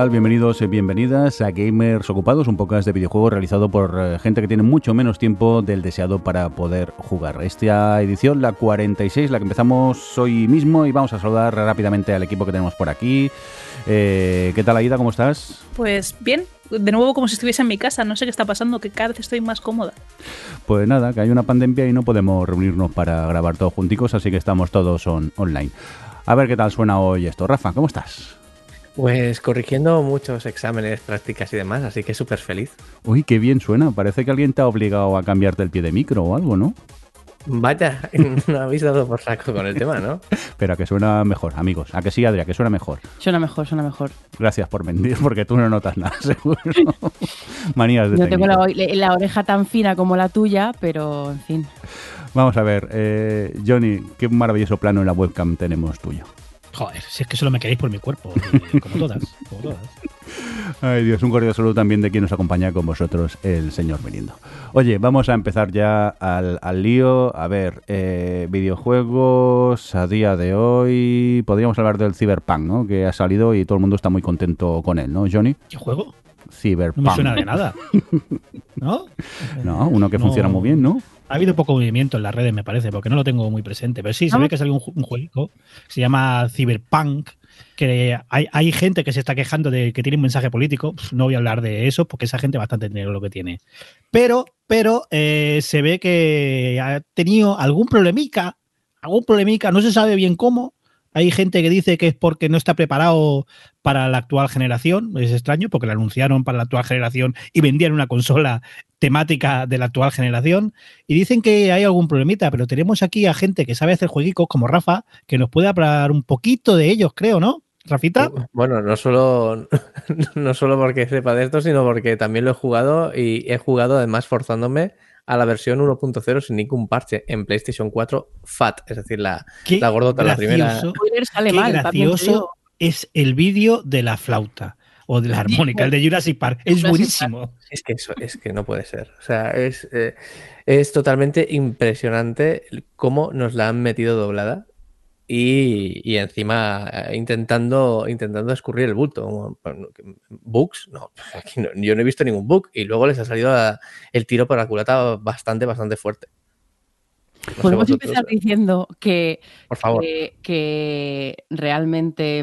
tal? Bienvenidos y bienvenidas a Gamers Ocupados, un podcast de videojuegos realizado por eh, gente que tiene mucho menos tiempo del deseado para poder jugar. Esta edición, la 46, la que empezamos hoy mismo y vamos a saludar rápidamente al equipo que tenemos por aquí. Eh, ¿Qué tal, Aida? ¿Cómo estás? Pues bien, de nuevo como si estuviese en mi casa, no sé qué está pasando, que cada vez estoy más cómoda. Pues nada, que hay una pandemia y no podemos reunirnos para grabar todos junticos, así que estamos todos online. A ver qué tal suena hoy esto. Rafa, ¿cómo estás? Pues corrigiendo muchos exámenes, prácticas y demás, así que súper feliz. Uy, qué bien suena. Parece que alguien te ha obligado a cambiarte el pie de micro o algo, ¿no? Vaya, no habéis dado por saco con el tema, ¿no? Pero a que suena mejor, amigos. A que sí, Adria, que suena mejor. Suena mejor, suena mejor. Gracias por mentir, porque tú no notas nada, seguro. Manías de No tengo la, la, oreja tan fina como la tuya, pero en fin. Vamos a ver, eh, Johnny, qué maravilloso plano en la webcam tenemos tuyo. Joder, si es que solo me queréis por mi cuerpo, como todas, como todas. Ay Dios, un cordial saludo también de quien nos acompaña con vosotros, el señor Melindo. Oye, vamos a empezar ya al, lío. A ver, eh, videojuegos a día de hoy. Podríamos hablar del Cyberpunk, ¿no? Que ha salido y todo el mundo está muy contento con él, ¿no, Johnny? ¿Qué juego? Cyberpunk. No me suena de nada. ¿No? No, uno que funciona muy bien, ¿no? Ha habido poco movimiento en las redes, me parece, porque no lo tengo muy presente. Pero sí, se ve que salió un, un juego que se llama Cyberpunk, que hay, gente que se está quejando de que tiene un mensaje político. No voy a hablar de eso, porque esa gente bastante dinero lo que tiene. Pero, pero eh, se ve que ha tenido algún problemica, algún problemica, no se sabe bien cómo, hay gente que dice que es porque no está preparado para la actual generación. Es extraño porque lo anunciaron para la actual generación y vendían una consola temática de la actual generación. Y dicen que hay algún problemita, pero tenemos aquí a gente que sabe hacer jueguicos como Rafa, que nos puede hablar un poquito de ellos, creo, ¿no? Rafita. Uh, bueno, no solo, no solo porque sepa de esto, sino porque también lo he jugado y he jugado además forzándome a la versión 1.0 sin ningún parche en PlayStation 4 FAT, es decir, la, la gordota, la primera. Qué gracioso es el vídeo de la flauta o de la armónica, el de Jurassic Park. Es buenísimo. Es que eso, es que no puede ser. O sea, es, eh, es totalmente impresionante cómo nos la han metido doblada y, encima eh, intentando, intentando escurrir el bulto. ¿Bugs? No, yo no he visto ningún bug y luego les ha salido el tiro por la culata bastante, bastante fuerte. Podemos empezar diciendo que, por favor. que, realmente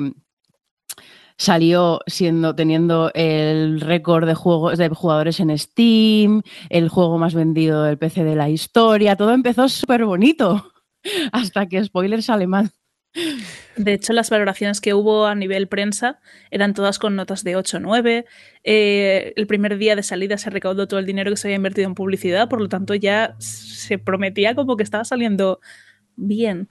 salió siendo teniendo el récord de juegos de jugadores en Steam, el juego más vendido del PC de la historia, todo empezó súper bonito hasta que spoiler sale mal. De hecho, las valoraciones que hubo a nivel prensa eran todas con notas de 8 o 9. Eh, el primer día de salida se recaudó todo el dinero que se había invertido en publicidad, por lo tanto ya se prometía como que estaba saliendo bien.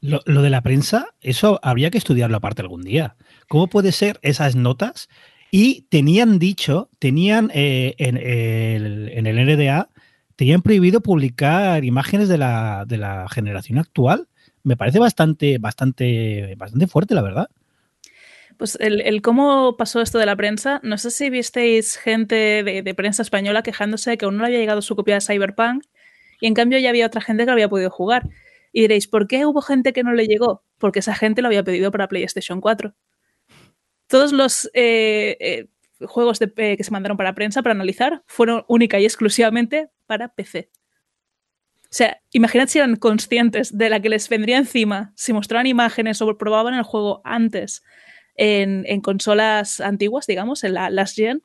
Lo, de la prensa, eso habría que estudiarlo aparte algún día. ¿Cómo puede ser esas notas? Y tenían dicho, tenían eh, en, el, NDA, tenían prohibido publicar imágenes de la generación actual me parece bastante, bastante, bastante fuerte, la verdad. Pues el, cómo pasó esto de la prensa, no sé si visteis gente de, prensa española quejándose de que aún no le había llegado su copia de Cyberpunk y en cambio ya había otra gente que lo había podido jugar. Y diréis, ¿por qué hubo gente que no le llegó? Porque esa gente lo había pedido para PlayStation 4. Todos los eh, eh, juegos eh, que se mandaron para prensa para analizar fueron única y exclusivamente para PC. O sea, imaginad si eran conscientes de la que les vendría encima si mostraban imágenes o probaban el juego antes en, consolas antiguas, digamos, en la Last Gen,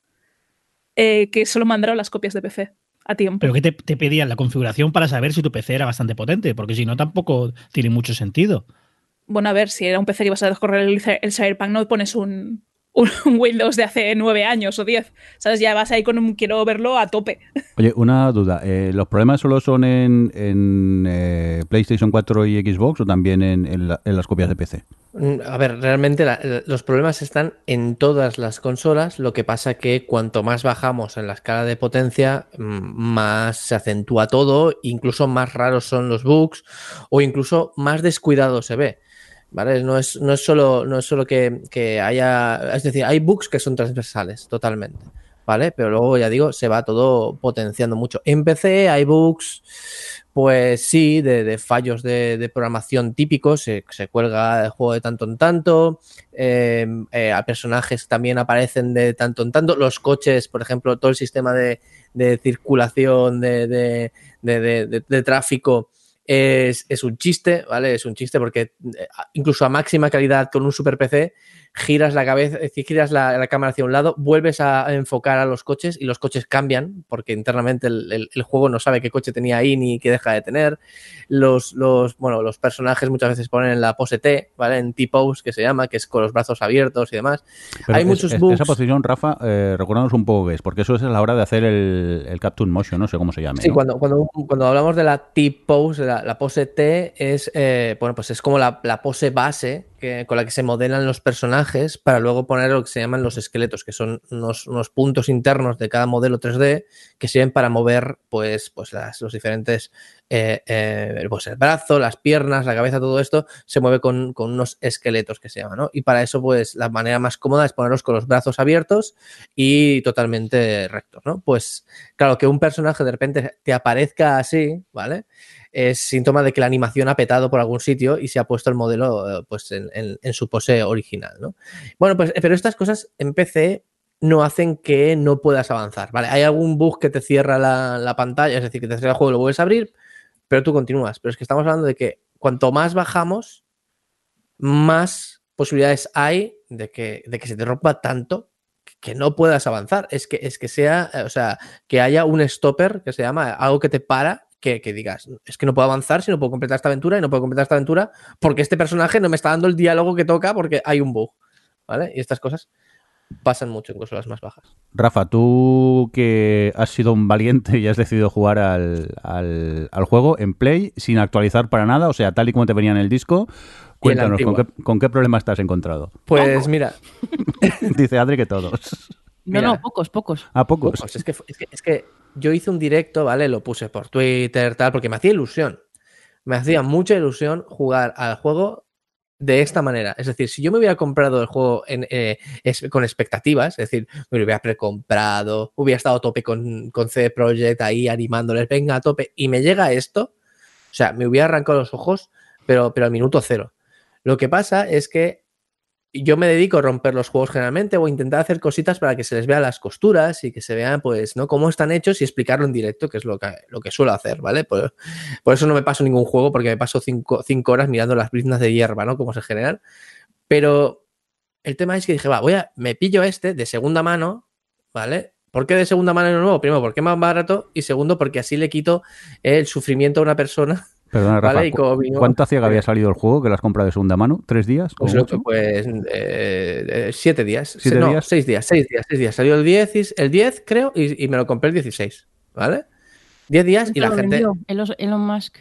eh, que solo mandaron las copias de PC a tiempo. Pero que te, te, pedían la configuración para saber si tu PC era bastante potente, porque si no tampoco tiene mucho sentido. Bueno, a ver, si era un PC que ibas a correr el, el Cyberpunk, no pones un, un Windows de hace nueve años o diez. ¿Sabes? Ya vas ahí con un quiero verlo a tope. Oye, una duda. Eh, ¿Los problemas solo son en, eh, PlayStation 4 y Xbox o también en, las copias de PC? Mm, a ver, realmente los problemas están en todas las consolas. Lo que pasa que cuanto más bajamos en la escala de potencia, mm, más se acentúa todo, incluso más raros son los bugs o incluso más descuidado se ve. ¿Vale? No es, no es solo, no es solo que, haya, es decir, hay bugs que son transversales totalmente. ¿vale? Pero luego, ya digo, se va todo potenciando mucho. En PC hay bugs, pues sí, de, fallos de, programación típicos, se, cuelga el juego de tanto en tanto, em, eh, a personajes también aparecen de tanto en tanto, los coches, por ejemplo, todo el sistema de, circulación de, tráfico es, es, un chiste, ¿vale? Es un chiste porque eh, incluso a máxima calidad con un super PC giras la cabeza, es giras la, cámara hacia un lado, vuelves a enfocar a los coches y los coches cambian porque internamente el, juego no sabe qué coche tenía ahí ni qué deja de tener. Los, los, bueno, los personajes muchas veces ponen en la pose T, ¿vale? En T-pose, que se llama, que es con los brazos abiertos y demás. Hay muchos bugs. Esa posición, Rafa, eh, recuérdanos un poco qué es, porque eso es a la hora de hacer el, el Capture Motion, no sé cómo se llama. Sí, cuando, cuando, cuando, hablamos de la T-pose, la, pose T es, eh, bueno, pues es como la, la pose base con la que se modelan los personajes para luego poner lo que se llaman los esqueletos, que son unos, puntos internos de cada modelo 3D que sirven para mover pues, pues los diferentes, eh, eh, pues el brazo, las piernas, la cabeza, todo esto se mueve con, unos esqueletos que se llaman, ¿no? Y para eso pues la manera más cómoda es ponerlos con los brazos abiertos y totalmente rectos, ¿no? Pues claro, que un personaje de repente te aparezca así, ¿vale? Es síntoma de que la animación ha petado por algún sitio y se ha puesto el modelo eh, pues, en, su pose original. ¿no? Bueno, pues, pero estas cosas en PC no hacen que no puedas avanzar. ¿vale? Hay algún bug que te cierra la, pantalla, es decir, que te cierra el juego y lo puedes abrir, pero tú continúas. Pero es que estamos hablando de que cuanto más bajamos, más posibilidades hay de que, de que se te rompa tanto que no puedas avanzar. Es que, es que sea, o sea, que haya un stopper que se llama algo que te para que, digas, es que no puedo avanzar si no puedo completar esta aventura y no puedo completar esta aventura porque este personaje no me está dando el diálogo que toca porque hay un bug. ¿Vale? Y estas cosas pasan mucho en consolas más bajas. Rafa, tú que has sido un valiente y has decidido jugar al, al, juego en Play sin actualizar para nada, o sea, tal y como te venía en el disco, cuéntanos, ¿con qué, ¿con qué, problema estás encontrado? Pues mira. Dice Adri que todos. no, no, pocos, pocos. ¿A ah, pocos? Es, que, es, que, es que yo hice un directo, ¿vale? Lo puse por Twitter, tal, porque me hacía ilusión. Me hacía mucha ilusión jugar al juego de esta manera. Es decir, si yo me hubiera comprado el juego eh, con expectativas, es decir, me lo hubiera precomprado, hubiera estado a tope con, con CD Projekt ahí animándoles, venga a tope, y me llega esto, o sea, me hubiera arrancado los ojos, pero, pero al minuto cero. Lo que pasa es que yo me dedico a romper los juegos generalmente o intentar hacer cositas para que se les vea las costuras y que se vean, pues, ¿no? Cómo están hechos y explicarlo en directo, que es lo que, lo que suelo hacer, ¿vale? Por, por eso no me paso ningún juego porque me paso cinco, horas mirando las briznas de hierba, ¿no? Cómo se generan. Pero el tema es que dije, va, voy a, me pillo este de segunda mano, ¿vale? ¿Por qué de segunda mano y no nuevo? Primero, porque es más barato y segundo, porque así le quito el sufrimiento a una persona Perdona, Rafa, ¿cuánto hacía que había salido el juego que lo has comprado de segunda mano? ¿Tres días? Pues, pues eh, eh, siete días. ¿Siete no, días? Seis días, seis días, seis días. Salió el 10, el 10 creo, y, me lo compré el 16, ¿vale? Diez días y la gente... Elon Musk.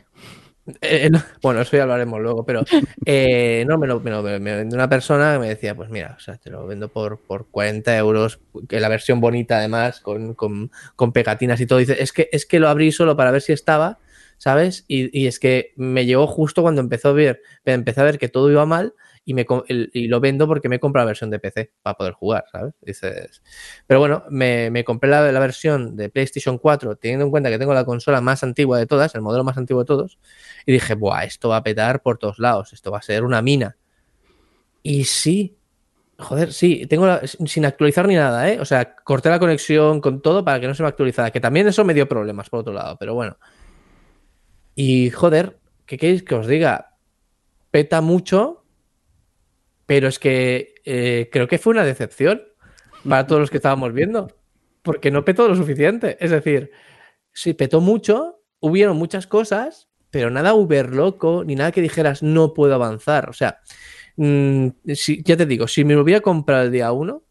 Eh, bueno, eso ya hablaremos luego, pero no, me lo, me, lo, vendió una persona que me decía, pues mira, o sea, te lo vendo por, por 40 euros, que la versión bonita además, con, con, con, pegatinas y todo. Dice, es que, es que lo abrí solo para ver si estaba ¿sabes? Y, es que me llegó justo cuando empezó a ver, empecé a ver que todo iba mal y, me, lo vendo porque me compré la versión de PC para poder jugar, ¿sabes? Dices, pero bueno, me, me compré la, la, versión de PlayStation 4 teniendo en cuenta que tengo la consola más antigua de todas, el modelo más antiguo de todos, y dije, buah, esto va a petar por todos lados, esto va a ser una mina. Y sí, Joder, sí, tengo sin actualizar ni nada, ¿eh? O sea, corté la conexión con todo para que no se me actualizara, que también eso me dio problemas por otro lado, pero bueno. Y joder, ¿qué queréis que os diga? Peta mucho, pero es que eh, creo que fue una decepción para todos los que estábamos viendo, porque no petó lo suficiente. Es decir, sí, petó mucho, hubieron muchas cosas, pero nada uber loco, ni nada que dijeras no puedo avanzar. O sea, mm, ya te digo, si me lo hubiera comprado el día uno,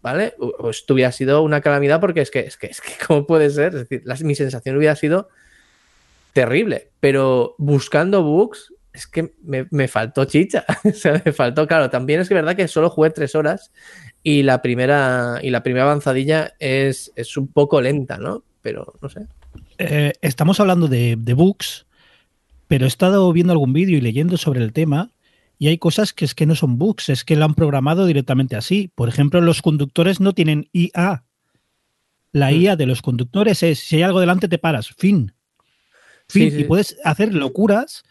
¿vale? Pues hubiera sido una calamidad porque es que, es que, es que ¿cómo puede ser? Es decir, mi sensación hubiera sido terrible. Pero buscando bugs, es que me, faltó chicha. o sea, me faltó, claro. También es que verdad que solo jugué tres horas y la primera, y la primera avanzadilla es, es un poco lenta, ¿no? Pero no sé. Eh, estamos hablando de, de bugs, pero he estado viendo algún vídeo y leyendo sobre el tema. Y hay cosas que es que no son bugs, es que lo han programado directamente así. Por ejemplo, los conductores no tienen IA la Mm. IA de los conductores es, si hay algo delante te paras, fin. Fin. sí. Y puedes hacer locuras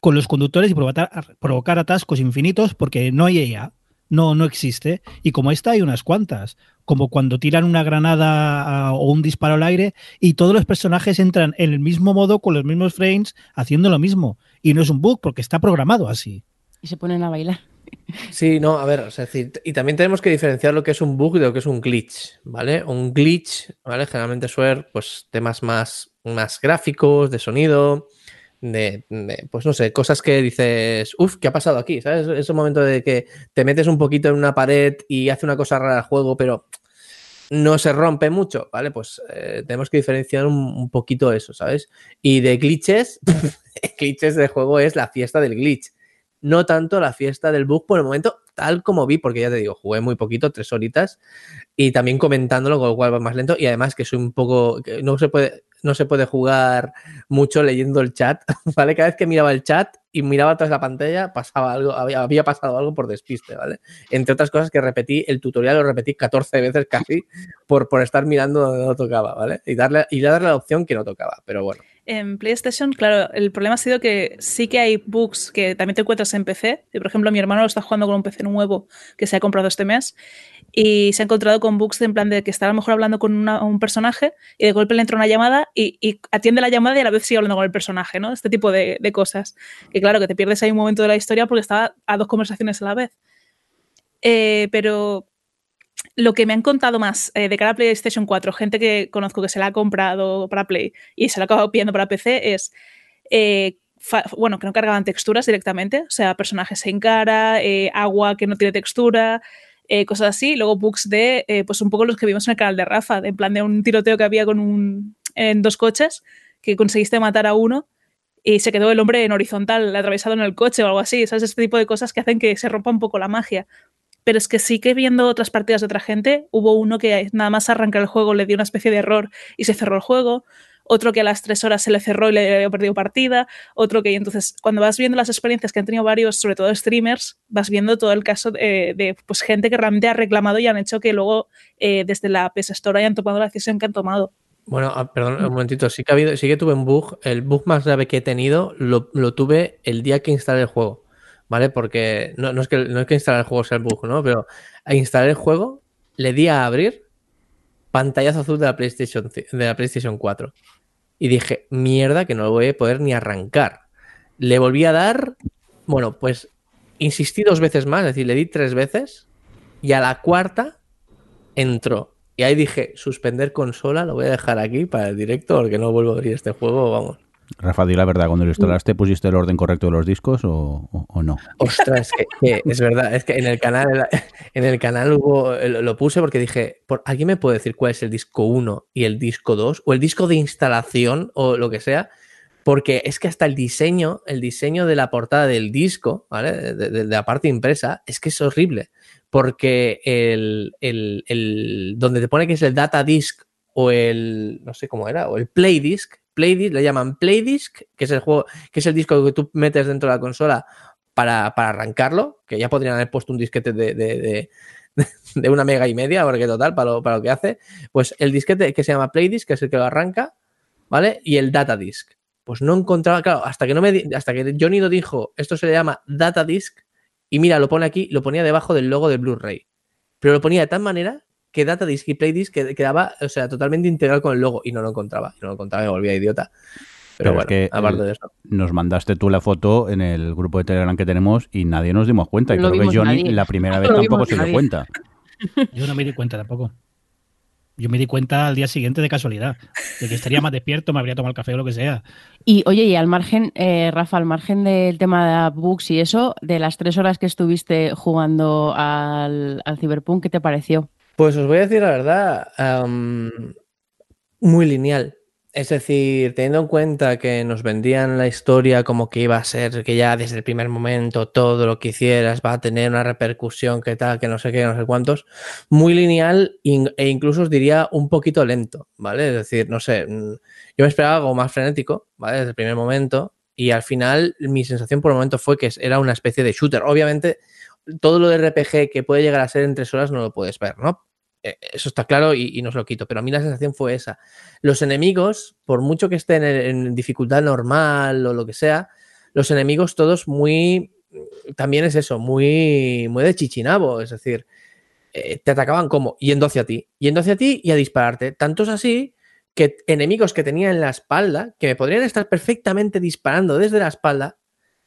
con los conductores y provocar, provocar atascos infinitos porque no hay IA, no, no existe. Y como esta hay unas cuantas, como cuando tiran una granada ah, o un disparo al aire y todos los personajes entran en el mismo modo con los mismos frames haciendo lo mismo. Y no es un bug porque está programado así. Y se ponen a bailar. Sí, no, a ver, es decir, y también tenemos que diferenciar lo que es un bug de lo que es un glitch, ¿vale? Un glitch, ¿vale? Generalmente suele ser, pues, temas más, más gráficos, de sonido, de, pues, no sé, cosas que dices, uff, ¿qué ha pasado aquí? ¿Sabes? Es un momento de que te metes un poquito en una pared y hace una cosa rara el juego, pero no se rompe mucho, ¿vale? Pues eh, tenemos que diferenciar un, un, poquito eso, ¿sabes? Y de glitches, glitches de juego es la fiesta del glitch no tanto la fiesta del bug por el momento, tal como vi, porque ya te digo, jugué muy poquito, tres horitas, y también comentándolo, con lo cual va más lento, y además que soy un poco, que no se puede, no se puede jugar mucho leyendo el chat, ¿vale? Cada vez que miraba el chat y miraba tras la pantalla, pasaba algo, había, pasado algo por despiste, ¿vale? Entre otras cosas que repetí, el tutorial lo repetí 14 veces casi por, por estar mirando donde no tocaba, ¿vale? Y darle, y darle la opción que no tocaba, pero bueno. En PlayStation, claro, el problema ha sido que sí que hay bugs que también te encuentras en PC. Por ejemplo, mi hermano lo está jugando con un PC nuevo que se ha comprado este mes y se ha encontrado con bugs en plan de que está a lo mejor hablando con un personaje y de golpe le entra una llamada y, atiende la llamada y a la vez sigue hablando con el personaje, ¿no? Este tipo de, de, cosas. Que claro, que te pierdes ahí un momento de la historia porque estaba a dos conversaciones a la vez. Eh, pero lo que me han contado más eh, de cara a PlayStation 4, gente que conozco que se la ha comprado para Play y se la ha acabado pidiendo para PC, es eh, bueno, que no cargaban texturas directamente, o sea, personajes en cara, eh, agua que no tiene textura, cosas así. Luego bugs de, pues un poco los que vimos en el canal de Rafa, en plan de un tiroteo que había con un, en dos coches, que conseguiste matar a uno y se quedó el hombre en horizontal, atravesado en el coche o algo así, ¿sabes? Este tipo de cosas que hacen que se rompa un poco la magia pero es que sí que viendo otras partidas de otra gente, hubo uno que nada más arrancar el juego le dio una especie de error y se cerró el juego, otro que a las tres horas se le cerró y le había perdido partida, otro que entonces cuando vas viendo las experiencias que han tenido varios, sobre todo streamers, vas viendo todo el caso de, de pues, gente que realmente ha reclamado y han hecho que luego eh, desde la PS Store hayan tomado la decisión que han tomado. Bueno, perdón, un momentito, sí que ha habido, sí que tuve un bug, el bug más grave que he tenido lo, lo tuve el día que instalé el juego. ¿Vale? Porque no, es que, no es que instalar el juego sea el bug, ¿no? Pero a instalar el juego, le di a abrir pantallazo azul de la PlayStation, de la PlayStation 4. Y dije, mierda, que no lo voy a poder ni arrancar. Le volví a dar, bueno, pues insistí dos veces más, es decir, le di tres veces y a la cuarta entró. Y ahí dije, suspender consola, lo voy a dejar aquí para el directo porque no vuelvo a abrir este juego, vamos. Rafa, di la verdad, cuando lo instalaste, ¿pusiste el orden correcto de los discos o, no? Ostras, que, que, es verdad, es que en el canal, en el canal hubo, lo puse porque dije, ¿por, ¿alguien me puede decir cuál es el disco 1 y el disco 2? O el disco de instalación o lo que sea. Porque es que hasta el diseño, el diseño de la portada del disco, ¿vale? De, de, de la parte impresa, es que es horrible. Porque el, el, el, donde te pone que es el data disc o el, no sé cómo era, o el play disc, Playdisc, le llaman Playdisc, que es el juego, que es el disco que tú metes dentro de la consola para, para arrancarlo, que ya podrían haber puesto un disquete de, de, de, una mega y media, porque total, para lo, para lo que hace, pues el disquete que se llama Playdisc, que es el que lo arranca, ¿vale? Y el Data Disc. Pues no encontraba, claro, hasta que no me hasta que Johnny lo dijo, esto se le llama Data Disc, y mira, lo pone aquí, lo ponía debajo del logo de Blu-ray. Pero lo ponía de tal manera que Datadisk y Playdisc quedaba, o sea, totalmente integral con el logo y no lo encontraba. Y no lo encontraba, me volvía idiota. Pero, Pero bueno, es que aparte de eso. Nos mandaste tú la foto en el grupo de Telegram que tenemos y nadie nos dimos cuenta. Y No creo que Johnny nadie. la primera No vez tampoco se dio cuenta. Yo no me di cuenta tampoco. Yo me di cuenta al día siguiente de casualidad. De que estaría más despierto, me habría tomado el café o lo que sea. Y oye, y al margen, eh, Rafa, al margen del tema de bugs y eso, de las tres horas que estuviste jugando al, al Cyberpunk, ¿qué te pareció? Pues os voy a decir la verdad, muy lineal. Es decir, teniendo en cuenta que nos vendían la historia como que iba a ser, que ya desde el primer momento todo lo que hicieras va a tener una repercusión, que tal, que no sé qué, no sé cuántos, muy lineal e incluso os diría un poquito lento, ¿vale? Es decir, no sé, mm, yo me esperaba algo más frenético, ¿vale? Desde el primer momento y al final mi sensación por el momento fue que era una especie de shooter. Obviamente, todo lo de RPG que puede llegar a ser en tres horas no lo puedes ver, ¿no? Eh, eso está claro y, y no os lo quito, pero a mí la sensación fue esa. Los enemigos, por mucho que estén en, dificultad normal o lo que sea, los enemigos todos muy, también es eso, muy, muy de chichinabo, es decir, eh, te atacaban como yendo hacia ti, yendo hacia ti y a dispararte. Tanto es así que enemigos que tenía en la espalda, que me podrían estar perfectamente disparando desde la espalda,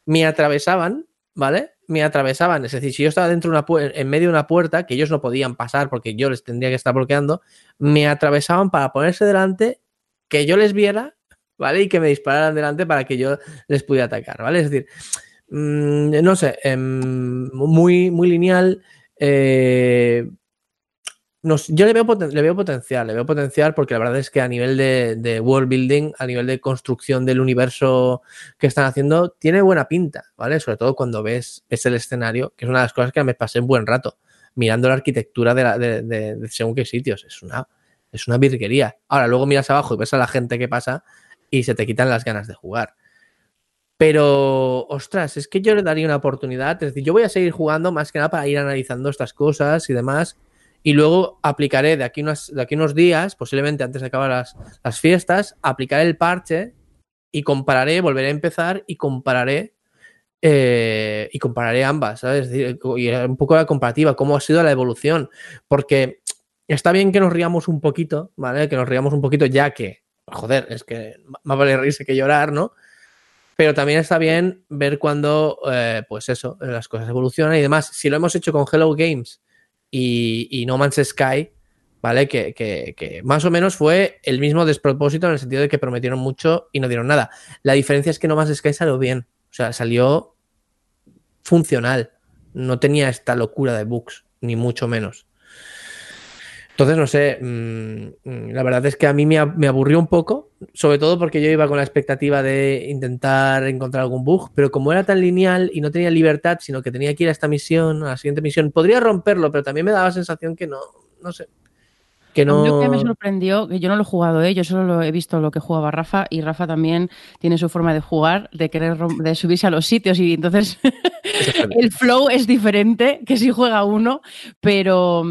me atravesaban, ¿vale? Me atravesaban, es decir, si yo estaba dentro de una en medio de una puerta, que ellos no podían pasar porque yo les tendría que estar bloqueando, me atravesaban para ponerse delante, que yo les viera, ¿vale? Y que me dispararan delante para que yo les pudiera atacar, ¿vale? Es decir, mm, no sé, em, muy, muy lineal. eh, no sé, yo le veo, le veo potencial, le veo potencial porque la verdad es que a nivel de, world building, a nivel de construcción del universo que están haciendo, tiene buena pinta, ¿vale? Sobre todo cuando ves, ves el escenario, que es una de las cosas que me pasé un buen rato, mirando la arquitectura de, la- de- de según qué sitios. Es una, es una virguería. Ahora, luego miras abajo y ves a la gente que pasa y se te quitan las ganas de jugar. Pero, ostras, es que yo le daría una oportunidad. Es decir, yo voy a seguir jugando más que nada para ir analizando estas cosas y demás. Y luego aplicaré de aquí, unas, de aquí unos días, posiblemente antes de acabar las, las fiestas, aplicaré el parche y compararé, volveré a empezar y compararé. eh, y compararé ambas, ¿sabes? Y un poco la comparativa, cómo ha sido la evolución. Porque está bien que nos riamos un poquito, ¿vale? Que nos riamos un poquito, ya que, joder, es que más vale reírse que llorar, ¿no? Pero también está bien ver cuando, eh, pues eso, las cosas evolucionan y demás. Si lo hemos hecho con Hello Games y, y No Man's Sky, ¿vale? Que, que- que más o menos fue el mismo despropósito en el sentido de que prometieron mucho y no dieron nada. La diferencia es que No Man's Sky salió bien. O sea, salió funcional. No tenía esta locura de bugs, ni mucho menos. Entonces, no sé, mm, mm, la verdad es que a mí me, me aburrió un poco, sobre todo porque yo iba con la expectativa de intentar encontrar algún bug, pero como era tan lineal y no tenía libertad, sino que tenía que ir a esta misión, a la siguiente misión, podría romperlo, pero también me daba la sensación que no, no sé, que mí Lo que me no... sorprendió, que yo no lo he jugado, ¿eh? yo solo lo he visto lo que jugaba Rafa y Rafa también tiene su forma de jugar, de querer de subirse a los sitios y entonces el flow es diferente que si juega uno, pero,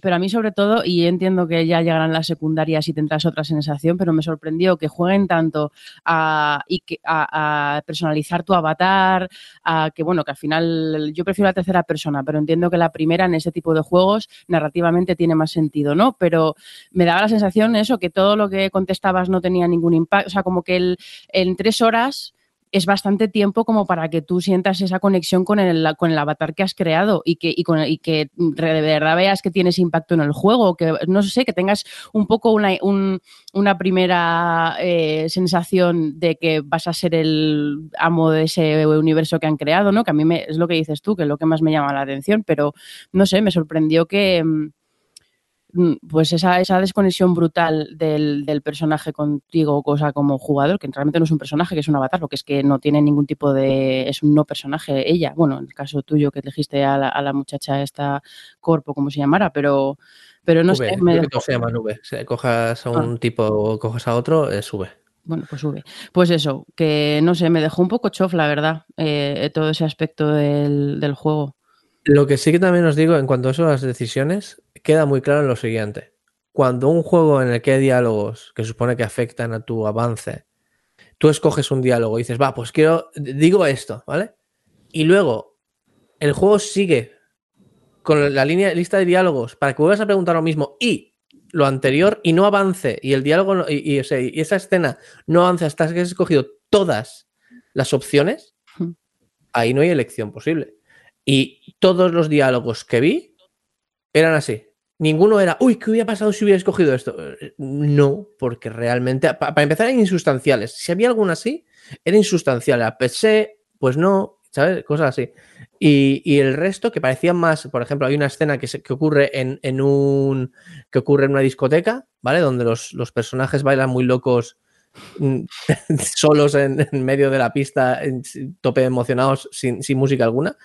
pero a mí sobre todo, y entiendo que ya llegarán las secundarias y tendrás otra sensación, pero me sorprendió que jueguen tanto a, y que, a, a personalizar tu avatar, a que bueno, que al final yo prefiero la tercera persona, pero entiendo que la primera en ese tipo de juegos narrativamente tiene más sentido, ¿no? Pero me daba la sensación eso, que todo lo que contestabas no tenía ningún impacto, o sea, como que el, en tres horas es bastante tiempo como para que tú sientas esa conexión con el, con el avatar que has creado y que, y que de verdad veas que tienes impacto en el juego, que no sé, que tengas un poco una, un, una primera eh, sensación de que vas a ser el amo de ese universo que han creado, ¿no? Que a mí me, es lo que dices tú, que es lo que más me llama la atención, pero no sé, me sorprendió que mm, pues esa, esa desconexión brutal del, del, personaje contigo, cosa como jugador, que realmente no es un personaje, que es un avatar, lo que es que no tiene ningún tipo de. es un no personaje ella. Bueno, en el caso tuyo que elegiste a la, a la muchacha esta corpo, como se llamara, pero. Pero no V, sé. Me se llama V. Si cojas a un ah. tipo o cojas a otro, es V. Bueno, pues sube. Pues eso, que no sé, me dejó un poco chof, la verdad, eh, todo ese aspecto del, del juego. Lo que sí que también os digo en cuanto a eso, las decisiones, queda muy claro en lo siguiente. Cuando un juego en el que hay diálogos que supone que afectan a tu avance, tú escoges un diálogo y dices, va, pues quiero, digo esto, ¿vale? Y luego el juego sigue con la línea, lista de diálogos para que vuelvas a preguntar lo mismo y lo anterior y no avance y el diálogo no, y, y, o sea, y, esa escena no avance hasta que has escogido todas las opciones, ahí no hay elección posible. Y todos los diálogos que vi eran así. Ninguno era, uy, ¿qué hubiera pasado si hubiera escogido esto? No, porque realmente, para, empezar, eran insustanciales. Si había alguna así, era insustancial. A PC, pues no, ¿sabes? Cosas así. Y, y, el resto, que parecían más, por ejemplo, hay una escena que, se, que ocurre en, en, un. que ocurre en una discoteca, ¿vale? Donde los, los personajes bailan muy locos solos en, medio de la pista, en, tope emocionados, sin, sin, música alguna.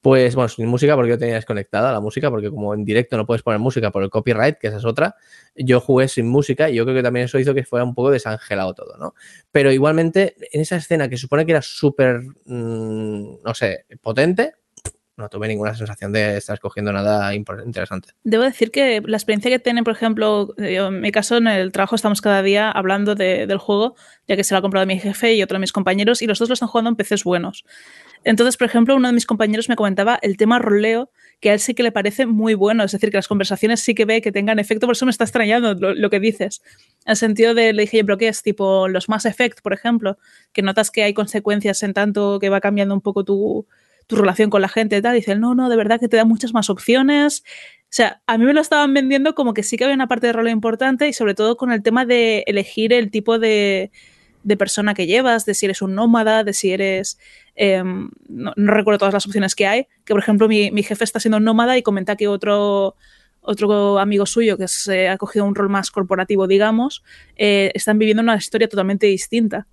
Pues bueno, sin música porque yo tenía desconectada la música, porque como en directo no puedes poner música por el copyright, que esa es otra, yo jugué sin música y yo creo que también eso hizo que fuera un poco desangelado todo, ¿no? Pero igualmente, en esa escena que supone que era súper, mmm, no sé, potente, no tuve ninguna sensación de estar escogiendo nada interesante. Debo decir que la experiencia que tienen, por ejemplo, en mi caso en el trabajo estamos cada día hablando del juego, ya que se lo ha comprado mi jefe y otro de mis compañeros, y los dos lo están jugando en PCs buenos. Entonces, por ejemplo, uno de mis compañeros me comentaba el tema roleo, que a él sí que le parece muy bueno, es decir, que las conversaciones sí que ve que tengan efecto, por eso me está extrañando lo, que dices. En el sentido de, le dije, pero ¿qué es? Tipo los Mass Effect, por ejemplo, que notas que hay consecuencias en tanto que va cambiando un poco tu, tu relación con la gente y tal. Dice, no, no, de verdad que te da muchas más opciones. O sea, a mí me lo estaban vendiendo como que sí que había una parte de roleo importante y sobre todo con el tema de elegir el tipo de, de persona que llevas, de si eres un nómada, de si eres... Em, no, recuerdo todas las opciones que hay, que por ejemplo mi, mi jefe está siendo nómada y comenta que otro, otro amigo suyo que se ha cogido un rol más corporativo, digamos, eh, están viviendo una historia totalmente distinta.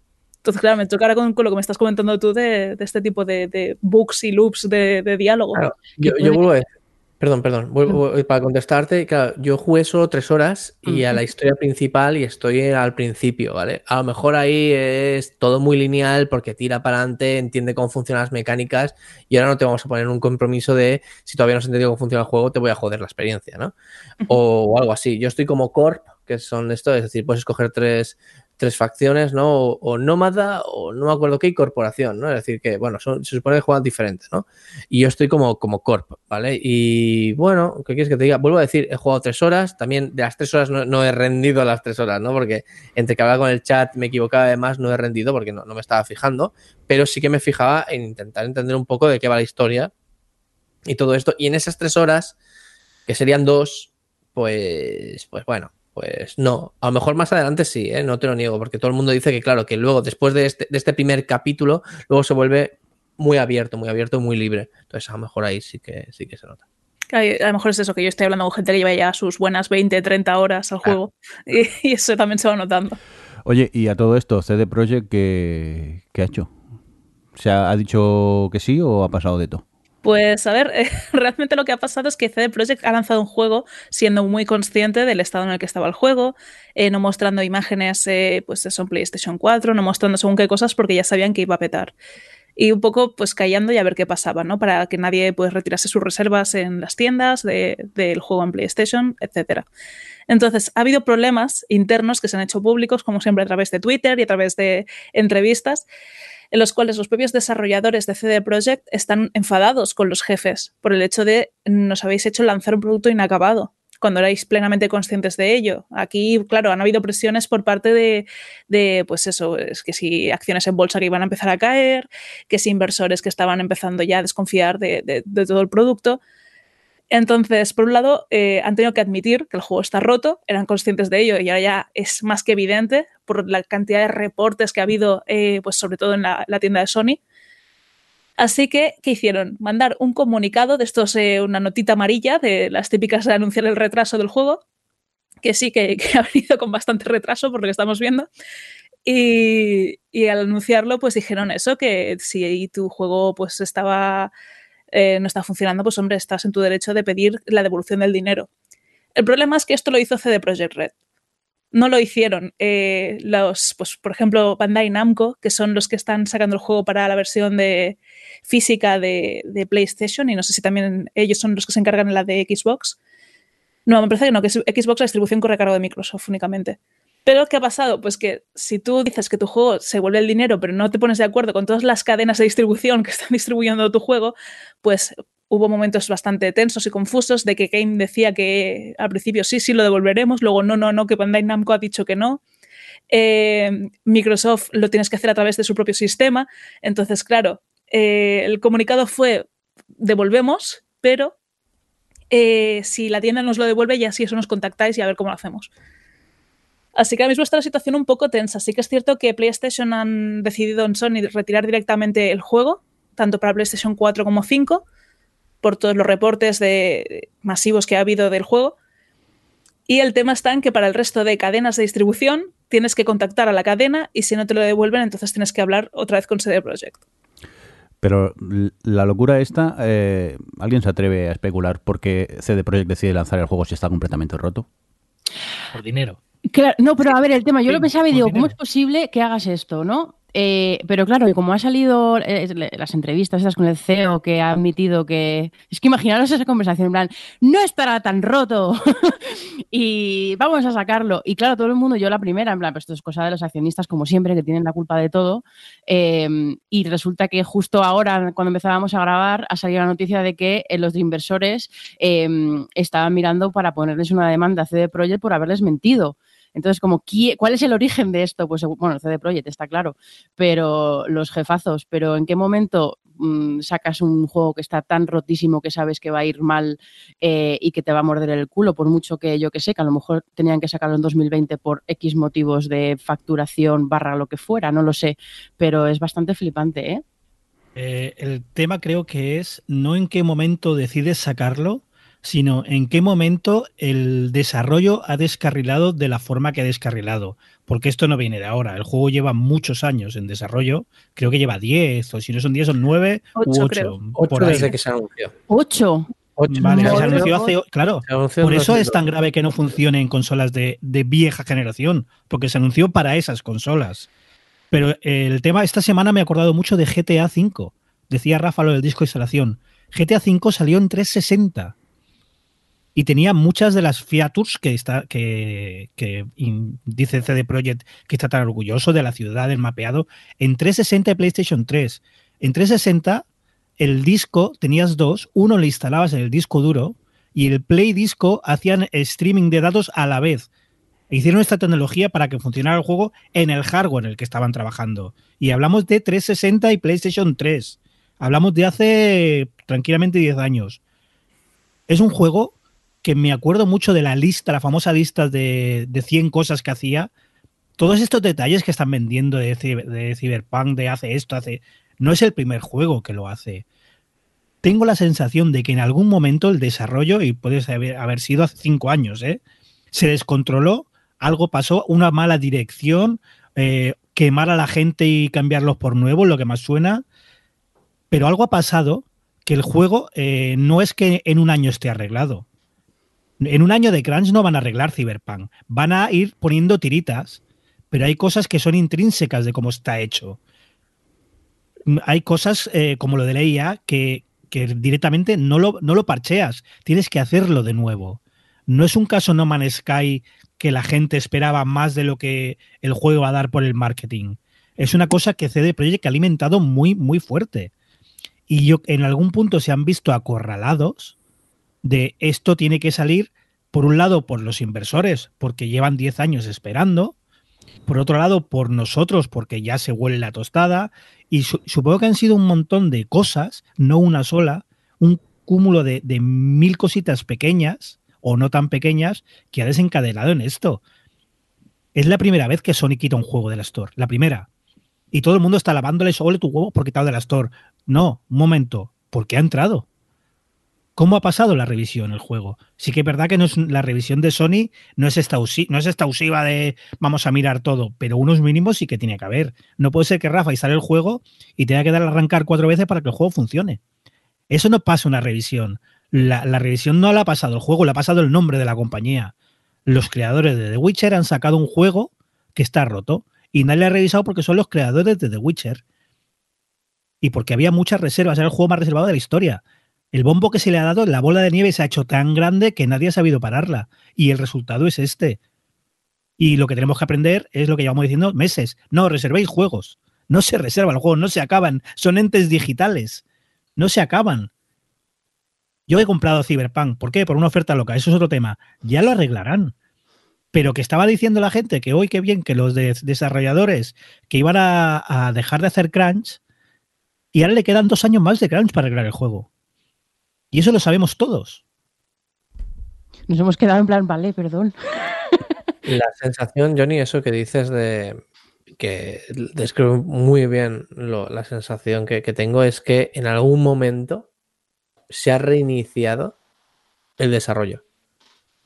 Entonces, claro, me toca ahora con, lo que me estás comentando tú de, de este tipo de, de, books y loops de, de diálogo. Claro, yo, yo vuelvo a Perdón, perdón. para contestarte, claro, yo jugué solo tres horas y a la historia principal y estoy al principio, ¿vale? A lo mejor ahí es todo muy lineal porque tira para adelante, entiende cómo funcionan las mecánicas y ahora no te vamos a poner un compromiso de si todavía no has entendido cómo funciona el juego, te voy a joder la experiencia, ¿no? O, o algo así. Yo estoy como Corp, que son esto, es decir, puedes escoger tres, tres facciones, ¿no? O, nómada o no me acuerdo qué, y corporación, ¿no? Es decir, que, bueno, son, se supone que juegan diferentes, ¿no? Y yo estoy como, como corp, ¿vale? Y bueno, ¿qué quieres que te diga? Vuelvo a decir, he jugado tres horas, también de las tres horas no, he rendido las tres horas, ¿no? Porque entre que hablaba con el chat me equivocaba además, no he rendido porque no, no me estaba fijando, pero sí que me fijaba en intentar entender un poco de qué va la historia y todo esto. Y en esas tres horas, que serían dos, pues, pues bueno, pues no, a lo mejor más adelante sí, ¿eh? no te lo niego, porque todo el mundo dice que claro, que luego después de este, de este primer capítulo, luego se vuelve muy abierto, muy abierto, muy libre. Entonces a lo mejor ahí sí que, sí que se nota. A lo mejor es eso, que yo estoy hablando con gente que lleva ya sus buenas 20, 30 horas al juego y, eso también se va notando. Oye, y a todo esto, CD Projekt, ¿qué, qué ha hecho? ¿Se ha dicho que sí o ha pasado de todo? Pues a ver, realmente lo que ha pasado es que CD Projekt ha lanzado un juego siendo muy consciente del estado en el que estaba el juego, eh, no mostrando imágenes, eh, pues eso en PlayStation 4, no mostrando según qué cosas porque ya sabían que iba a petar. Y un poco pues callando y a ver qué pasaba, ¿no? Para que nadie pues retirase sus reservas en las tiendas del juego en PlayStation, etc. Entonces, ha habido problemas internos que se han hecho públicos, como siempre a través de Twitter y a través de entrevistas, en los cuales los propios desarrolladores de CD Projekt están enfadados con los jefes por el hecho de nos habéis hecho lanzar un producto inacabado cuando erais plenamente conscientes de ello. Aquí, claro, han habido presiones por parte de, pues eso, es que si acciones en bolsa que iban a empezar a caer, que si inversores que estaban empezando ya a desconfiar de todo el producto. Entonces, por un lado, eh, han tenido que admitir que el juego está roto, eran conscientes de ello y ahora ya es más que evidente por la cantidad de reportes que ha habido, eh, pues sobre todo en la, tienda de Sony. Así que, ¿qué hicieron? Mandar un comunicado de estos, eh, una notita amarilla de las típicas de anunciar el retraso del juego, que sí que, ha venido con bastante retraso por lo que estamos viendo. Y, y al anunciarlo, pues dijeron eso, que si tu juego pues estaba eh, no está funcionando, pues hombre, estás en tu derecho de pedir la devolución del dinero. El problema es que esto lo hizo CD Projekt Red. No lo hicieron eh, los, pues, por ejemplo, Bandai Namco, que son los que están sacando el juego para la versión de física de, PlayStation, y no sé si también ellos son los que se encargan en la de Xbox. No, me parece que no, que Xbox la distribución corre a cargo de Microsoft únicamente. Pero ¿qué ha pasado? Pues que si tú dices que tu juego se vuelve el dinero, pero no te pones de acuerdo con todas las cadenas de distribución que están distribuyendo tu juego, pues hubo momentos bastante tensos y confusos de que Game decía que al principio sí, sí lo devolveremos, luego no, no, no, que Bandai Namco ha dicho que no. Eh, Microsoft lo tienes que hacer a través de su propio sistema. Entonces, claro, eh, el comunicado fue devolvemos, pero eh, si la tienda nos lo devuelve, ya sí eso nos contactáis y a ver cómo lo hacemos. Así que ahora mismo está la situación un poco tensa. Sí que es cierto que PlayStation han decidido en Sony retirar directamente el juego, tanto para PlayStation 4 como 5, por todos los reportes de masivos que ha habido del juego. Y el tema está en que para el resto de cadenas de distribución tienes que contactar a la cadena y si no te lo devuelven, entonces tienes que hablar otra vez con CD Projekt. Pero la locura esta, eh, ¿alguien se atreve a especular por qué CD Projekt decide lanzar el juego si está completamente roto? Por dinero. Claro, no, pero a ver, el tema, yo lo pensaba y digo, ¿cómo es posible que hagas esto, no? Eh, pero claro, y como ha salido eh, las entrevistas esas con el CEO que ha admitido que. Es que imaginaros esa conversación, en plan, no estará tan roto y vamos a sacarlo. Y claro, todo el mundo, yo la primera, en plan, pues esto es cosa de los accionistas, como siempre, que tienen la culpa de todo. Em, y resulta que justo ahora, cuando empezábamos a grabar, ha salido la noticia de que eh, los inversores em, estaban mirando para ponerles una demanda a CD Projekt por haberles mentido. Entonces, ¿cuál es el origen de esto? Pues bueno, el CD Projekt está claro, pero los jefazos, pero ¿en qué momento mm, sacas un juego que está tan rotísimo que sabes que va a ir mal eh, y que te va a morder el culo? Por mucho que yo que sé, que a lo mejor tenían que sacarlo en 2020 por X motivos de facturación barra lo que fuera, no lo sé, pero es bastante flipante, ¿eh? eh el tema creo que es no en qué momento decides sacarlo, sino en qué momento el desarrollo ha descarrilado de la forma que ha descarrilado. Porque esto no viene de ahora. El juego lleva muchos años en desarrollo. Creo que lleva 10, o si no son 10, son 9 u 8. 8 desde que se anunció. 8. Vale, se anunció hace. Claro, por eso es tan grave que no funcione en consolas de, de vieja generación, porque se anunció para esas consolas. Pero el tema, esta semana me he acordado mucho de GTA V. Decía Rafa lo del disco de instalación. GTA V salió en 360 y tenía muchas de las features que, está, que, que dice CD Projekt que está tan orgulloso de la ciudad, del mapeado, en 360 y PlayStation 3. En 360 el disco tenías dos, uno le instalabas en el disco duro y el Play Disco hacían streaming de datos a la vez. Hicieron esta tecnología para que funcionara el juego en el hardware en el que estaban trabajando. Y hablamos de 360 y PlayStation 3. Hablamos de hace tranquilamente 10 años. Es un juego que me acuerdo mucho de la lista, la famosa lista de, de 100 cosas que hacía. Todos estos detalles que están vendiendo de, Cyberpunk, de hace esto, hace... No es el primer juego que lo hace. Tengo la sensación de que en algún momento el desarrollo, y puede haber, haber sido hace cinco años, ¿eh? se descontroló, algo pasó, una mala dirección, eh, quemar a la gente y cambiarlos por nuevos, lo que más suena. Pero algo ha pasado que el juego eh, no es que en un año esté arreglado. En un año de crunch no van a arreglar Cyberpunk. Van a ir poniendo tiritas, pero hay cosas que son intrínsecas de cómo está hecho. Hay cosas eh, como lo de la IA que, directamente no lo, no lo parcheas. Tienes que hacerlo de nuevo. No es un caso No Man's Sky que la gente esperaba más de lo que el juego va a dar por el marketing. Es una cosa que CD Projekt ha alimentado muy, muy fuerte. Y yo, en algún punto se han visto acorralados de esto tiene que salir, por un lado, por los inversores, porque llevan 10 años esperando, por otro lado, por nosotros, porque ya se huele la tostada, y supongo que han sido un montón de cosas, no una sola, un cúmulo de, mil cositas pequeñas o no tan pequeñas que ha desencadenado en esto. Es la primera vez que Sony quita un juego de la Store, la primera. Y todo el mundo está lavándole, ole tu huevo por quitado de la Store. No, un momento, porque ha entrado. ¿Cómo ha pasado la revisión el juego? Sí que es verdad que no es, la revisión de Sony no es, extausiva, no es extausiva de vamos a mirar todo, pero unos mínimos sí que tiene que haber. No puede ser que Rafa instale el juego y tenga que dar a arrancar cuatro veces para que el juego funcione. Eso no pasa una revisión. La, revisión no la ha pasado el juego, la ha pasado el nombre de la compañía. Los creadores de The Witcher han sacado un juego que está roto y nadie ha revisado porque son los creadores de The Witcher. Y porque había muchas reservas, era el juego más reservado de la historia el bombo que se le ha dado, la bola de nieve se ha hecho tan grande que nadie ha sabido pararla. Y el resultado es este. Y lo que tenemos que aprender es lo que llevamos diciendo meses. No, reservéis juegos. No se reservan los juegos, no se acaban. Son entes digitales. No se acaban. Yo he comprado Cyberpunk. ¿Por qué? Por una oferta loca. Eso es otro tema. Ya lo arreglarán. Pero que estaba diciendo la gente que hoy qué bien que los desarrolladores que iban a, a dejar de hacer crunch y ahora le quedan dos años más de crunch para arreglar el juego. Y eso lo sabemos todos. Nos hemos quedado en plan, vale, perdón. La sensación, Johnny, eso que dices de que describe muy bien la sensación que, tengo es que en algún momento se ha reiniciado el desarrollo.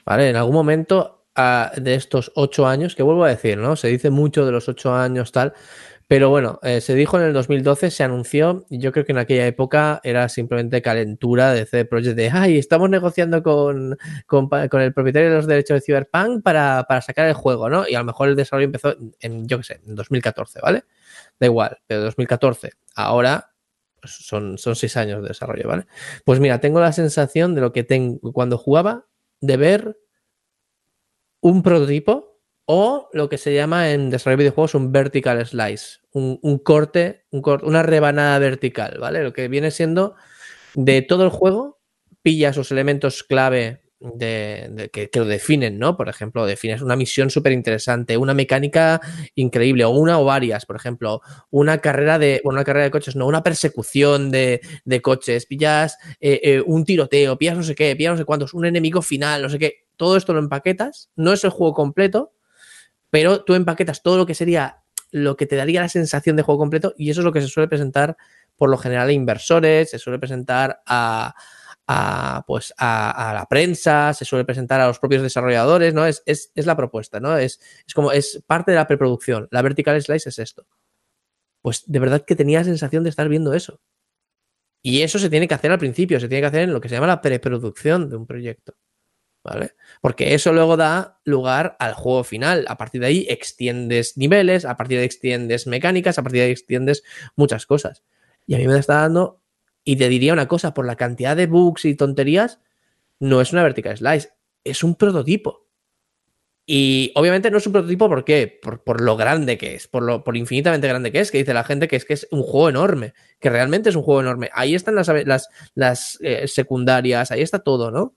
¿Vale? En algún momento ah, de estos ocho años, que vuelvo a decir, ¿no? Se dice mucho de los ocho años, tal, pero bueno, eh, se dijo en el 2012, se anunció, y yo creo que en aquella época era simplemente calentura de CD Projekt de, ay, estamos negociando con, con, el propietario de los derechos de Cyberpunk para, para, sacar el juego, ¿no? Y a lo mejor el desarrollo empezó en, yo qué sé, en 2014, ¿vale? da igual, pero 2014. Ahora pues son, son seis años de desarrollo, ¿vale? Pues mira, tengo la sensación de lo que tengo cuando jugaba, de ver un prototipo o lo que se llama en desarrollo de videojuegos un vertical slice, un, corte, un corte, una rebanada vertical, ¿vale? Lo que viene siendo de todo el juego, pillas los elementos clave de, que, lo definen, ¿no? Por ejemplo, defines una misión súper interesante, una mecánica increíble, o una o varias, por ejemplo, una carrera de, bueno, una carrera de coches, no, una persecución de, de coches, pillas eh, eh, un tiroteo, pillas no sé qué, pillas no sé cuántos, un enemigo final, no sé qué, todo esto lo empaquetas, no es el juego completo, pero tú empaquetas todo lo que sería lo que te daría la sensación de juego completo y eso es lo que se suele presentar por lo general a inversores, se suele presentar a, a, pues a, a, la prensa, se suele presentar a los propios desarrolladores, ¿no? Es, es, es la propuesta, ¿no? Es, es, como, es parte de la preproducción. La vertical slice es esto. Pues de verdad que tenía la sensación de estar viendo eso. Y eso se tiene que hacer al principio, se tiene que hacer en lo que se llama la preproducción de un proyecto. ¿Vale? Porque eso luego da lugar al juego final. A partir de ahí extiendes niveles, a partir de ahí extiendes mecánicas, a partir de ahí extiendes muchas cosas. Y a mí me está dando y te diría una cosa, por la cantidad de bugs y tonterías, no es una vertical slice, es un prototipo. Y obviamente no es un prototipo ¿por qué? Por, lo grande que es, por lo por infinitamente grande que es, que dice la gente que es que es un juego enorme, que realmente es un juego enorme. Ahí están las eh, secundarias, ahí está todo, ¿no?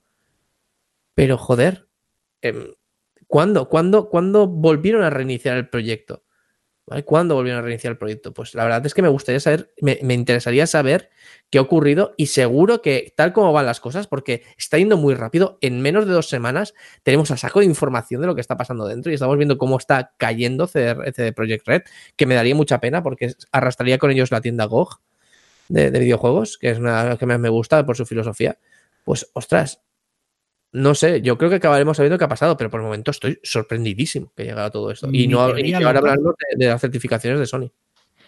Pero joder, eh, ¿cuándo, cuándo, ¿cuándo volvieron a reiniciar el proyecto? ¿Cuándo volvieron a reiniciar el proyecto? Pues la verdad es que me gustaría saber, me, interesaría saber qué ha ocurrido y seguro que tal como van las cosas, porque está yendo muy rápido, en menos de dos semanas tenemos a saco de información de lo que está pasando dentro y estamos viendo cómo está cayendo CD, CD Projekt Red, que me daría mucha pena porque arrastraría con ellos la tienda GOG de, de videojuegos, que es una que más me gusta por su filosofía. Pues, ostras, no sé, yo creo que acabaremos sabiendo qué ha pasado, pero por el momento estoy sorprendidísimo que llegara todo esto. Y, no, y ahora hablando de, de, las certificaciones de Sony.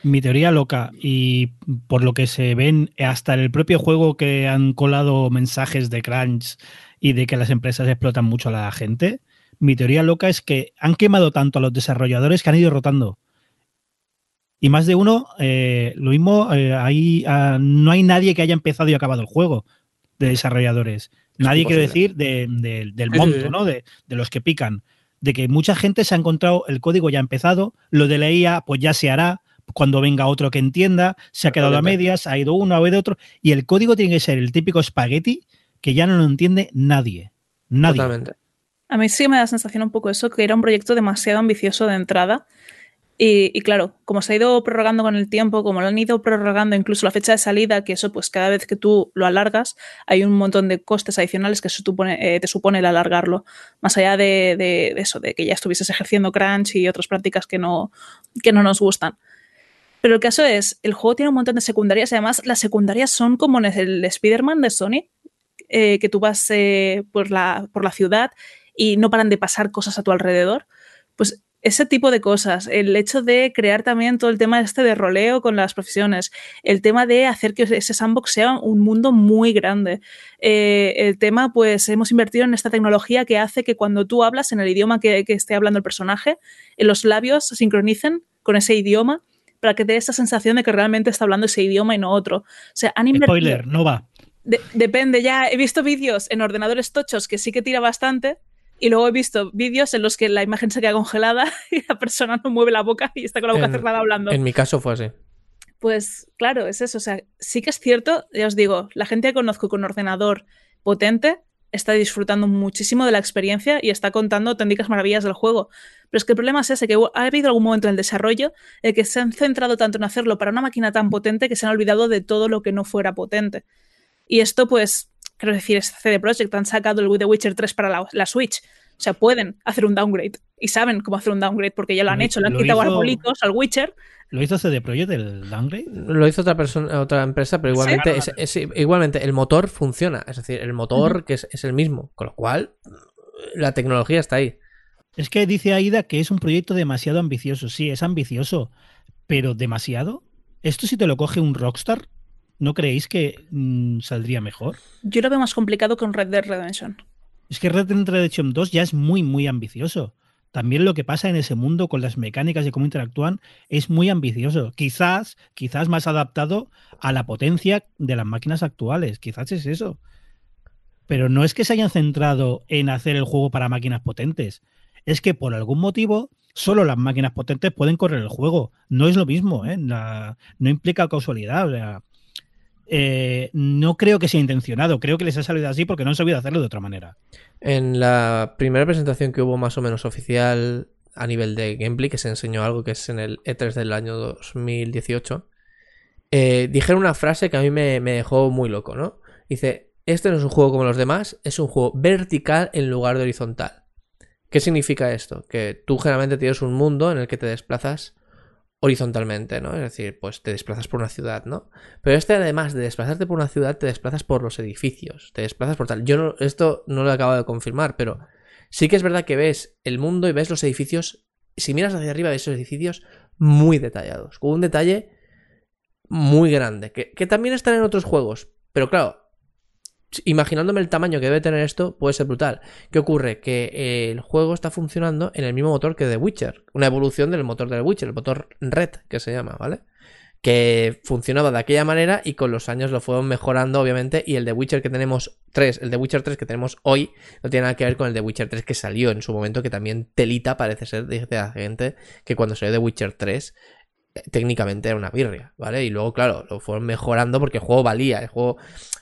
Mi teoría loca, y por lo que se ven hasta en el propio juego que han colado mensajes de crunch y de que las empresas explotan mucho a la gente, mi teoría loca es que han quemado tanto a los desarrolladores que han ido rotando. Y más de uno, eh, lo mismo, eh, ahí uh, no hay nadie que haya empezado y acabado el juego de desarrolladores. Nadie quiere decir de, de, del monto, ¿no? De, de, los que pican. De que mucha gente se ha encontrado el código ya empezado, lo de la IA pues ya se hará cuando venga otro que entienda, se ha quedado a medias, ha ido uno, ha ido otro, y el código tiene que ser el típico espagueti que ya no lo entiende nadie. Nadie. Totalmente. A mí sí me da la sensación un poco eso, que era un proyecto demasiado ambicioso de entrada. Y, claro, como se ha ido prorrogando con el tiempo, como lo han ido prorrogando incluso la fecha de salida, que eso pues cada vez que tú lo alargas hay un montón de costes adicionales que eh, te supone el alargarlo, más allá de, eso, de que ya estuvieses ejerciendo crunch y otras prácticas que no, que no nos gustan. Pero el caso es, el juego tiene un montón de secundarias y además las secundarias son como en el Spider-Man de Sony, eh, que tú vas eh, por, la, por la ciudad y no paran de pasar cosas a tu alrededor. Pues ese tipo de cosas, el hecho de crear también todo el tema este de roleo con las profesiones, el tema de hacer que ese sandbox sea un mundo muy grande, eh, el tema, pues hemos invertido en esta tecnología que hace que cuando tú hablas en el idioma que, que esté hablando el personaje, en los labios se sincronicen con ese idioma para que dé esa sensación de que realmente está hablando ese idioma y no otro. O sea, han invertido... Spoiler, no va. De depende, ya he visto vídeos en ordenadores tochos que sí que tira bastante, y luego he visto vídeos en los que la imagen se queda congelada y la persona no mueve la boca y está con la boca en, cerrada hablando. En mi caso fue así. Pues claro, es eso. O sea, sí que es cierto, ya os digo, la gente que conozco con ordenador potente está disfrutando muchísimo de la experiencia y está contando auténticas maravillas del juego. Pero es que el problema es ese, que ha habido algún momento en el desarrollo en que se han centrado tanto en hacerlo para una máquina tan potente que se han olvidado de todo lo que no fuera potente. Y esto, pues, quiero decir, es CD Projekt, han sacado el The Witcher 3 para la, la, Switch. O sea, pueden hacer un downgrade. Y saben cómo hacer un downgrade porque ya lo han lo, hecho. Le han quitado hizo, arbolitos al Witcher. ¿Lo hizo CD Projekt el downgrade? Lo hizo otra persona, otra empresa, pero igualmente, ¿Sí? es, es, igualmente el motor funciona. Es decir, el motor uh -huh. que es, es el mismo. Con lo cual, la tecnología está ahí. Es que dice Aida que es un proyecto demasiado ambicioso. Sí, es ambicioso, pero demasiado. Esto si te lo coge un Rockstar, ¿no creéis que mmm, saldría mejor? Yo lo veo más complicado con Red Dead Redemption. Es que Red Dead Redemption 2 ya es muy, muy ambicioso. también lo que pasa en ese mundo con las mecánicas y cómo interactúan es muy ambicioso. Quizás, quizás más adaptado a la potencia de las máquinas actuales. Quizás es eso. Pero no es que se hayan centrado en hacer el juego para máquinas potentes. Es que por algún motivo solo las máquinas potentes pueden correr el juego. No es lo mismo, ¿eh? no implica causalidad. O sea, eh, no creo que sea intencionado, creo que les ha salido así porque no han sabido hacerlo de otra manera. En la primera presentación que hubo más o menos oficial a nivel de gameplay, que se enseñó algo que es en el E3 del año 2018, eh, dijeron una frase que a mí me, me dejó muy loco, ¿no? Dice, este no es un juego como los demás, es un juego vertical en lugar de horizontal. ¿Qué significa esto? Que tú generalmente tienes un mundo en el que te desplazas horizontalmente, ¿no? Es decir, pues te desplazas por una ciudad, ¿no? Pero este, además de desplazarte por una ciudad, te desplazas por los edificios, te desplazas por tal. Yo no, esto no lo acabo de confirmar, pero sí que es verdad que ves el mundo y ves los edificios. Si miras hacia arriba, ves esos edificios muy detallados, con un detalle muy grande, que, que también están en otros juegos. Pero claro, imaginándome el tamaño que debe tener esto, puede ser brutal. ¿Qué ocurre? Que eh, el juego está funcionando en el mismo motor que The Witcher. Una evolución del motor de The Witcher, el motor Red, que se llama, ¿vale? Que funcionaba de aquella manera y con los años lo fueron mejorando, obviamente. Y el The Witcher que tenemos 3, el The Witcher 3 que tenemos hoy, no tiene nada que ver con el The Witcher 3 que salió en su momento, que también telita parece ser, dice la gente, que cuando salió The Witcher 3 técnicamente era una birria, ¿vale? Y luego, claro, lo fueron mejorando porque el juego valía, el juego,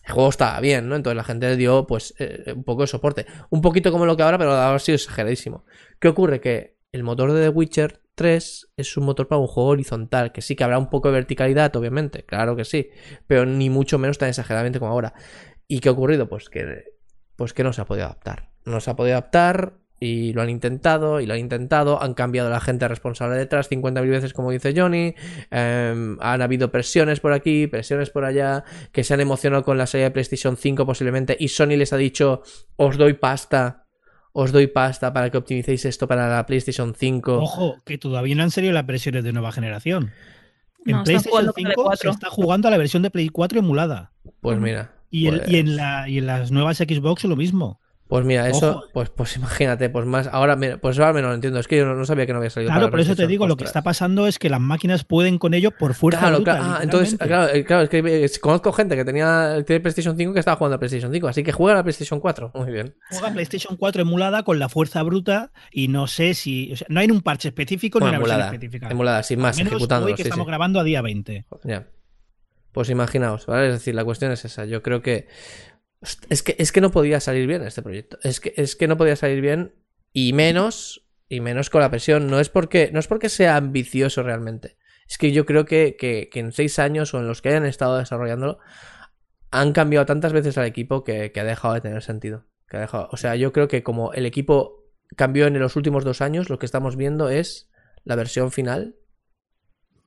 el juego estaba bien, ¿no? Entonces la gente le dio, pues, eh, un poco de soporte. Un poquito como lo que ahora, pero ahora sido exageradísimo. ¿Qué ocurre? Que el motor de The Witcher 3 es un motor para un juego horizontal, que sí que habrá un poco de verticalidad, obviamente, claro que sí, pero ni mucho menos tan exageradamente como ahora. ¿Y qué ha ocurrido? Pues que, pues que no se ha podido adaptar. No se ha podido adaptar, y lo han intentado y lo han intentado, han cambiado a la gente responsable detrás 50.000 veces como dice Johnny, em, han habido presiones por aquí, presiones por allá, que se han emocionado con la serie de PlayStation 5 posiblemente y Sony les ha dicho os doy pasta, os doy pasta para que optimicéis esto para la PlayStation 5. Ojo, que todavía no han salido las presiones de nueva generación. En PlayStation 5 se está jugando a la versión de Play 4 emulada. Pues mira. Y, pues en, la, y en las nuevas Xbox lo mismo. Pues mira, eso, pues, pues imagínate, pues más, ahora, pues ahora me lo entiendo, es que yo no, sabía que no había salido. Claro, por eso te digo, lo que está pasando es que las máquinas pueden con ello por fuerza claro, bruta, claro, ah, entonces, claro, eh, claro, es que eh, conozco gente que tenía tiene PlayStation 5 que estaba jugando a PlayStation 5, así que juega a la PlayStation 4, muy bien. Juega PlayStation 4 emulada con la fuerza bruta y no sé si, o sea, no hay un parche específico ni una emulada, versión específica. Emulada, sin más, ejecutando. Estamos grabando a día 20. Ya. Pues imaginaos, ¿vale? Es decir, la cuestión es esa. Yo creo que es que, es que no podía salir bien este proyecto. Es que, es que no podía salir bien y menos, y menos con la presión. No es porque, no es porque sea ambicioso realmente. Es que yo creo que, que, en seis años o en los que hayan estado desarrollándolo, han cambiado tantas veces al equipo que, ha dejado de tener sentido. Que ha dejado, o sea, yo creo que como el equipo cambió en los últimos dos años, lo que estamos viendo es la versión final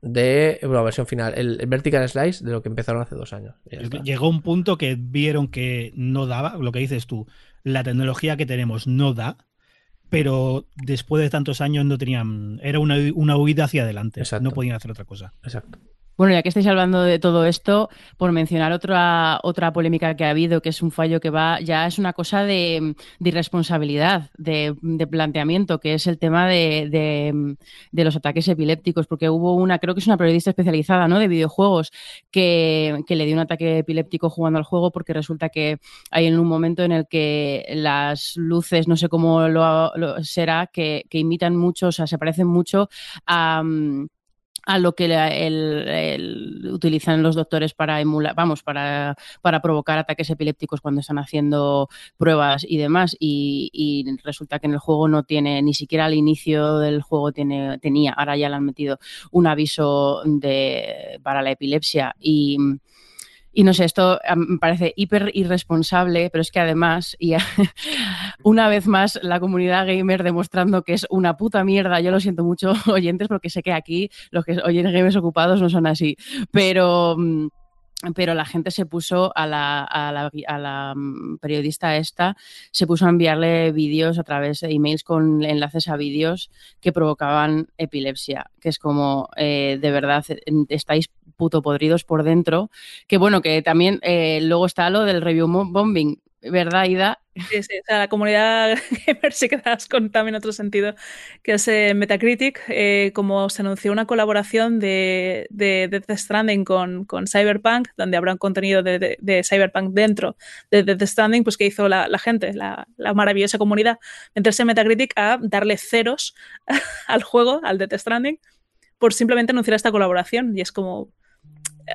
de la versión final, el, Vertical Slice de lo que empezaron hace dos años. Llegó un punto que vieron que no daba, lo que dices tú, la tecnología que tenemos no da, pero después de tantos años no tenían, era una, una huida hacia adelante, no podían hacer otra cosa. Exacto. Bueno, ya que estáis hablando de todo esto, por mencionar otra, otra polémica que ha habido, que es un fallo que va, ya es una cosa de, irresponsabilidad, de, planteamiento, que es el tema de, los ataques epilépticos, porque hubo una, creo que es una periodista especializada, ¿no? De videojuegos, que, le dio un ataque epiléptico jugando al juego, porque resulta que hay en un momento en el que las luces, no sé cómo lo, será, que, que, imitan mucho, o sea, se parecen mucho a a lo que el, utilizan los doctores para emular, vamos, para, para, provocar ataques epilépticos cuando están haciendo pruebas y demás. Y, resulta que en el juego no tiene, ni siquiera al inicio del juego tiene, tenía, ahora ya le han metido un aviso de, para la epilepsia. Y, y no sé, esto me parece hiper irresponsable, pero es que además, y una vez más, la comunidad gamer demostrando que es una puta mierda. Yo lo siento mucho, oyentes, porque sé que aquí los que oyen gamers ocupados no son así. Pero mm, pero la gente se puso a la, a la, a la, mm, periodista esta, se puso a enviarle vídeos a través de emails con enlaces a vídeos que provocaban epilepsia, que es como, eh, de verdad, estáis puto podridos por dentro. Que bueno, que también eh, luego está lo del review bombing, ¿verdad, Ida? Sí, sí, o sea, la comunidad gamer sí que das con también otro sentido, que es eh, Metacritic, eh, como se anunció una colaboración de, de, Death Stranding con, con, Cyberpunk, donde habrá un contenido de, Cyberpunk dentro de Death Stranding, pues que hizo la, la gente, la, la, maravillosa comunidad, meterse en Metacritic a darle ceros al juego, al Death Stranding, por simplemente anunciar esta colaboración. Y es como,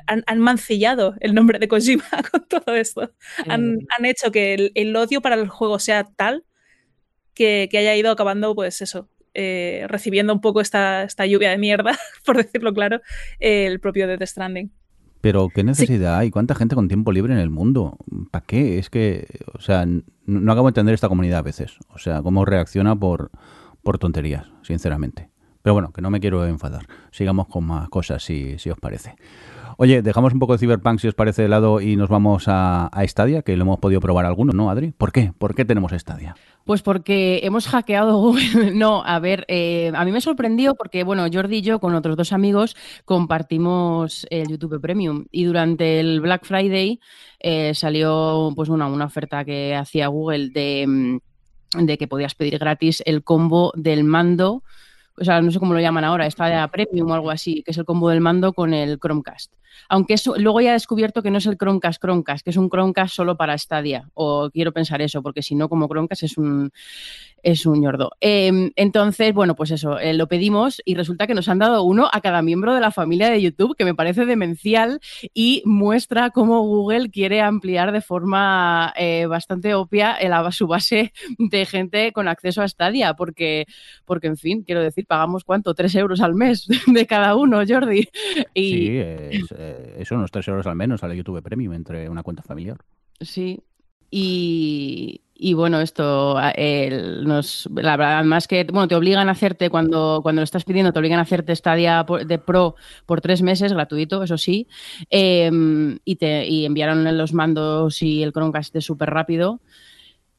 han, mancillado el nombre de Kojima con todo esto. Han, hecho que el, odio para el juego sea tal que, haya ido acabando, pues eso, eh, recibiendo un poco esta, esta, lluvia de mierda, por decirlo claro, el propio Death Stranding. Pero qué necesidad hay, cuánta gente con tiempo libre en el mundo. ¿Para qué? Es que, o sea, no, acabo de entender esta comunidad a veces. O sea, cómo reacciona por, por tonterías, sinceramente. Pero bueno, que no me quiero enfadar. Sigamos con más cosas, si, si os parece. Oye, dejamos un poco de Cyberpunk, si os parece, de lado y nos vamos a, a Stadia, que lo hemos podido probar algunos, ¿no, Adri? ¿Por qué? ¿Por qué tenemos Stadia? Pues porque hemos hackeado Google. No, a ver, eh, a mí me sorprendió porque, bueno, Jordi y yo con otros dos amigos compartimos el YouTube Premium y durante el Black Friday eh, salió pues una, una oferta que hacía Google de, mm, de que podías pedir gratis el combo del mando o sea, no sé cómo lo llaman ahora, está Premium o algo así, que es el combo del mando con el Chromecast. Aunque eso, luego ya he descubierto que no es el Chromecast Chromecast, que es un Chromecast solo para Stadia, o quiero pensar eso, porque si no, como Chromecast es un, es un ñordo. Em, entonces, bueno, pues eso, eh, lo pedimos y resulta que nos han dado uno a cada miembro de la familia de YouTube, que me parece demencial y muestra cómo Google quiere ampliar de forma eh, bastante obvia su base de gente con acceso a Stadia, porque, porque, en fin, quiero decir, pagamos cuánto, tres euros al mes de cada uno, Jordi. Y... Sí, es, eh, eso, unos tres euros al menos al YouTube Premium entre una cuenta familiar. Sí, y, y bueno, esto nos, la verdad, más que, bueno, te obligan a hacerte, cuando, cuando lo estás pidiendo, te obligan a hacerte Stadia de Pro por tres meses, gratuito, eso sí, em, y, te, y enviaron los mandos y el Chromecast súper rápido.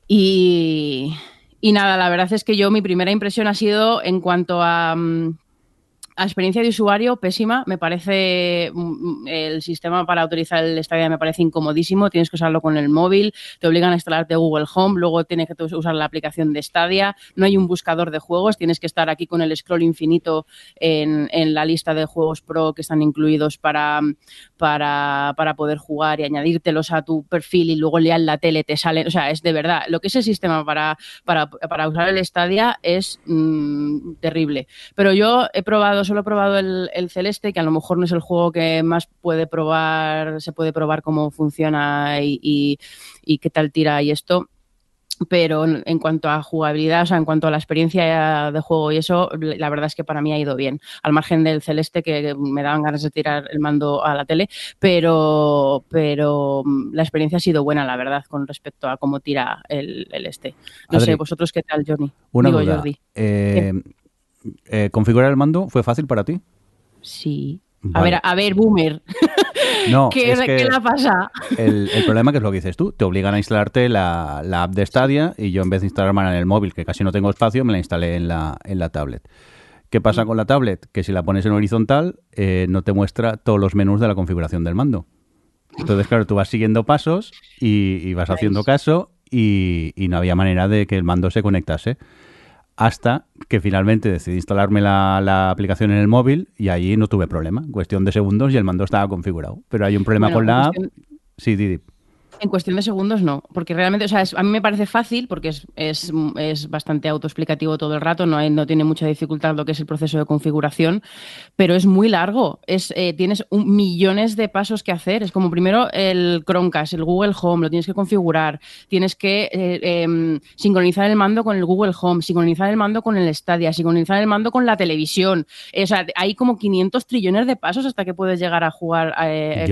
Y, y nada, la verdad es que yo mi primera impresión ha sido en cuanto a... Mm, la experiencia de usuario, pésima. Me parece mm, mm, el sistema para utilizar el Stadia me parece incomodísimo. Tienes que usarlo con el móvil, te obligan a instalarte Google Home, luego tienes que usar la aplicación de Stadia. No hay un buscador de juegos, tienes que estar aquí con el scroll infinito en, la lista de juegos pro que están incluidos para, para, poder jugar y añadírtelos a tu perfil y luego leer la tele, te salen. O sea, es de verdad. Lo que es el sistema para, para, usar el Stadia es mm, terrible. Pero yo he probado solo he probado el, Celeste, que a lo mejor no es el juego que más puede probar, se puede probar cómo funciona y, qué tal tira y esto pero en cuanto a jugabilidad, o sea, en cuanto a la experiencia de juego y eso, la verdad es que para mí ha ido bien. Al margen del celeste, que me daban ganas de tirar el mando a la tele, pero, pero la experiencia ha sido buena, la verdad, con respecto a cómo tira el, este. No sé, vosotros qué tal, Johnny. Una Digo, Jordi. Eh, eh, ¿configurar el mando fue fácil para ti? Sí. A ver, a ver, boomer. No, ¿Qué, es ¿Qué la pasa? El, problema que es lo que dices tú, te obligan a instalarte la, app de Stadia y yo en vez de instalarme en el móvil, que casi no tengo espacio, me la instalé en la, en la tablet. ¿Qué pasa mm. con la tablet? Que si la pones en horizontal, eh, no te muestra todos los menús de la configuración del mando. Entonces, claro, tú vas siguiendo pasos y, vas haciendo caso y, y, no había manera de que el mando se conectase hasta que finalmente decidí instalarme la, aplicación en el móvil y allí no tuve problema. Cuestión de segundos y el mando estaba configurado. Pero hay un problema con la app. Sí, Didi. En cuestión de segundos no, porque realmente, o sea, a mí me parece fácil porque es, es, es, bastante autoexplicativo todo el rato, no, no tiene mucha dificultad lo que es el proceso de configuración, pero es muy largo, es, eh, tienes un, millones de pasos que hacer, es como primero el Chromecast, el Google Home, lo tienes que configurar, tienes que eh, em, sincronizar el mando con el Google Home, sincronizar el mando con el Stadia, sincronizar el mando con la televisión, eh, o sea, hay como 500 trillones de pasos hasta que puedes llegar a jugar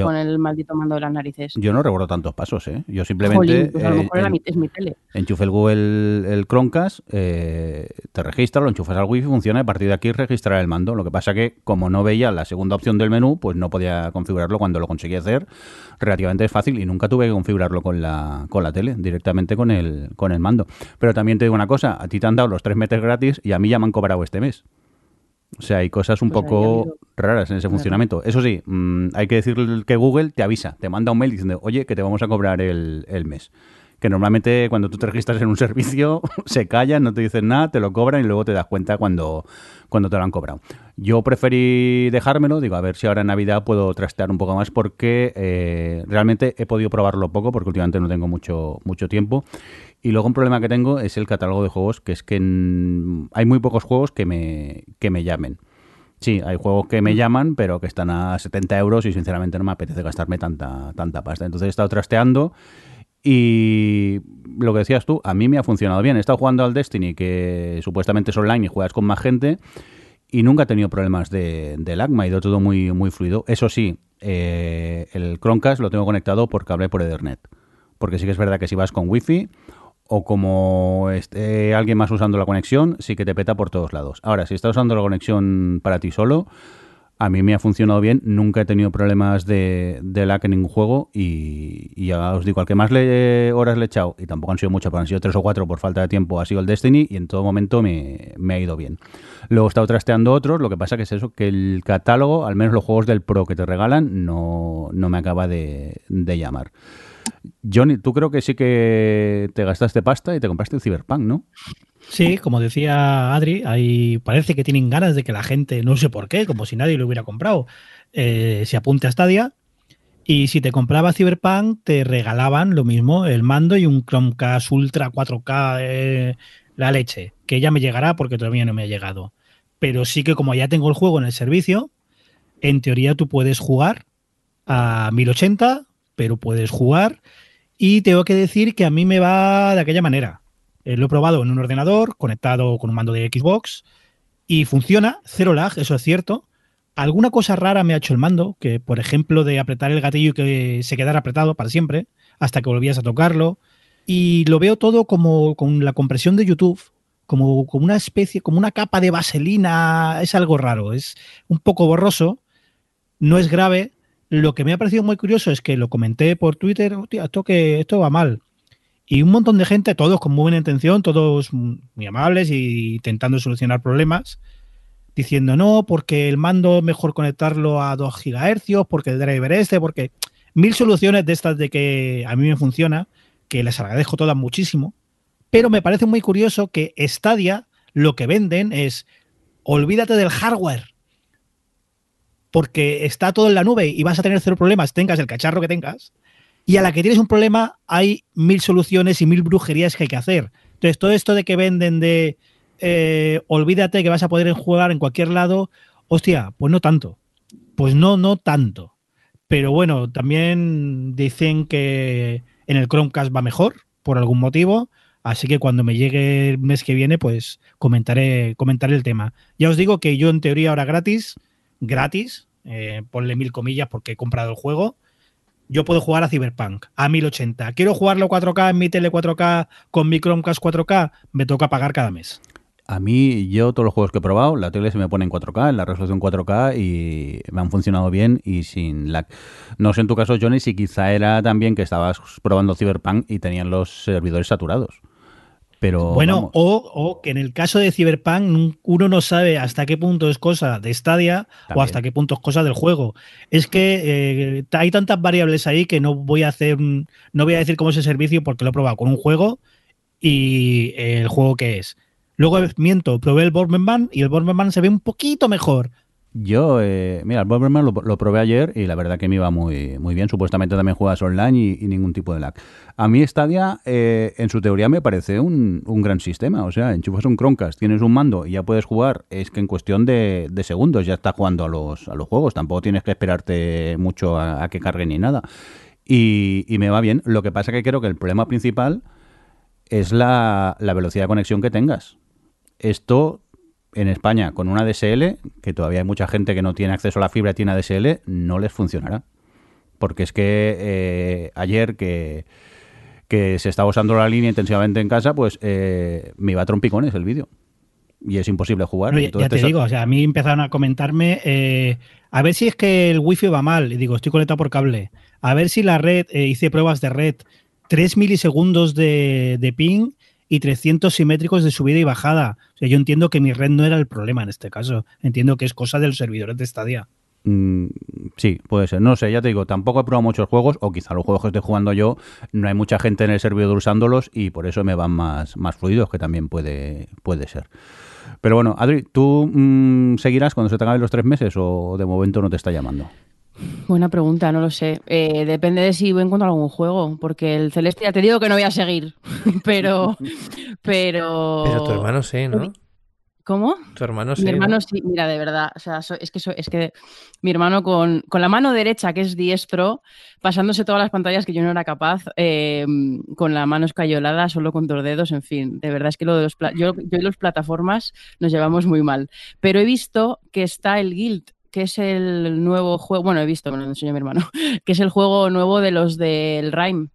con el maldito mando de las narices. Yo no recuerdo tantos pasos. ¿Eh? Yo simplemente pues eh, enchufe el Google el Chromecast, eh, te registra, lo enchufas al wifi, funciona y a partir de aquí registrar el mando. Lo que pasa que como no veía la segunda opción del menú, pues no podía configurarlo cuando lo conseguí hacer. Relativamente fácil y nunca tuve que configurarlo con la, con la tele, directamente con el, con el mando. Pero también te digo una cosa, a ti te han dado los tres meses gratis y a mí ya me han cobrado este mes. O sea, hay cosas un pues poco raras en ese funcionamiento. Eso sí, mm, hay que decir que Google te avisa, te manda un mail diciendo, oye, que te vamos a cobrar el, mes. Que normalmente cuando tú te registras en un servicio se callan, no te dicen nada, te lo cobran y luego te das cuenta cuando, cuando te lo han cobrado. Yo preferí dejármelo, digo, a ver si ahora en Navidad puedo trastear un poco más porque eh, realmente he podido probarlo poco porque últimamente no tengo mucho, mucho tiempo. Y luego un problema que tengo es el catálogo de juegos, que es que hay muy pocos juegos que me, que me llamen. Sí, hay juegos que me llaman, pero que están a 70 euros y sinceramente no me apetece gastarme tanta, tanta pasta. Entonces he estado trasteando y lo que decías tú, a mí me ha funcionado bien. He estado jugando al Destiny, que supuestamente es online y juegas con más gente, y nunca he tenido problemas de, de lag, me ha ido todo muy, muy fluido. Eso sí, eh, el Chromecast lo tengo conectado por cable por Ethernet. Porque sí que es verdad que si vas con Wi-Fi o como esté alguien más usando la conexión, sí que te peta por todos lados. Ahora, si estás usando la conexión para ti solo, a mí me ha funcionado bien, nunca he tenido problemas de, de lag en ningún juego y, ya os digo, al que más le, horas le he echado, y tampoco han sido muchas, pero han sido tres o cuatro por falta de tiempo, ha sido el Destiny y en todo momento me, ha ido bien. Luego he estado trasteando otros, lo que pasa que es eso, que el catálogo, al menos los juegos del Pro que te regalan, no, no me acaba de, de llamar. Johnny, tú creo que sí que te gastaste pasta y te compraste el Cyberpunk, ¿no? Sí, como decía Adri, parece que tienen ganas de que la gente, no sé por qué, como si nadie lo hubiera comprado, eh, se apunte a Stadia. Y si te compraba Cyberpunk, te regalaban lo mismo, el mando y un Chromecast Ultra 4K, eh, la leche, que ya me llegará porque todavía no me ha llegado. Pero sí que como ya tengo el juego en el servicio, en teoría tú puedes jugar a 1080, pero puedes jugar. Y tengo que decir que a mí me va de aquella manera. Eh, lo he probado en un ordenador conectado con un mando de Xbox y funciona, cero lag, eso es cierto. Alguna cosa rara me ha hecho el mando, que por ejemplo de apretar el gatillo y que se quedara apretado para siempre, hasta que volvías a tocarlo. Y lo veo todo como con la compresión de YouTube, como, como una especie, como una capa de vaselina. Es algo raro, es un poco borroso, no es grave. Lo que me ha parecido muy curioso es que lo comenté por Twitter, esto, que, esto va mal. Y un montón de gente, todos con muy buena intención, todos muy amables y intentando solucionar problemas, diciendo no, porque el mando mejor conectarlo a 2 GHz, porque el driver este, porque mil soluciones de estas de que a mí me funciona, que les agradezco todas muchísimo, pero me parece muy curioso que Stadia lo que venden es olvídate del hardware, porque está todo en la nube y vas a tener cero problemas, tengas el cacharro que tengas, y a la que tienes un problema hay mil soluciones y mil brujerías que hay que hacer. Entonces, todo esto de que venden de eh, olvídate que vas a poder jugar en cualquier lado, hostia, pues no tanto. Pues no, no tanto. Pero bueno, también dicen que en el Chromecast va mejor, por algún motivo. Así que cuando me llegue el mes que viene, pues comentaré, comentaré el tema. Ya os digo que yo en teoría ahora gratis, gratis, eh, ponle mil comillas porque he comprado el juego, yo puedo jugar a Cyberpunk a 1080. Quiero jugarlo 4K en mi tele 4K con mi Chromecast 4K, me toca pagar cada mes. A mí, yo todos los juegos que he probado, la tele se me pone en 4K, en la resolución 4K y me han funcionado bien y sin lag. No sé en tu caso, Johnny, si quizá era también que estabas probando Cyberpunk y tenían los servidores saturados bueno, o, que en el caso de Cyberpunk uno no sabe hasta qué punto es cosa de Stadia o hasta qué punto es cosa del juego. Es que eh, hay tantas variables ahí que no voy a hacer, no voy a decir cómo es el servicio porque lo he probado con un juego y el juego que es. Luego miento, probé el Bomberman y el Bomberman se ve un poquito mejor, yo, eh, mira, el Bomberman lo, probé ayer y la verdad que me iba muy, muy bien. Supuestamente también juegas online y, ningún tipo de lag. A mí Stadia, eh, en su teoría, me parece un, gran sistema. O sea, enchufas un Chromecast, tienes un mando y ya puedes jugar. Es que en cuestión de, segundos ya estás jugando a los, a los juegos. Tampoco tienes que esperarte mucho a, que cargue ni nada. Y, me va bien. Lo que pasa que creo que el problema principal es la, la velocidad de conexión que tengas. Esto en España con una DSL, que todavía hay mucha gente que no tiene acceso a la fibra y tiene DSL, no les funcionará. Porque es que eh, ayer que, que se estaba usando la línea intensivamente en casa, pues eh, me iba a trompicones el vídeo. Y es imposible jugar. ya te digo, o sea, a mí empezaron a comentarme, eh, a ver si es que el wifi va mal. Y digo, estoy conectado por cable. A ver si la red, hice pruebas de red, 3 milisegundos de, de ping y 300 simétricos de subida y bajada. O sea, yo entiendo que mi red no era el problema en este caso. Entiendo que es cosa de los servidores de Stadia. Mm, sí, puede ser. No sé, ya te digo, tampoco he probado muchos juegos, o quizá los juegos que estoy jugando yo, no hay mucha gente en el servidor usándolos y por eso me van más, más fluidos, que también puede, puede ser. Pero bueno, Adri, ¿tú mm, seguirás cuando se te acaben los tres meses o de momento no te está llamando? Buena pregunta, no lo sé. Eh, depende de si encuentro algún juego, porque el Celeste ya te digo que no voy a seguir, pero... Pero, pero tu hermano sí, ¿no? ¿Cómo? Tu hermano sí. Mi hermano sí, mira, de verdad. O sea, es, que es que mi hermano con, con, la mano derecha, que es diestro, pasándose todas las pantallas que yo no era capaz, eh, con la mano escayolada, solo con dos dedos, en fin. De verdad es que lo de los yo, yo y los plataformas nos llevamos muy mal. Pero he visto que está el Guild que es el nuevo juego, bueno, he visto, me lo enseñó mi hermano, que es el juego nuevo de los del Rime.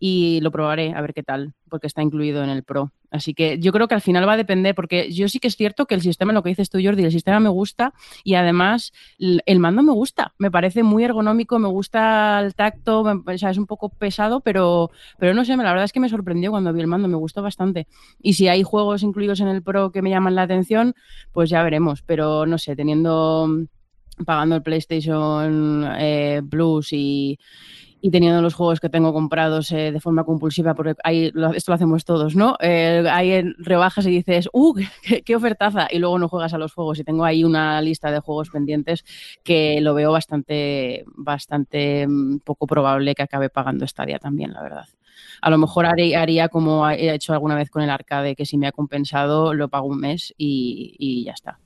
Y lo probaré a ver qué tal, porque está incluido en el Pro. Así que yo creo que al final va a depender, porque yo sí que es cierto que el sistema, lo que dices tú, Jordi, el sistema me gusta y además el mando me gusta. Me parece muy ergonómico, me gusta el tacto, o sea, es un poco pesado, pero, pero no sé, la verdad es que me sorprendió cuando vi el mando, me gustó bastante. Y si hay juegos incluidos en el Pro que me llaman la atención, pues ya veremos. Pero no sé, teniendo pagando el PlayStation eh, Plus y, teniendo los juegos que tengo comprados eh, de forma compulsiva, porque hay, esto lo hacemos todos, ¿no? Eh, hay rebajas y dices, ¡uh, qué, ofertaza! Y luego no juegas a los juegos. Y tengo ahí una lista de juegos pendientes que lo veo bastante, bastante mm, poco probable que acabe pagando Stadia también, la verdad. A lo mejor haría, como he hecho alguna vez con el arcade, que si me ha compensado, lo pago un mes y, y ya está.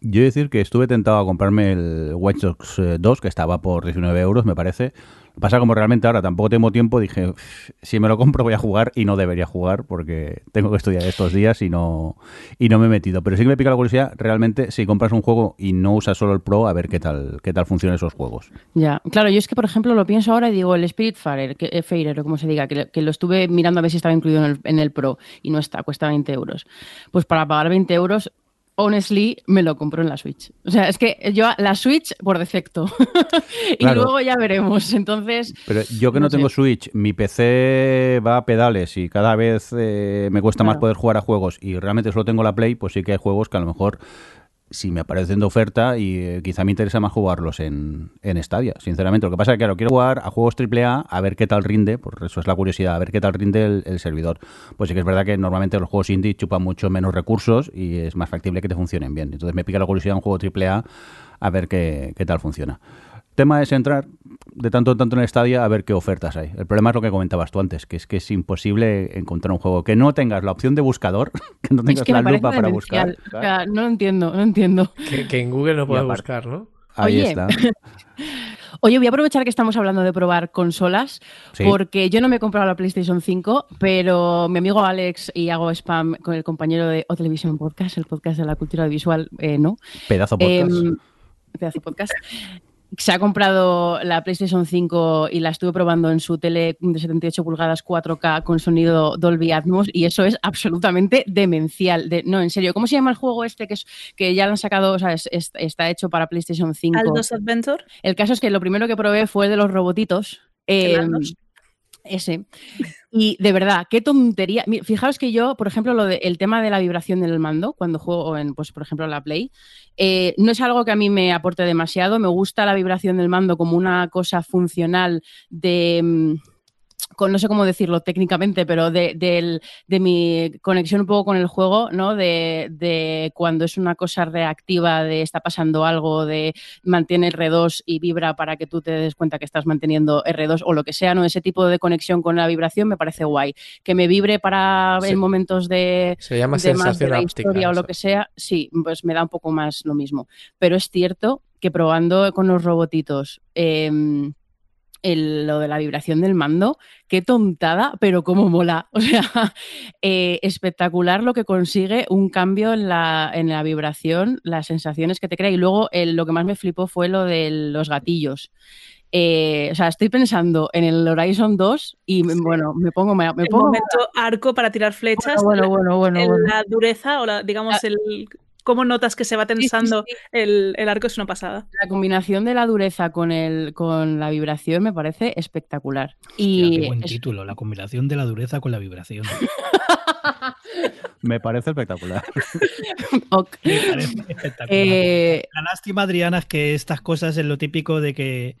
Yo he decir que estuve tentado a comprarme el Watch Dogs 2, eh, que estaba por 19 euros, me parece. Pasa como realmente ahora tampoco tengo tiempo, dije, si me lo compro voy a jugar y no debería jugar porque tengo que estudiar estos días y no, y no me he metido. Pero sí que me pica la curiosidad, realmente, si compras un juego y no usas solo el Pro, a ver qué tal, qué tal funcionan esos juegos. Ya, claro, yo es que, por ejemplo, lo pienso ahora y digo, el Spirit Farer, que, eh, o como se diga, que, lo estuve mirando a ver si estaba incluido en el, en el Pro y no está, cuesta 20 euros. Pues para pagar 20 euros honestly, me lo compro en la Switch. O sea, es que yo la Switch por defecto. y luego ya veremos. Entonces. Pero yo que no, tengo Switch, mi PC va a pedales y cada vez eh, me cuesta más poder jugar a juegos y realmente solo tengo la Play, pues sí que hay juegos que a lo mejor si me aparecen de oferta y eh, quizá me interesa más jugarlos en, en Stadia, sinceramente. Lo que pasa es que, claro, quiero jugar a juegos AAA a ver qué tal rinde, por eso es la curiosidad, a ver qué tal rinde el, servidor. Pues sí que es verdad que normalmente los juegos indie chupan mucho menos recursos y es más factible que te funcionen bien. Entonces me pica la curiosidad un juego AAA a ver qué, qué tal funciona tema es entrar de tanto en tanto en el Stadia a ver qué ofertas hay. El problema es lo que comentabas tú antes, que es que es imposible encontrar un juego que no tengas la opción de buscador, que no tengas la lupa para buscar. no lo entiendo, no entiendo. Que, en Google no puedes buscar, ¿no? Ahí está. Oye, voy a aprovechar que estamos hablando de probar consolas, porque yo no me he comprado la PlayStation 5, pero mi amigo Alex, y hago spam con el compañero de O Television Podcast, el podcast de la cultura visual, eh, ¿no? Pedazo podcast. Em, pedazo podcast se ha comprado la PlayStation 5 y la estuve probando en su tele de 78 pulgadas 4K con sonido Dolby Atmos y eso es absolutamente demencial. no, en serio, ¿cómo se llama el juego este que, es, que ya lo han sacado, o sea, está hecho para PlayStation 5? Aldos Adventure. El caso es que lo primero que probé fue el de los robotitos. Eh, ese. Y de verdad, qué tontería. Fijaos que yo, por ejemplo, lo el tema de la vibración del mando, cuando juego en, pues, por ejemplo, la Play, eh, no es algo que a mí me aporte demasiado. Me gusta la vibración del mando como una cosa funcional de mm, con, no sé cómo decirlo técnicamente, pero de, mi conexión un poco con el juego, ¿no? De, cuando es una cosa reactiva, de está pasando algo, de mantiene R2 y vibra para que tú te des cuenta que estás manteniendo R2 o lo que sea, ¿no? Ese tipo de conexión con la vibración me parece guay. Que me vibre para en momentos de, Se llama sensación más historia o lo que sea, sí, pues me da un poco más lo mismo. Pero es cierto que probando con los robotitos, em, lo de la vibración del mando, qué tontada, pero cómo mola. O sea, eh, espectacular lo que consigue un cambio en la, en la vibración, las sensaciones que te crea. Y luego lo que más me flipó fue lo de los gatillos. Eh, o sea, estoy pensando en el Horizon 2 y bueno, me pongo. Me, pongo momento arco para tirar flechas. Bueno, bueno, bueno. La dureza o la, digamos, ah. el cómo notas que se va tensando sí, sí. El, el arco es una pasada. La combinación de la dureza con, el, con la vibración me parece espectacular. Y Hostia, qué buen es- título, la combinación de la dureza con la vibración. Me parece espectacular. ok. Me parece espectacular. Eh, La lástima, Adriana, es que estas cosas es lo típico de que,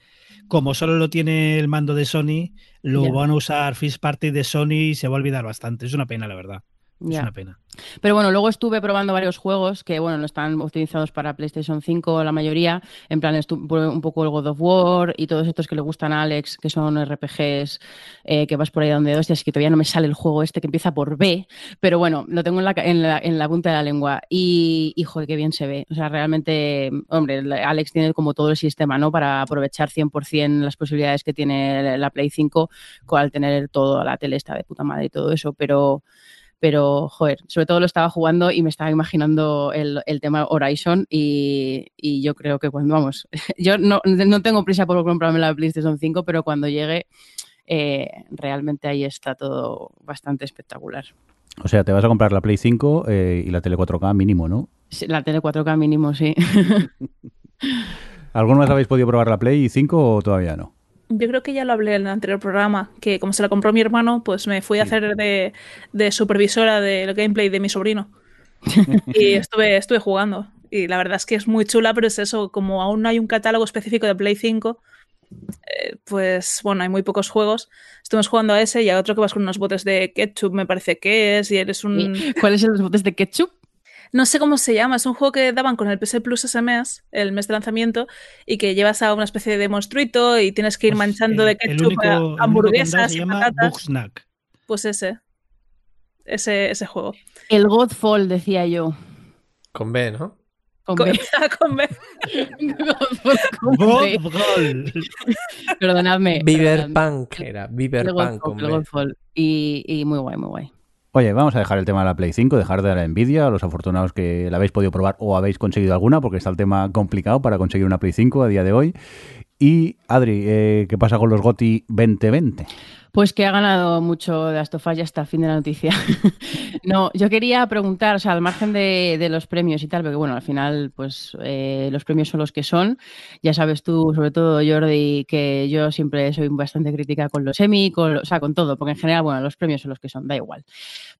como solo lo tiene el mando de Sony, lo van a usar Fish Party de Sony y se va a olvidar bastante. Es una pena, la verdad. Es una pena. Pero bueno, luego estuve probando varios juegos que, bueno, no están optimizados para PlayStation 5 la mayoría. En plan, probé un poco el God of War y todos estos que le gustan a Alex, que son RPGs, eh, que vas por ahí donde hostias, que todavía no me sale el juego este que empieza por B. Pero bueno, lo tengo en la, en la, en la punta de la lengua. Y, joder, qué bien se ve. O sea, realmente, hombre, Alex tiene como todo el sistema, ¿no? Para aprovechar 100% las posibilidades que tiene la Play 5 con- al tener toda la tele esta de puta madre y todo eso. Pero pero joder, sobre todo lo estaba jugando y me estaba imaginando el, el tema Horizon y, y yo creo que cuando, vamos, yo no, no tengo prisa por comprarme la PlayStation 5, pero cuando llegue eh, realmente ahí está todo bastante espectacular. O sea, te vas a comprar la Play 5 eh, y la tele 4K mínimo, ¿no? Sí, La tele 4K mínimo, sí. ¿Alguno más habéis podido probar la Play 5 o todavía no? Yo creo que ya lo hablé en el anterior programa, que como se la compró mi hermano, pues me fui a hacer de, de supervisora del gameplay de mi sobrino. y estuve, estuve jugando. Y la verdad es que es muy chula, pero es eso, como aún no hay un catálogo específico de Play 5, eh, pues bueno, hay muy pocos juegos. Estuvimos jugando a ese y a otro que vas con unos botes de ketchup, me parece que es, y eres un... ¿Cuáles son los botes de ketchup? No sé cómo se llama, es un juego que daban con el PS Plus ese mes, el mes de lanzamiento, y que llevas a una especie de monstruito y tienes que ir Pues, manchando el- de el ketchup único- el a- único hamburguesas se y llama patatas. Bugsnack. Pues ese. Ese, ese juego. El Godfall, decía yo. Con B, ¿no? Con B. con B. Godfall con B. Godfall. Perdonadme. Punk era. El Beaver Punk Godfall, con el B. Godfall. Y, y muy guay, muy guay. Oye, vamos a dejar el tema de la Play 5, dejar de la envidia a los afortunados que la habéis podido probar o habéis conseguido alguna, porque está el tema complicado para conseguir una Play 5 a día de hoy. Y Adri, eh, ¿qué pasa con los GOTI 2020? Pues que ha ganado mucho de Astofas ya hasta el fin de la noticia. no, yo quería preguntar, o sea, al margen de, los premios y tal, porque bueno, al final, pues eh, los premios son los que son. Ya sabes tú, sobre todo Jordi, que yo siempre soy bastante crítica con los semi, con, o sea, con todo, porque en general, bueno, los premios son los que son, da igual.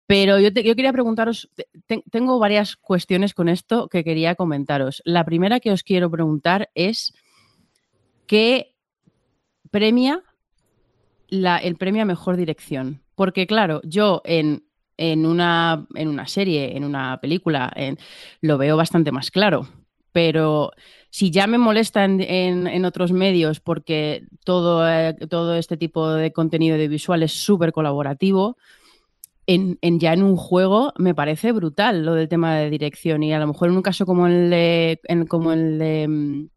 Pero yo, yo quería preguntaros, te- te- tengo varias cuestiones con esto que quería comentaros. La primera que os quiero preguntar es, ¿qué premia la- el premio a mejor dirección. Porque, claro, yo en, en, una, en una serie, en una película, en- lo veo bastante más claro. Pero si ya me molesta en, en- otros medios porque todo, eh, todo este tipo de contenido de visual es súper colaborativo, en, en ya en un juego me parece brutal lo del tema de dirección. Y a lo mejor en un caso como el de, en- como el de mm,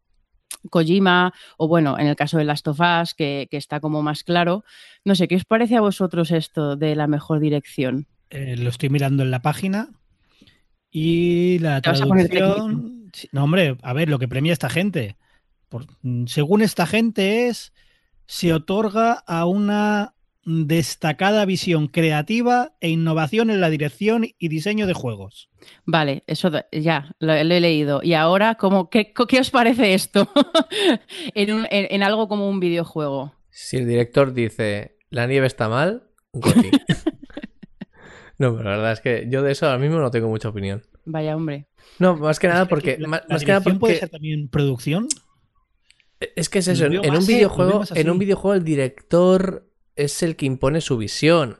Kojima, o bueno, en el caso de Last of Us, que, que está como más claro. No sé, ¿qué os parece a vosotros esto de la mejor dirección? Eh, lo estoy mirando en la página y la traducción. No, hombre, a ver, lo que premia esta gente. Por- mm, según esta gente es, se otorga a una destacada visión creativa e innovación en la dirección y diseño de juegos. Vale, eso ya, lo, lo he leído. Y ahora, ¿cómo, qué, ¿qué os parece esto en, un- en- en algo como un videojuego? Si el director dice la nieve está mal, Goti. no, pero la verdad es que yo de eso ahora mismo no tengo mucha opinión. Vaya hombre. No, más que nada porque. la- más, la más que nada dirección puede porque. ser también producción. Es que es eso, en, un videojuego, en un videojuego el director es el que impone su visión,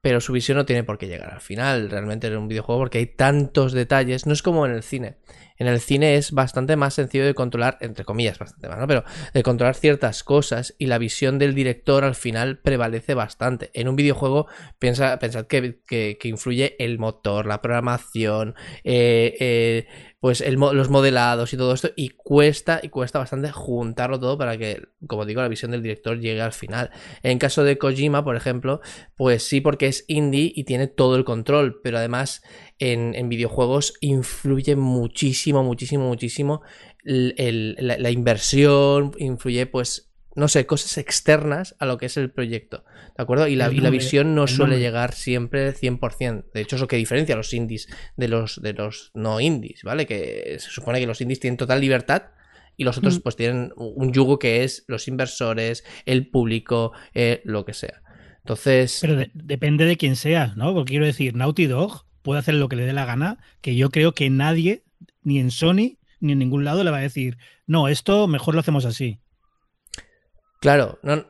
pero su visión no tiene por qué llegar al final, realmente en un videojuego porque hay tantos detalles, no es como en el cine. En el cine es bastante más sencillo de controlar, entre comillas, bastante más, ¿no? Pero de controlar ciertas cosas y la visión del director al final prevalece bastante. En un videojuego, piensa, pensad que, que- influye el motor, la programación, eh, eh, pues el los modelados y todo esto, y cuesta, y cuesta bastante juntarlo todo para que, como digo, la visión del director llegue al final. En caso de Kojima, por ejemplo, pues sí, porque es indie y tiene todo el control, pero además en, en videojuegos influye muchísimo, muchísimo, muchísimo la inversión, influye pues no sé, cosas externas a lo que es el proyecto, ¿de acuerdo? Y la, y la visión no el suele nombre. llegar siempre 100%. De hecho, es lo que diferencia a los indies de los, de los no indies, ¿vale? Que se supone que los indies tienen total libertad y los otros Mm. pues tienen un yugo que es los inversores, el público, eh, lo que sea. Entonces, Pero de- depende de quién sea, ¿no? Porque quiero decir, Naughty Dog puede hacer lo que le dé la gana, que yo creo que nadie, ni en Sony, ni en ningún lado, le va a decir, no, esto mejor lo hacemos así. Claro, no,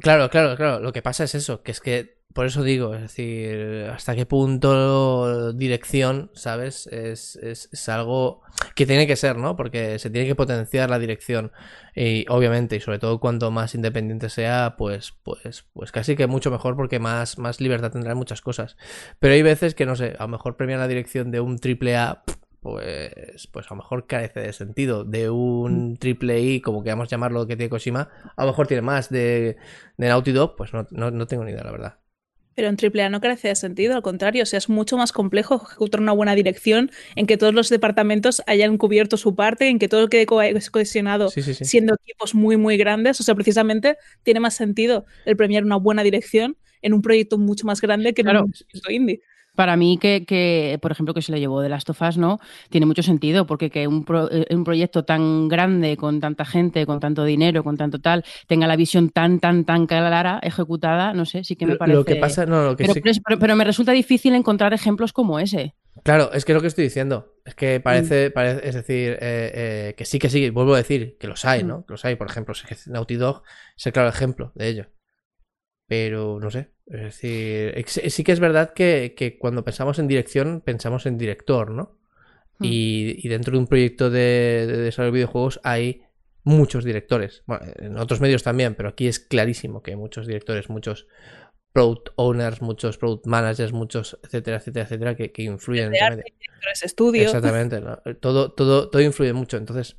claro, claro, claro. Lo que pasa es eso, que es que por eso digo, es decir, hasta qué punto dirección, ¿sabes? Es, es, es algo que tiene que ser, ¿no? Porque se tiene que potenciar la dirección. Y obviamente, y sobre todo cuanto más independiente sea, pues, pues, pues casi que mucho mejor porque más, más libertad tendrá en muchas cosas. Pero hay veces que, no sé, a lo mejor premian la dirección de un triple A pues, pues a lo mejor carece de sentido. De un triple I, como queramos llamarlo, que tiene Kojima, a lo mejor tiene más. De, de Naughty Dog, pues no, no, no tengo ni idea, la verdad. Pero en AAA no carece de sentido, al contrario, o sea, es mucho más complejo ejecutar una buena dirección en que todos los departamentos hayan cubierto su parte, en que todo quede co- cohesionado Sí, sí, sí. siendo equipos muy, muy grandes. O sea, precisamente tiene más sentido el premiar una buena dirección en un proyecto mucho más grande que Claro. en un proyecto indie. Para mí, que, que, por ejemplo, que se le llevó de Last of Us, ¿no? Tiene mucho sentido, porque que un, pro- eh, un proyecto tan grande, con tanta gente, con tanto dinero, con tanto tal, tenga la visión tan, tan, tan clara, ejecutada, no sé, sí que me Lo- parece. Lo que pasa, no, lo que pero, sí- pero- pero- me resulta difícil encontrar ejemplos como ese. Claro, es que es lo que estoy diciendo. Es que Mm. parece, parece es decir, eh, eh, que sí, que sí, vuelvo a decir, que los hay, Mm. ¿no? Que los hay, por ejemplo, Naughty Dog es el claro ejemplo de ello. Pero no sé, es decir, ex- sí que es verdad que, que cuando pensamos en dirección, pensamos en director, ¿no? Mm. Y, y dentro de un proyecto de, de desarrollo de videojuegos hay muchos directores. Bueno, en otros medios también, pero aquí es clarísimo que hay muchos directores, muchos product owners, muchos product managers, muchos, etcétera, etcétera, etcétera, que, que influyen en arte, medio. directores, estudio. Exactamente, ¿no? todo, todo, todo influye mucho. Entonces,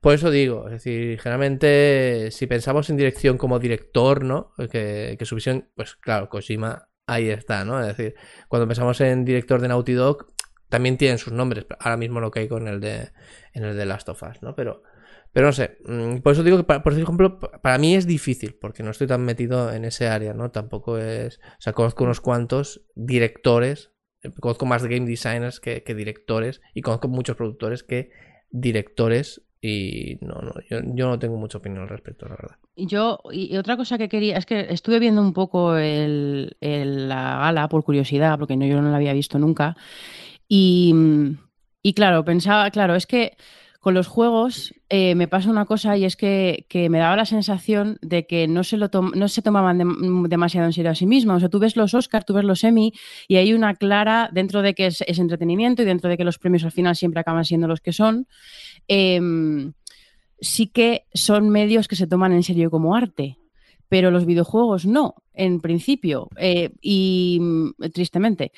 por eso digo, es decir, generalmente si pensamos en dirección como director, ¿no? Que, que su visión, pues claro, Kojima ahí está, ¿no? Es decir, cuando pensamos en director de Naughty Dog, también tienen sus nombres. Ahora mismo no caigo en el de en el de Last of Us, ¿no? Pero, pero no sé. mm, Por eso digo que, pa- por ejemplo, pa- para mí es difícil, porque no estoy tan metido en ese área, ¿no? Tampoco es. O sea, conozco unos cuantos directores. Conozco más game designers que, que directores. Y conozco muchos productores que directores. Y no, no, yo, yo no tengo mucha opinión al respecto, la verdad. Yo, y otra cosa que quería, es que estuve viendo un poco el, el- la gala por curiosidad, porque no, yo no la había visto nunca. Y, y claro, pensaba, claro, es que con los juegos eh, me pasa una cosa y es que, que me daba la sensación de que no se, lo no se tomaban dem- demasiado en serio a sí mismos. O sea, tú ves los Oscars, tú ves los Emmy y hay una clara, dentro de que es, es entretenimiento y dentro de que los premios al final siempre acaban siendo los que son, em, sí que son medios que se toman en serio como arte, pero los videojuegos no, en principio, eh, y mm, tristemente.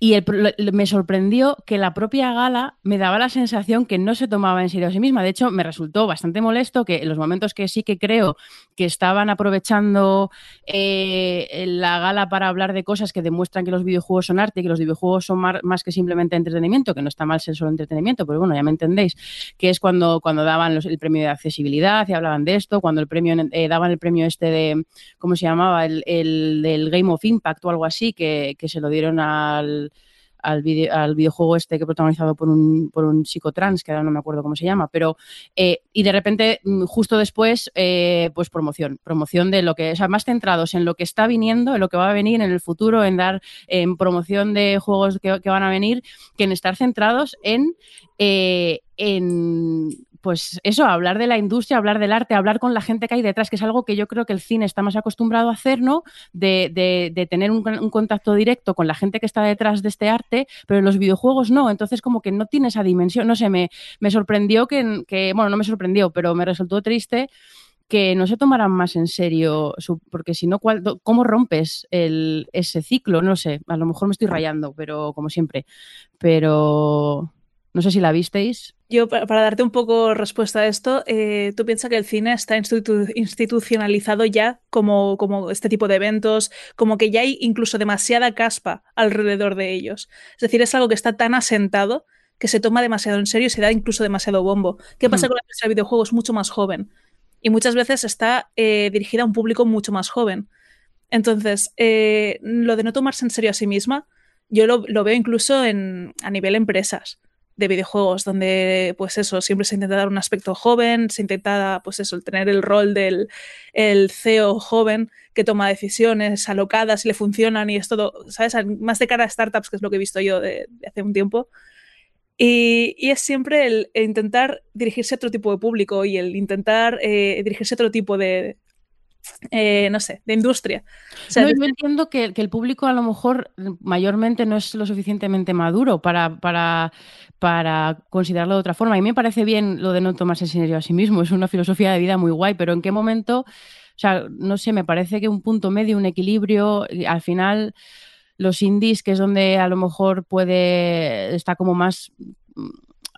Y el me sorprendió que la propia gala me daba la sensación que no se tomaba en serio a sí misma. De hecho, me resultó bastante molesto que en los momentos que sí que creo que estaban aprovechando eh, la gala para hablar de cosas que demuestran que los videojuegos son arte y que los videojuegos son más que simplemente entretenimiento, que no está mal ser solo entretenimiento, pero bueno, ya me entendéis, que es cuando, cuando daban los- el premio de accesibilidad y hablaban de esto, cuando el premio eh, daban el premio este de, ¿cómo se llamaba? El, el del Game of Impact o algo así, que, que se lo dieron al, al, vide- al videojuego este que protagonizado por un, por un chico trans, que ahora no me acuerdo cómo se llama, pero eh, y de repente, mm, justo después, eh, pues promoción, promoción de lo que, o sea, más centrados en lo que está viniendo, en lo que va a venir en el futuro, en dar en promoción de juegos que, que van a venir, que en estar centrados en, eh, en pues eso, hablar de la industria, hablar del arte, hablar con la gente que hay detrás, que es algo que yo creo que el cine está más acostumbrado a hacer, ¿no? De, de- de tener un, contacto directo con la gente que está detrás de este arte, pero en los videojuegos no. Entonces, como que no tiene esa dimensión. No sé, me, sorprendió que, bueno, no me sorprendió, pero me resultó triste que no se tomaran más en serio, su- porque si no, ¿cuál- do- ¿cómo rompes ese ciclo? No sé, a lo mejor me estoy rayando, pero como siempre. Pero no sé si la visteis. Yo, pa- para darte un poco respuesta a esto, eh, tú piensas que el cine está institu- institucionalizado ya como, como este tipo de eventos, como que ya hay incluso demasiada caspa alrededor de ellos. Es decir, es algo que está tan asentado que se toma demasiado en serio y se da incluso demasiado bombo. ¿Qué pasa con la industria del videojuego? Es mucho más joven. y muchas veces está eh, dirigida a un público mucho más joven. Entonces, eh, lo de no tomarse en serio a sí misma, yo lo, veo incluso en, a nivel empresas de videojuegos, donde pues eso, siempre se intenta dar un aspecto joven, se intenta pues eso, tener el rol del el CEO joven que toma decisiones alocadas y le funcionan y es todo, ¿sabes? Más de cara a startups, que es lo que he visto yo de, hace un tiempo. Y, es siempre el, intentar dirigirse a otro tipo de público y el intentar eh, dirigirse a otro tipo de, eh, no sé, de industria. yo entiendo que, el público a lo mejor mayormente no es lo suficientemente maduro para, para, para considerarlo de otra forma. A mí me parece bien lo de no tomarse en serio a sí mismo, es una filosofía de vida muy guay, pero ¿en qué momento? O sea, no sé, me parece que un punto medio, un equilibrio, al final los indies, que es donde a lo mejor puede, está como más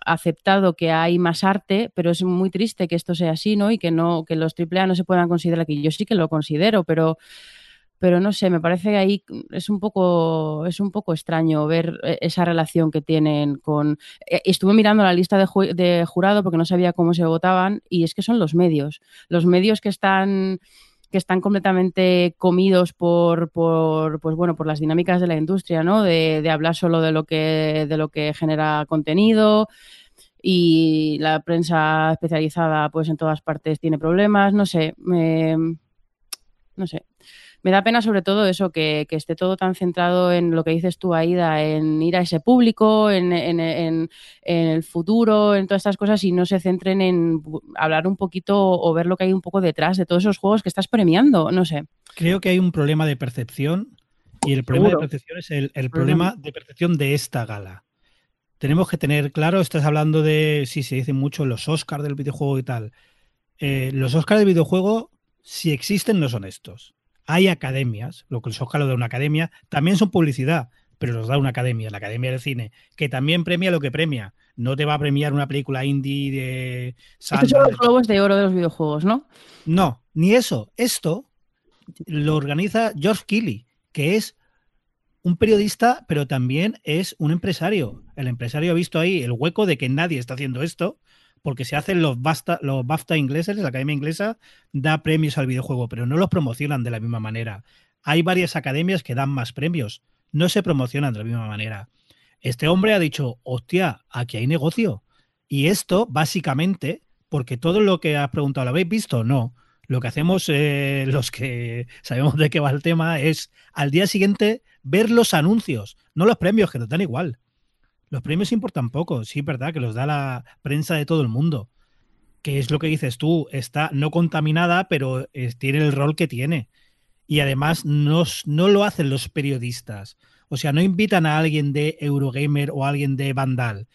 aceptado que hay más arte, pero es muy triste que esto sea así, ¿no? Y que no, que los AAA no se puedan considerar aquí. Yo sí que lo considero, pero, pero no sé, me parece que ahí es un poco, es un poco extraño ver eh, esa relación que tienen con. Eh, estuve mirando la lista de, de jurado porque no sabía cómo se votaban, y es que son los medios. Los medios que están que están completamente comidos por, por, pues bueno, por las dinámicas de la industria, ¿no? De, hablar solo de lo que, de lo que genera contenido y la prensa especializada, pues en todas partes tiene problemas, no sé, no sé me da pena sobre todo eso, que, esté todo tan centrado en lo que dices tú, Aida, en ir a ese público, en, el futuro, en todas estas cosas y no se centren en hablar un poquito o ver lo que hay un poco detrás de todos esos juegos que estás premiando, no sé. Creo que hay un problema de percepción y el problema de percepción es el, problema de percepción de esta gala. Tenemos que tener claro, estás hablando de, sí, se dice mucho los Oscars del videojuego y tal. Eh, los Oscars del videojuego, si existen, no son estos. Hay academias, lo que el Oscar lo de una academia, también son publicidad, pero los da una academia, la Academia del Cine, que también premia lo que premia. No te va a premiar una película indie de... Estos son los globos de oro de los videojuegos, ¿no? No, ni eso. Esto lo organiza George Keighley, que es un periodista, pero también es un empresario. El empresario ha visto ahí el hueco de que nadie está haciendo esto porque se hacen los BAFTA, los BAFTA ingleses, la Academia Inglesa da premios al videojuego, pero no los promocionan de la misma manera. Hay varias academias que dan más premios, no se promocionan de la misma manera. Este hombre ha dicho, hostia, aquí hay negocio. Y esto, básicamente, porque todo lo que has preguntado, ¿lo habéis visto? No. Lo que hacemos eh, los que sabemos de qué va el tema es al día siguiente ver los anuncios, no los premios, que nos dan igual. Los premios importan poco, sí, verdad, que los da la prensa de todo el mundo. Que es lo que dices tú, está no contaminada, pero tiene el rol que tiene. Y además no, no lo hacen los periodistas. O sea, no invitan a alguien de Eurogamer o a alguien de Vandal.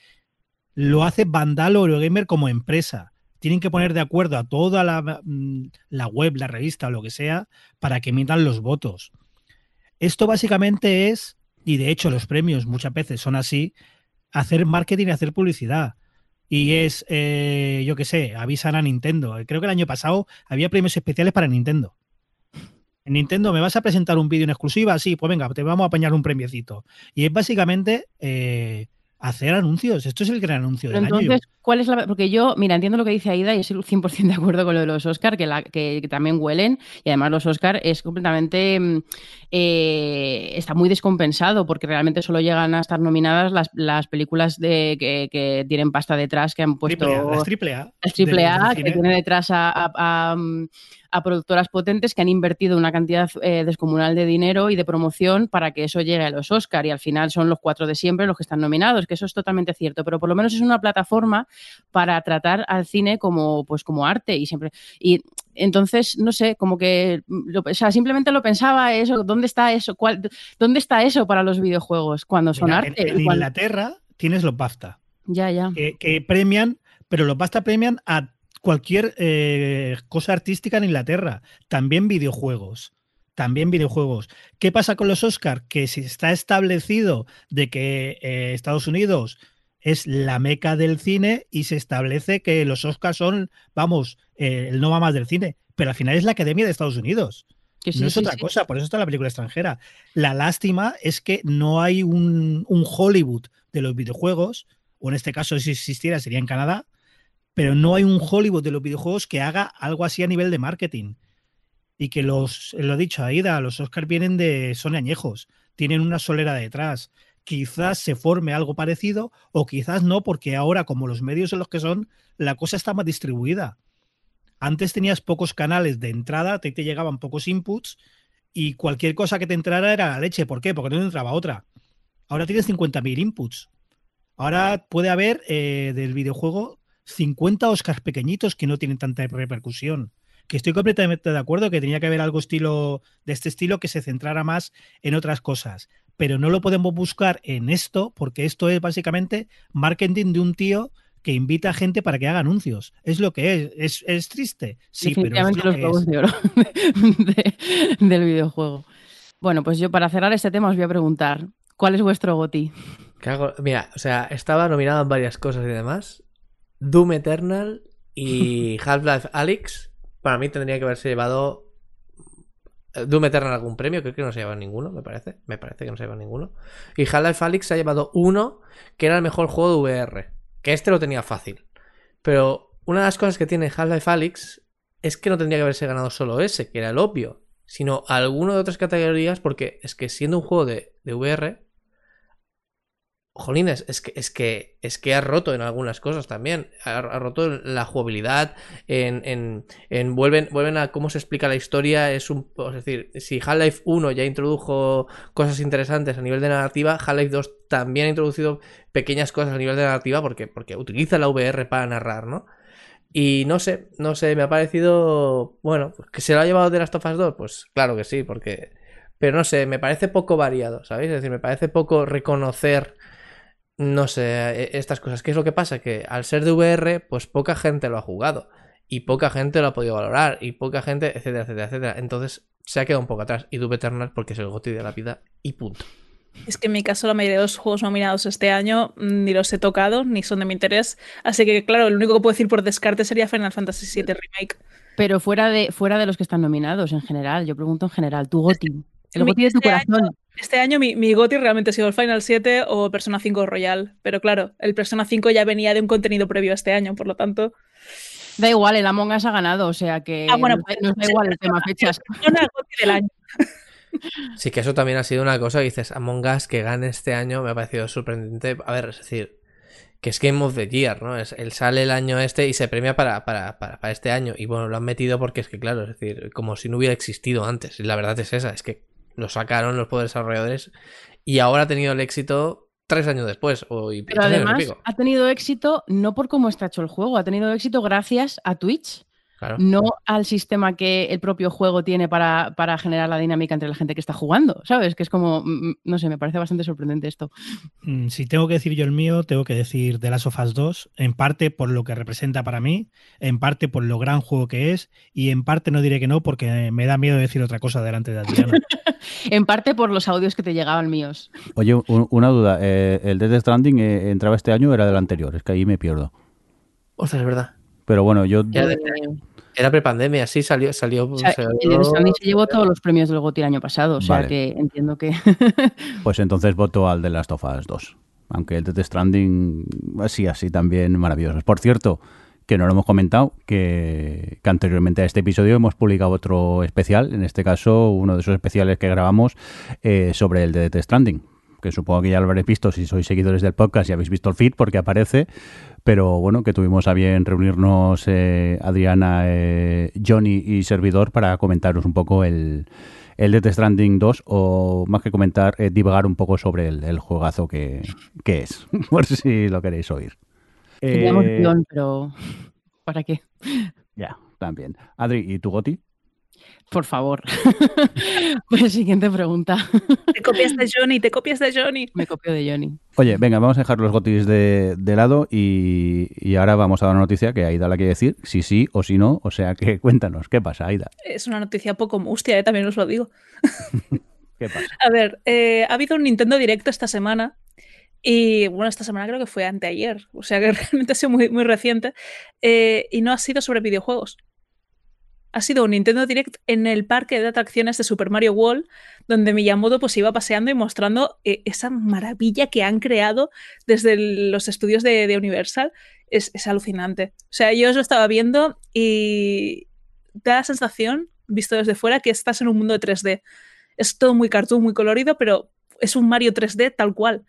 Lo hace Vandal o Eurogamer como empresa. Tienen que poner de acuerdo a toda la, mm, la web, la revista o lo que sea para que emitan los votos. Esto básicamente es, y de hecho los premios muchas veces son así, hacer marketing y hacer publicidad. Y es, eh, yo qué sé, avisan a Nintendo. Creo que el año pasado había premios especiales para Nintendo. En Nintendo, ¿me vas a presentar un vídeo en exclusiva? Sí, pues venga, te vamos a apañar un premiecito. Y es básicamente eh, hacer anuncios. Esto es el gran anuncio del entonces, año. ¿cuál es la...? Porque yo, mira, entiendo lo que dice Aida y estoy 100% de acuerdo con lo de los Oscar, que, la, que, también huelen. Y además los Oscar es completamente... Mm, eh, está muy descompensado porque realmente solo llegan a estar nominadas las, las películas de, que, tienen pasta detrás que han puesto... las triple A. Las triple A, que tiene detrás a mm, a productoras potentes que han invertido una cantidad eh, descomunal de dinero y de promoción para que eso llegue a los Oscar y al final son los cuatro de siempre los que están nominados, que eso es totalmente cierto, pero por lo menos es una plataforma para tratar al cine como pues como arte y siempre y entonces no sé, como que o sea, simplemente lo pensaba eso, ¿dónde está eso? ¿Cuál, ¿Dónde está eso para los videojuegos cuando son arte? En, Inglaterra tienes los BAFTA. Ya, ya. Que, que premian, pero los BAFTA premian a cualquier eh, cosa artística en Inglaterra, también videojuegos. También videojuegos. ¿Qué pasa con los Oscars? Que si está establecido de que eh, Estados Unidos es la meca del cine y se establece que los Oscars son, vamos, eh, el no va más del cine, pero al final es la Academia de Estados Unidos. no es otra cosa, por eso está la película extranjera. La lástima es que no hay un, un Hollywood de los videojuegos, o en este caso si existiera sería en Canadá, pero no hay un Hollywood de los videojuegos que haga algo así a nivel de marketing. Y que los, lo he dicho, Aida, los Oscars vienen de, son añejos, tienen una solera detrás. Quizás se forme algo parecido o quizás no, porque ahora, como los medios son los que son, la cosa está más distribuida. Antes tenías pocos canales de entrada, te, te llegaban pocos inputs y cualquier cosa que te entrara era la leche. ¿Por qué? Porque no te entraba otra. Ahora tienes 50.000 inputs. Ahora puede haber eh, del videojuego 50 Oscars pequeñitos que no tienen tanta repercusión. Que estoy completamente de acuerdo que tenía que haber algo estilo de este estilo que se centrara más en otras cosas. Pero no lo podemos buscar en esto, porque esto es básicamente marketing de un tío que invita a gente para que haga anuncios. Es lo que es. Es, es triste. Sí, pero es lo los es. de oro de- del videojuego. Bueno, pues yo para cerrar este tema os voy a preguntar, ¿cuál es vuestro goti? Mira, o sea, estaba nominado en varias cosas y demás. Doom Eternal y Half-Life Alyx. Para mí tendría que haberse llevado. eh, Doom Eternal algún premio, creo que no se ha llevado ninguno, me parece. Me parece que no se ha llevado ninguno. Y Half-Life Alyx se ha llevado uno, que era el mejor juego de VR. Que este lo tenía fácil. Pero una de las cosas que tiene Half-Life Alyx es que no tendría que haberse ganado solo ese, que era el obvio, sino alguno de otras categorías, porque es que siendo un juego de, de VR, Jolines, es que, es que es que ha roto en algunas cosas también. Ha, ha roto la jugabilidad, en, en, en vuelven, vuelven a cómo se explica la historia. Es un. Es decir, si Half-Life 1 ya introdujo cosas interesantes a nivel de narrativa, Half-Life 2 también ha introducido pequeñas cosas a nivel de narrativa porque, porque utiliza la VR para narrar, ¿no? Y no sé, no sé, me ha parecido. Bueno, pues que se lo ha llevado de Last of Us 2, pues claro que sí, porque. Pero no sé, me parece poco variado, ¿sabéis? Es decir, me parece poco reconocer no sé, e- estas cosas. ¿Qué es lo que pasa? Que al ser de VR, pues poca gente lo ha jugado. Y poca gente lo ha podido valorar. Y poca gente, etcétera, etcétera, etcétera. Entonces se ha quedado un poco atrás. Y Doom Eternal porque es el goti de la vida. Y punto. Es que en mi caso la mayoría de los juegos nominados este año mm, ni los he tocado, ni son de mi interés. Así que, claro, lo único que puedo decir por descarte sería Final Fantasy VII Remake. Pero fuera de, fuera de los que están nominados en general, yo pregunto en general, tu goti, el mi- goti de tu este año-. Este año mi, mi GOTY realmente ha sido el Final 7 o Persona 5 Royal. Pero claro, el Persona 5 ya venía de un contenido previo a este año, por lo tanto. Da igual, el Among Us ha ganado, o sea que Ah, bueno, nos, da- pues, nos da igual el tema fechas. Persona GOTY del año. Sí que eso también ha sido una cosa. que dices, Among Us que gane este año me ha parecido sorprendente. A ver, es decir, que es Game of the Year, ¿no? Es, él sale el año este y se premia para, para, para, para este año. Y bueno, lo han metido porque es que, claro, es decir, como si no hubiera existido antes. Y la verdad es esa, es que lo sacaron los poderes desarrolladores y ahora ha tenido el éxito tres años después. O, y Pero además ha tenido éxito no por cómo está hecho el juego, ha tenido éxito gracias a Twitch, Claro. no al sistema que el propio juego tiene para, para generar la dinámica entre la gente que está jugando, ¿sabes? Que es como, mm, no sé, me parece bastante sorprendente esto. Mm, Si tengo que decir yo el mío, tengo que decir The Last of Us 2, en parte por lo que representa para mí, en parte por lo gran juego que es, y en parte no diré que no, porque me da miedo decir otra cosa delante de Adriana. En parte por los audios que te llegaban míos. Oye, un- una duda. eh, ¿El Death Stranding eh, entraba este año o era del anterior? Es que ahí me pierdo. Ostras, es verdad. Pero bueno, yo... Era, de- era prepandemia, sí, salió. salió, o sea, salió- el Death Stranding se llevó todos los premios del GOTY el año pasado, o sea Vale. que entiendo que... Pues entonces voto al de Last of Us 2. Aunque el Death Stranding, así, así también maravilloso. Por cierto, que no lo hemos comentado, que, que anteriormente a este episodio hemos publicado otro especial, en este caso uno de esos especiales que grabamos eh, sobre el de Death Stranding. Que supongo que ya lo habréis visto si sois seguidores del podcast y habéis visto el feed porque aparece. Pero bueno, que tuvimos a bien reunirnos eh, Adriana, eh, Johnny y servidor para comentaros un poco el, el Death Stranding 2 o más que comentar, eh, divagar un poco sobre el, el juegazo que, que es, por si lo queréis oír. Eh, emoción, pero ¿para qué? ya, también. Adri, ¿y tu Goti? Por favor. pues siguiente pregunta. Te copias de Johnny, te copias de Johnny. Me copio de Johnny. Oye, venga, vamos a dejar los gotis de, de lado y, y ahora vamos a dar una noticia que Aida la quiere decir, si sí o si no, o sea que cuéntanos, ¿qué pasa, Aida? Es una noticia poco mustia, ¿eh? también os lo digo. ¿Qué pasa? A ver, eh, ha habido un Nintendo Directo esta semana. Y bueno, esta semana creo que fue anteayer. O sea que realmente ha sido muy, muy reciente. eh, y no ha sido sobre videojuegos. Ha sido un Nintendo Direct en el parque de atracciones de Super Mario World, donde Miyamoto pues iba paseando y mostrando eh, esa maravilla que han creado desde los estudios de, Universal. Es, alucinante. O sea, yo os lo estaba viendo y da la sensación, visto desde fuera, que estás en un mundo de 3D. Es todo muy cartoon, muy colorido, pero es un Mario 3D tal cual.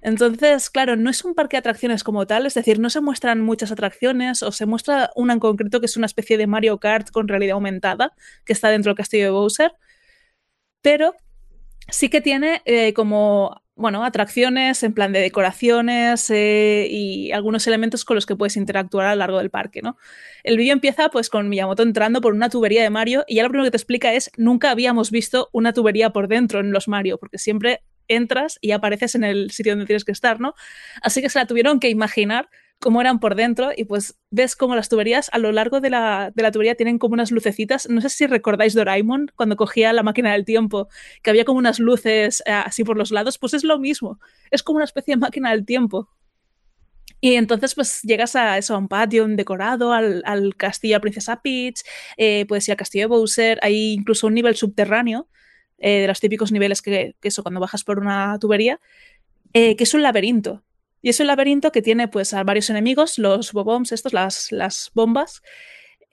Entonces, claro, no es un parque de atracciones como tal, es decir, no se muestran muchas atracciones o se muestra una en concreto que es una especie de Mario Kart con realidad aumentada que está dentro del castillo de Bowser, pero sí que tiene eh, como, bueno, atracciones en plan de decoraciones eh, y algunos elementos con los que puedes interactuar a lo largo del parque, ¿no? El vídeo empieza pues con Miyamoto entrando por una tubería de Mario y ya lo primero que te explica es nunca habíamos visto una tubería por dentro en los Mario, porque siempre entras y apareces en el sitio donde tienes que estar, ¿no? Así que se la tuvieron que imaginar cómo eran por dentro y pues ves como las tuberías a lo largo de la, de la, tubería tienen como unas lucecitas. No sé si recordáis Doraemon cuando cogía la máquina del tiempo, que había como unas luces eh, así por los lados, pues es lo mismo, es como una especie de máquina del tiempo. Y entonces pues llegas a eso, a un patio, un decorado, al, al castillo Princesa Peach, eh, puedes al castillo de Bowser, hay incluso un nivel subterráneo eh, de los típicos niveles que, eso, cuando bajas por una tubería, eh, que es un laberinto. Y es un laberinto que tiene pues a varios enemigos, los bobombs, estos, las, las bombas.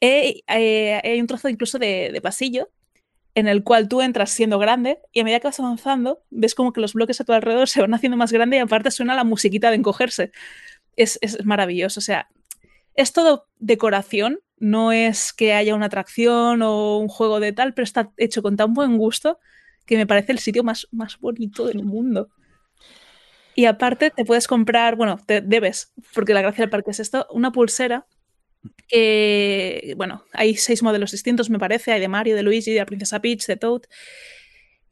Eh, hay un trozo incluso de, pasillo en el cual tú entras siendo grande y a medida que vas avanzando ves como que los bloques a tu alrededor se van haciendo más grandes y aparte suena la musiquita de encogerse. Es, es maravilloso, o sea, es todo decoración, no es que haya una atracción o un juego de tal, pero está hecho con tan buen gusto que me parece el sitio más, más bonito del mundo. Y aparte te puedes comprar, bueno, te debes, porque la gracia del parque es esto, una pulsera que, bueno, hay seis modelos distintos, me parece, hay de Mario, de Luigi, de la Princesa Peach, de Toad.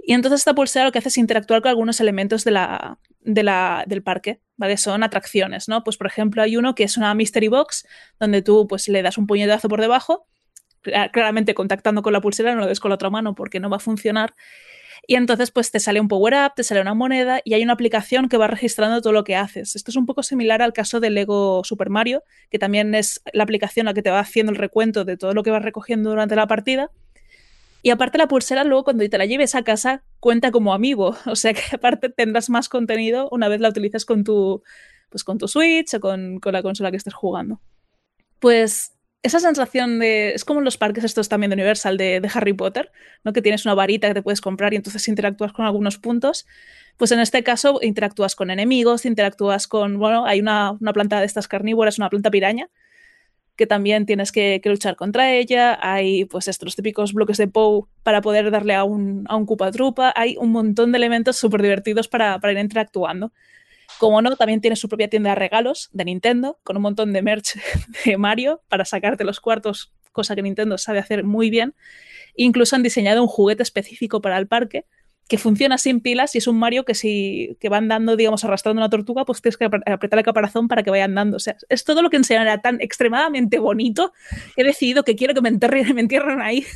Y entonces esta pulsera lo que hace es interactuar con algunos elementos de la, de la, del parque, ¿vale? Son atracciones, ¿no? Pues por ejemplo hay uno que es una mystery box, donde tú pues le das un puñetazo por debajo, claramente contactando con la pulsera, no lo des con la otra mano porque no va a funcionar, y entonces pues te sale un power-up, te sale una moneda y hay una aplicación que va registrando todo lo que haces. Esto es un poco similar al caso del Lego Super Mario, que también es la aplicación la que te va haciendo el recuento de todo lo que vas recogiendo durante la partida. Y aparte la pulsera luego cuando te la lleves a casa cuenta como amigo, o sea que aparte tendrás más contenido una vez la utilices con tu, pues con tu Switch o con, con la consola que estés jugando. Pues esa sensación de. Es como en los parques estos también de Universal de, de, Harry Potter, ¿no? Que tienes una varita que te puedes comprar y entonces interactúas con algunos puntos. Pues en este caso interactúas con enemigos, interactúas con. Bueno, hay una, una planta de estas carnívoras, una planta piraña, que también tienes que, luchar contra ella. Hay, pues, estos típicos bloques de Poe para poder darle a un, a un Trupa. Hay un montón de elementos súper divertidos para, para ir interactuando. Como no, también tiene su propia tienda de regalos de Nintendo, con un montón de merch de Mario para sacarte los cuartos, cosa que Nintendo sabe hacer muy bien. Incluso han diseñado un juguete específico para el parque que funciona sin pilas y es un Mario que si que va andando, digamos, arrastrando una tortuga, pues tienes que apretar el caparazón para que vaya andando. O sea, es todo lo que enseñan tan extremadamente bonito he decidido que quiero que me entierren, me entierren ahí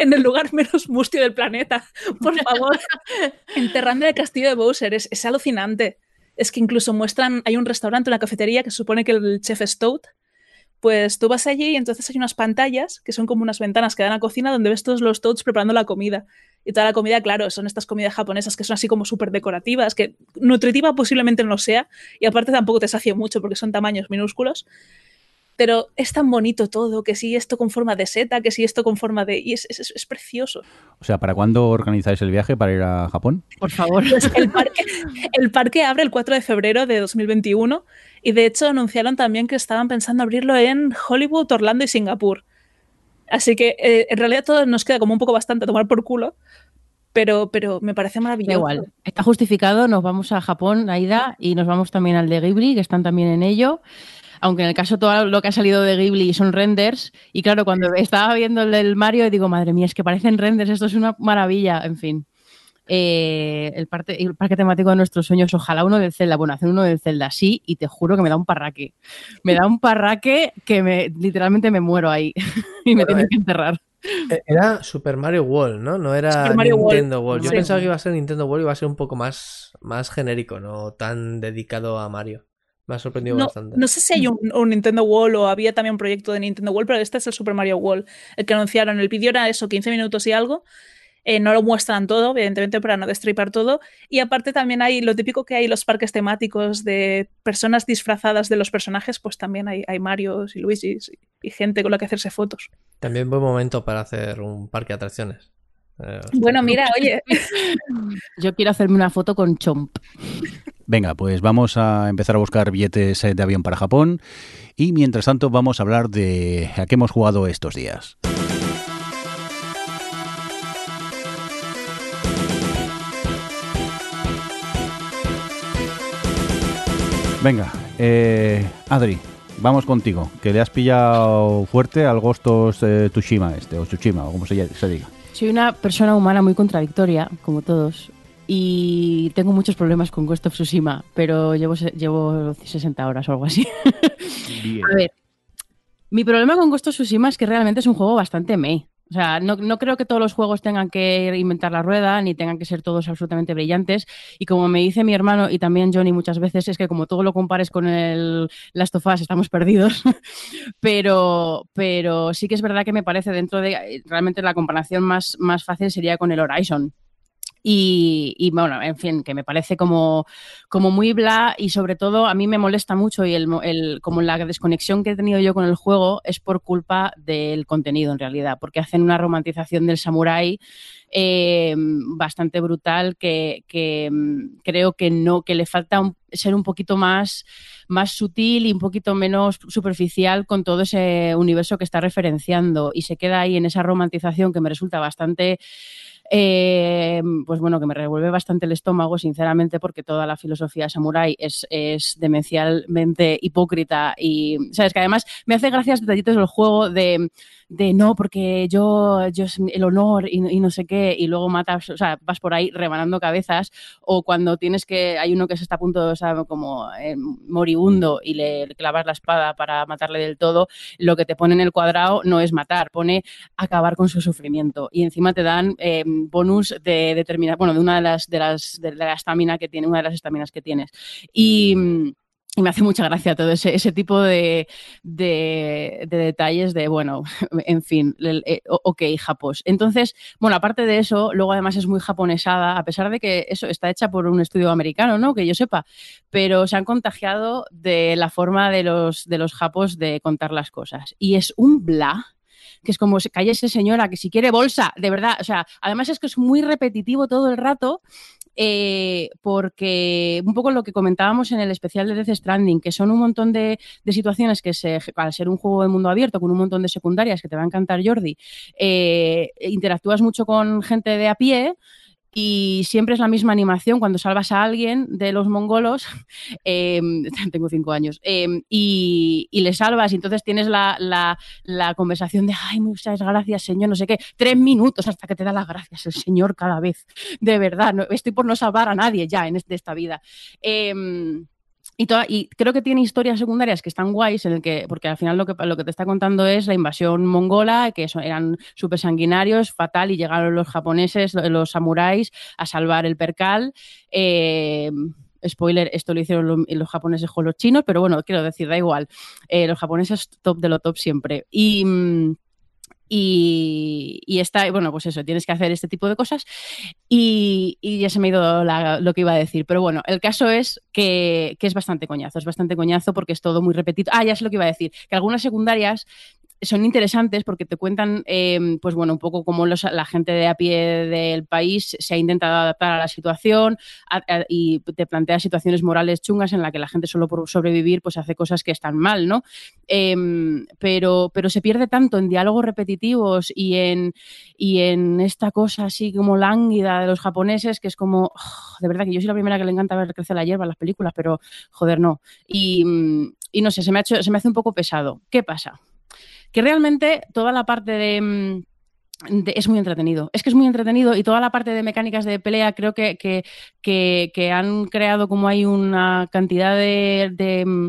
en el lugar menos mustio del planeta. Por favor, enterrando el castillo de Bowser. Es, es alucinante es que incluso muestran, hay un restaurante, una cafetería que supone que el chef es Toad, pues tú vas allí y entonces hay unas pantallas que son como unas ventanas que dan a cocina donde ves todos los Toads preparando la comida. Y toda la comida, claro, son estas comidas japonesas que son así como súper decorativas, que nutritiva posiblemente no sea, y aparte tampoco te sacia mucho porque son tamaños minúsculos, pero es tan bonito todo, que si esto con forma de seta, que si esto con forma de... y es, es, precioso. O sea, ¿para cuándo organizáis el viaje para ir a Japón? Por favor. Pues el, parque, el parque abre el 4 de febrero de 2021 y de hecho anunciaron también que estaban pensando abrirlo en Hollywood, Orlando y Singapur. Así que eh, en realidad todo nos queda como un poco bastante a tomar por culo, pero, pero me parece maravilloso. igual, está justificado, nos vamos a Japón, Aida, y nos vamos también al de Ghibli, que están también en ello aunque en el caso todo lo que ha salido de Ghibli son renders, y claro, cuando estaba viendo el del Mario, digo, madre mía, es que parecen renders, esto es una maravilla, en fin. Eh, el, el, parque temático de nuestros sueños, ojalá uno del Zelda, bueno, hacer uno del Zelda sí, y te juro que me da un parraque. Me da un parraque que me literalmente me muero ahí y me tienen que enterrar. Eh, era Super Mario World, ¿no? No era Nintendo World. Yo pensaba que iba a ser Nintendo World y iba a ser un poco más, más genérico, no tan dedicado a Mario. Me ha sorprendido no, bastante. no sé si hay un, un Nintendo Wall o había también un proyecto de Nintendo Wall, pero este es el Super Mario Wall, el que anunciaron. El vídeo era eso, 15 minutos y algo. Eh, no lo muestran todo, evidentemente, para no destripar todo. Y aparte también hay lo típico que hay los parques temáticos de personas disfrazadas de los personajes, pues también hay, hay Marios y Luigis y, y gente con la que hacerse fotos. También buen momento para hacer un parque de atracciones. Eh, Bueno, mira, oye, Yo quiero hacerme una foto con Chomp. Venga, pues vamos a empezar a buscar billetes eh, de avión para Japón y mientras tanto vamos a hablar de a qué hemos jugado estos días. Venga, eh, Adri, vamos contigo, que le has pillado fuerte al Gostos eh, Tsushima este, o Tsushima, o como se, se diga. Soy una persona humana muy contradictoria, como todos, y tengo muchos problemas con Ghost of Tsushima, pero llevo, llevo 60 horas o algo así. A ver, mi problema con Ghost of Tsushima es que realmente es un juego bastante meh. O sea, no, no creo que todos los juegos tengan que inventar la rueda, ni tengan que ser todos absolutamente brillantes. Y como me dice mi hermano y también Johnny muchas veces, es que como todo lo compares con el Last of Us, estamos perdidos. pero, pero sí que es verdad que me parece dentro de... Realmente la comparación más, más fácil sería con el Horizon. Y, bueno, en fin, que me parece como, como muy bla y sobre todo a mí me molesta mucho y el, mo- el- como la desconexión que he tenido yo con el juego es por culpa del contenido en realidad, porque hacen una romantización del samurái eh, bastante brutal que, mm, creo que no, que le falta ser un poquito más, más sutil y un poquito menos superficial con todo ese universo que está referenciando y se queda ahí en esa romantización que me resulta bastante eh, pues bueno, que me revuelve bastante el estómago, sinceramente, porque toda la filosofía samurái es, es demencialmente hipócrita y, ¿sabes? Que además me hace gracias detallitos del juego de, de no, porque yo, yo es el honor y, no sé qué, y luego matas, o sea, vas por ahí rebanando cabezas, o cuando tienes que, hay uno que se está a punto, o sea, como eh, moribundo y le clavas la espada para matarle del todo, lo que te pone en el cuadrado no es matar, pone acabar con su sufrimiento. Y encima te dan eh, bonus de determinar, bueno, de una de las de las de la estamina que tiene, una de las estaminas que tienes. Y, mm, y me hace mucha gracia todo ese, ese tipo de, de, de detalles de, bueno, en fin, eh, ok, japos. Entonces, bueno, aparte de eso, luego además es muy japonesada, a pesar de que eso está hecha por un estudio americano, ¿no? Que yo sepa, pero se han contagiado de la forma de los, de los japos de contar las cosas. Y es un bla que es como, cállese señora, que si quiere bolsa, de verdad, o sea, además es que es muy repetitivo todo el rato, eh, porque un poco lo que comentábamos en el especial de Death Stranding, que son un montón de, de situaciones que se, al ser un juego de mundo abierto, con un montón de secundarias que te va a encantar Jordi, eh, interactúas mucho con gente de a pie y siempre es la misma animación cuando salvas a alguien de los mongolos, eh, tengo cinco años, eh, y, y le salvas y entonces tienes la, la, conversación de, ay, muchas gracias, señor, no sé qué, tres minutos hasta que te da las gracias el señor cada vez, de verdad, estoy por no salvar a nadie ya en esta vida. Em, y, toda- y creo que tiene historias secundarias que están guays, en el que, porque al final lo que, lo que te está contando es la invasión mongola, que eran súper sanguinarios, fatal, y llegaron los japoneses, lo- los samuráis, a salvar el percal. Eh, spoiler, esto lo hicieron lo- los japoneses con los chinos, pero bueno, quiero decir, da igual. Eh, los japoneses top de lo top siempre. Y. mm, y, está, bueno, pues eso, tienes que hacer este tipo de cosas. Y, y ya se me ha ido lo que iba a decir. Pero bueno, el caso es que, que es bastante coñazo, es bastante coñazo porque es todo muy repetido. Ah, ya sé lo que iba a decir, que algunas secundarias son interesantes porque te cuentan, eh, pues bueno, un poco cómo los- la gente de a pie del país se ha intentado adaptar a la situación y te plantea situaciones morales chungas en la que la gente solo por sobrevivir pues hace cosas que están mal, ¿no? Em, pero, pero se pierde tanto en diálogos repetitivos y en, y en esta cosa así como lánguida de los japoneses que es como, oh, de verdad que yo soy la primera que le encanta ver crecer la hierba en las películas, pero joder, no. Y, mm, y no sé, se me, ha hecho, se me hace un poco pesado. ¿Qué pasa? Que realmente toda la parte de... mm, de- es muy entretenido. Es que es muy entretenido y toda la parte de mecánicas de pelea creo que, que, que, han creado como hay una cantidad de, mm,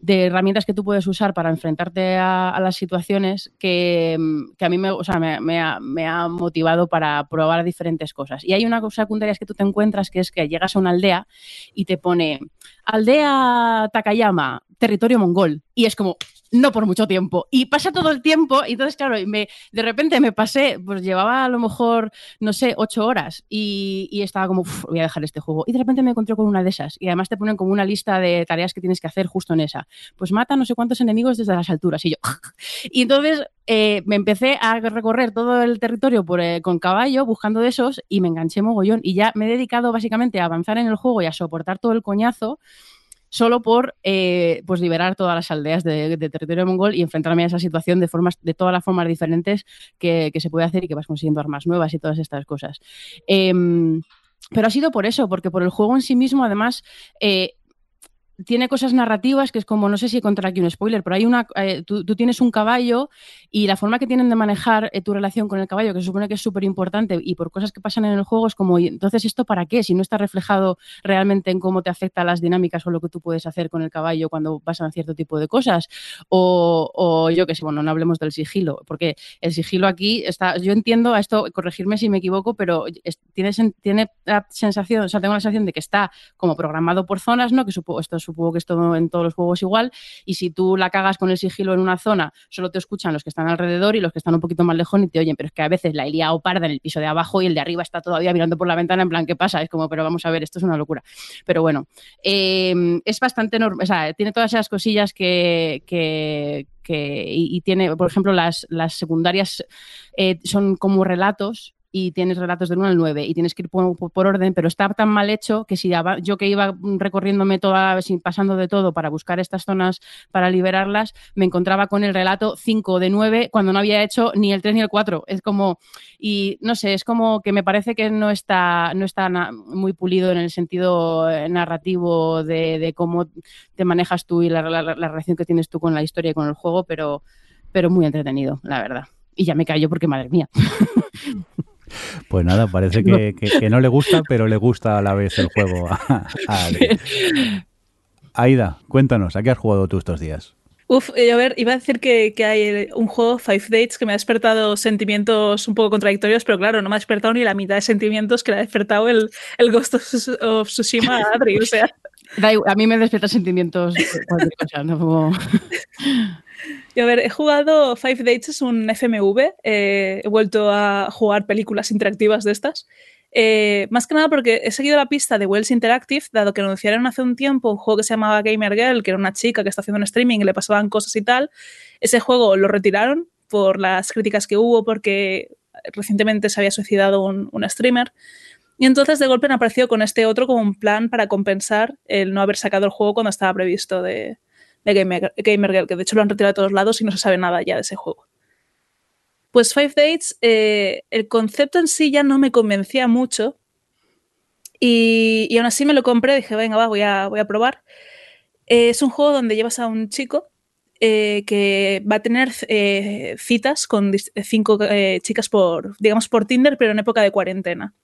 de herramientas que tú puedes usar para enfrentarte a, las situaciones que, mm, que a mí me, o sea, me ha, me ha motivado para probar diferentes cosas. Y hay una cosa secundaria que tú te encuentras que es que llegas a una aldea y te pone aldea Takayama, territorio mongol. Y es como, no por mucho tiempo. Y pasa todo el tiempo, y entonces, claro, me, de repente me pasé, pues llevaba a lo mejor, no sé, ocho horas y, y estaba como, "Uf, voy a dejar este juego. Y de repente me encontré con una de esas. Y además te ponen como una lista de tareas que tienes que hacer justo en esa. Pues mata no sé cuántos enemigos desde las alturas. Y yo, y entonces eh, me empecé a recorrer todo el territorio por, eh, con caballo buscando de esos y me enganché mogollón. Y ya me he dedicado básicamente a avanzar en el juego y a soportar todo el coñazo solo por eh, pues liberar todas las aldeas de, territorio mongol y enfrentarme a esa situación de formas de todas las formas diferentes que, que se puede hacer y que vas consiguiendo armas nuevas y todas estas cosas. Em, pero ha sido por eso, porque por el juego en sí mismo, además, eh, tiene cosas narrativas que es como, no sé si contar aquí un spoiler, pero hay una, eh, tú, tú, tienes un caballo y la forma que tienen de manejar eh, tu relación con el caballo, que se supone que es súper importante y por cosas que pasan en el juego es como, entonces esto para qué? Si no está reflejado realmente en cómo te afecta las dinámicas o lo que tú puedes hacer con el caballo cuando pasan cierto tipo de cosas. O, yo que sé, bueno, no hablemos del sigilo, porque el sigilo aquí está, yo entiendo a esto, corregirme si me equivoco, pero es, tiene, la sensación, o sea, tengo la sensación de que está como programado por zonas, ¿no? Que supongo, esto supongo que es todo en todos los juegos igual, y si tú la cagas con el sigilo en una zona, solo te escuchan los que están alrededor y los que están un poquito más lejos y te oyen, pero es que a veces la he liado parda en el piso de abajo y el de arriba está todavía mirando por la ventana en plan, ¿qué pasa? Es como, pero vamos a ver, esto es una locura. Pero bueno, eh, es bastante normal, o sea, tiene todas esas cosillas que, que, y, tiene, por ejemplo, las, las secundarias eh, son como relatos y tienes relatos del 1 al 9 y tienes que ir por, orden, pero está tan mal hecho que si yo que iba recorriéndome toda, pasando de todo para buscar estas zonas para liberarlas, me encontraba con el relato 5 de 9 cuando no había hecho ni el 3 ni el 4. Es como, y no sé, es como que me parece que no está, no está muy pulido en el sentido eh, narrativo de, cómo te manejas tú y la, relación que tienes tú con la historia y con el juego, pero, pero muy entretenido, la verdad. Y ya me callo porque, madre mía. Pues nada, parece que, que, que, no le gusta, pero le gusta a la vez el juego. A, a Aida, cuéntanos, ¿a qué has jugado tú estos días? Uf, a ver, iba a decir que, que, hay un juego, Five Dates, que me ha despertado sentimientos un poco contradictorios, pero claro, no me ha despertado ni la mitad de sentimientos que le ha despertado el, el Ghost of Tsushima a Adri, o sea... A mí me despierta sentimientos cualquier cosa, no y a ver, he jugado Five Dates, es un FMV, eh, he vuelto a jugar películas interactivas de estas. Eh, más que nada porque he seguido la pista de Wells Interactive, dado que anunciaron hace un tiempo un juego que se llamaba Gamer Girl, que era una chica que está haciendo un streaming y le pasaban cosas y tal. Ese juego lo retiraron por las críticas que hubo, porque recientemente se había suicidado un, un streamer. Y entonces de golpe han aparecido con este otro como un plan para compensar el no haber sacado el juego cuando estaba previsto de, de Gamer, Gamer Girl, que de hecho lo han retirado de todos lados y no se sabe nada ya de ese juego. Pues Five Dates, eh, el concepto en sí ya no me convencía mucho y, aún así me lo compré, dije, venga, va, voy a, voy a probar. Eh, es un juego donde llevas a un chico eh, que va a tener citas con cinco chicas por, digamos, por Tinder, pero en época de cuarentena.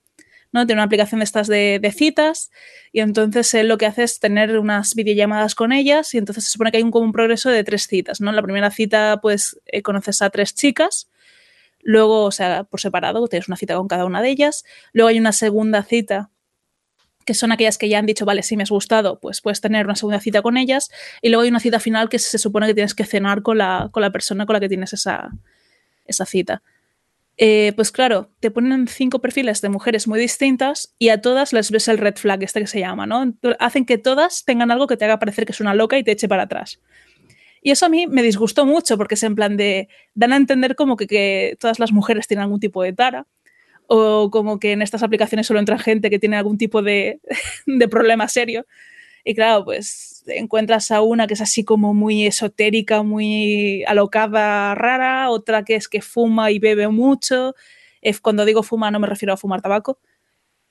¿No? Tiene una aplicación de estas de, citas y entonces él lo que hace es tener unas videollamadas con ellas y entonces se supone que hay un, progreso de tres citas, ¿no? La primera cita pues eh, conoces a tres chicas, luego, o sea, por separado, tienes una cita con cada una de ellas, luego hay una segunda cita que son aquellas que ya han dicho, vale, si me has gustado, pues puedes tener una segunda cita con ellas, y luego hay una cita final que se supone que tienes que cenar con la, con la persona con la que tienes esa, esa cita. Eh, pues claro, te ponen cinco perfiles de mujeres muy distintas y a todas les ves el red flag, este que se llama, ¿no? Hacen que todas tengan algo que te haga parecer que es una loca y te eche para atrás. Y eso a mí me disgustó mucho porque es en plan de, dan a entender como que, que todas las mujeres tienen algún tipo de tara o como que en estas aplicaciones solo entra gente que tiene algún tipo de, de problema serio. Y claro, pues encuentras a una que es así como muy esotérica, muy alocada, rara, otra que es que fuma y bebe mucho. Cuando digo fuma no me refiero a fumar tabaco.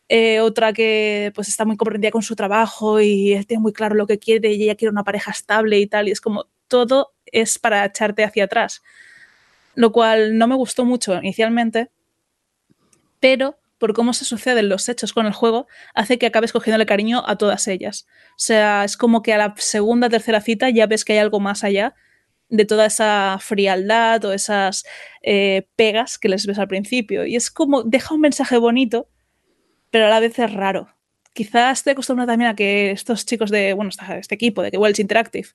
Eh, otra que pues está muy comprendida con su trabajo y tiene muy claro lo que quiere y ella quiere una pareja estable y tal. Y es como todo es para echarte hacia atrás. Lo cual no me gustó mucho inicialmente, pero por cómo se suceden los hechos con el juego, hace que acabes cogiéndole cariño a todas ellas. O sea, es como que a la segunda, tercera cita ya ves que hay algo más allá de toda esa frialdad o esas eh, pegas que les ves al principio. Y es como, deja un mensaje bonito, pero a la vez es raro. quizás estoy acostumbrada también a que estos chicos de, bueno, este equipo de Wells Interactive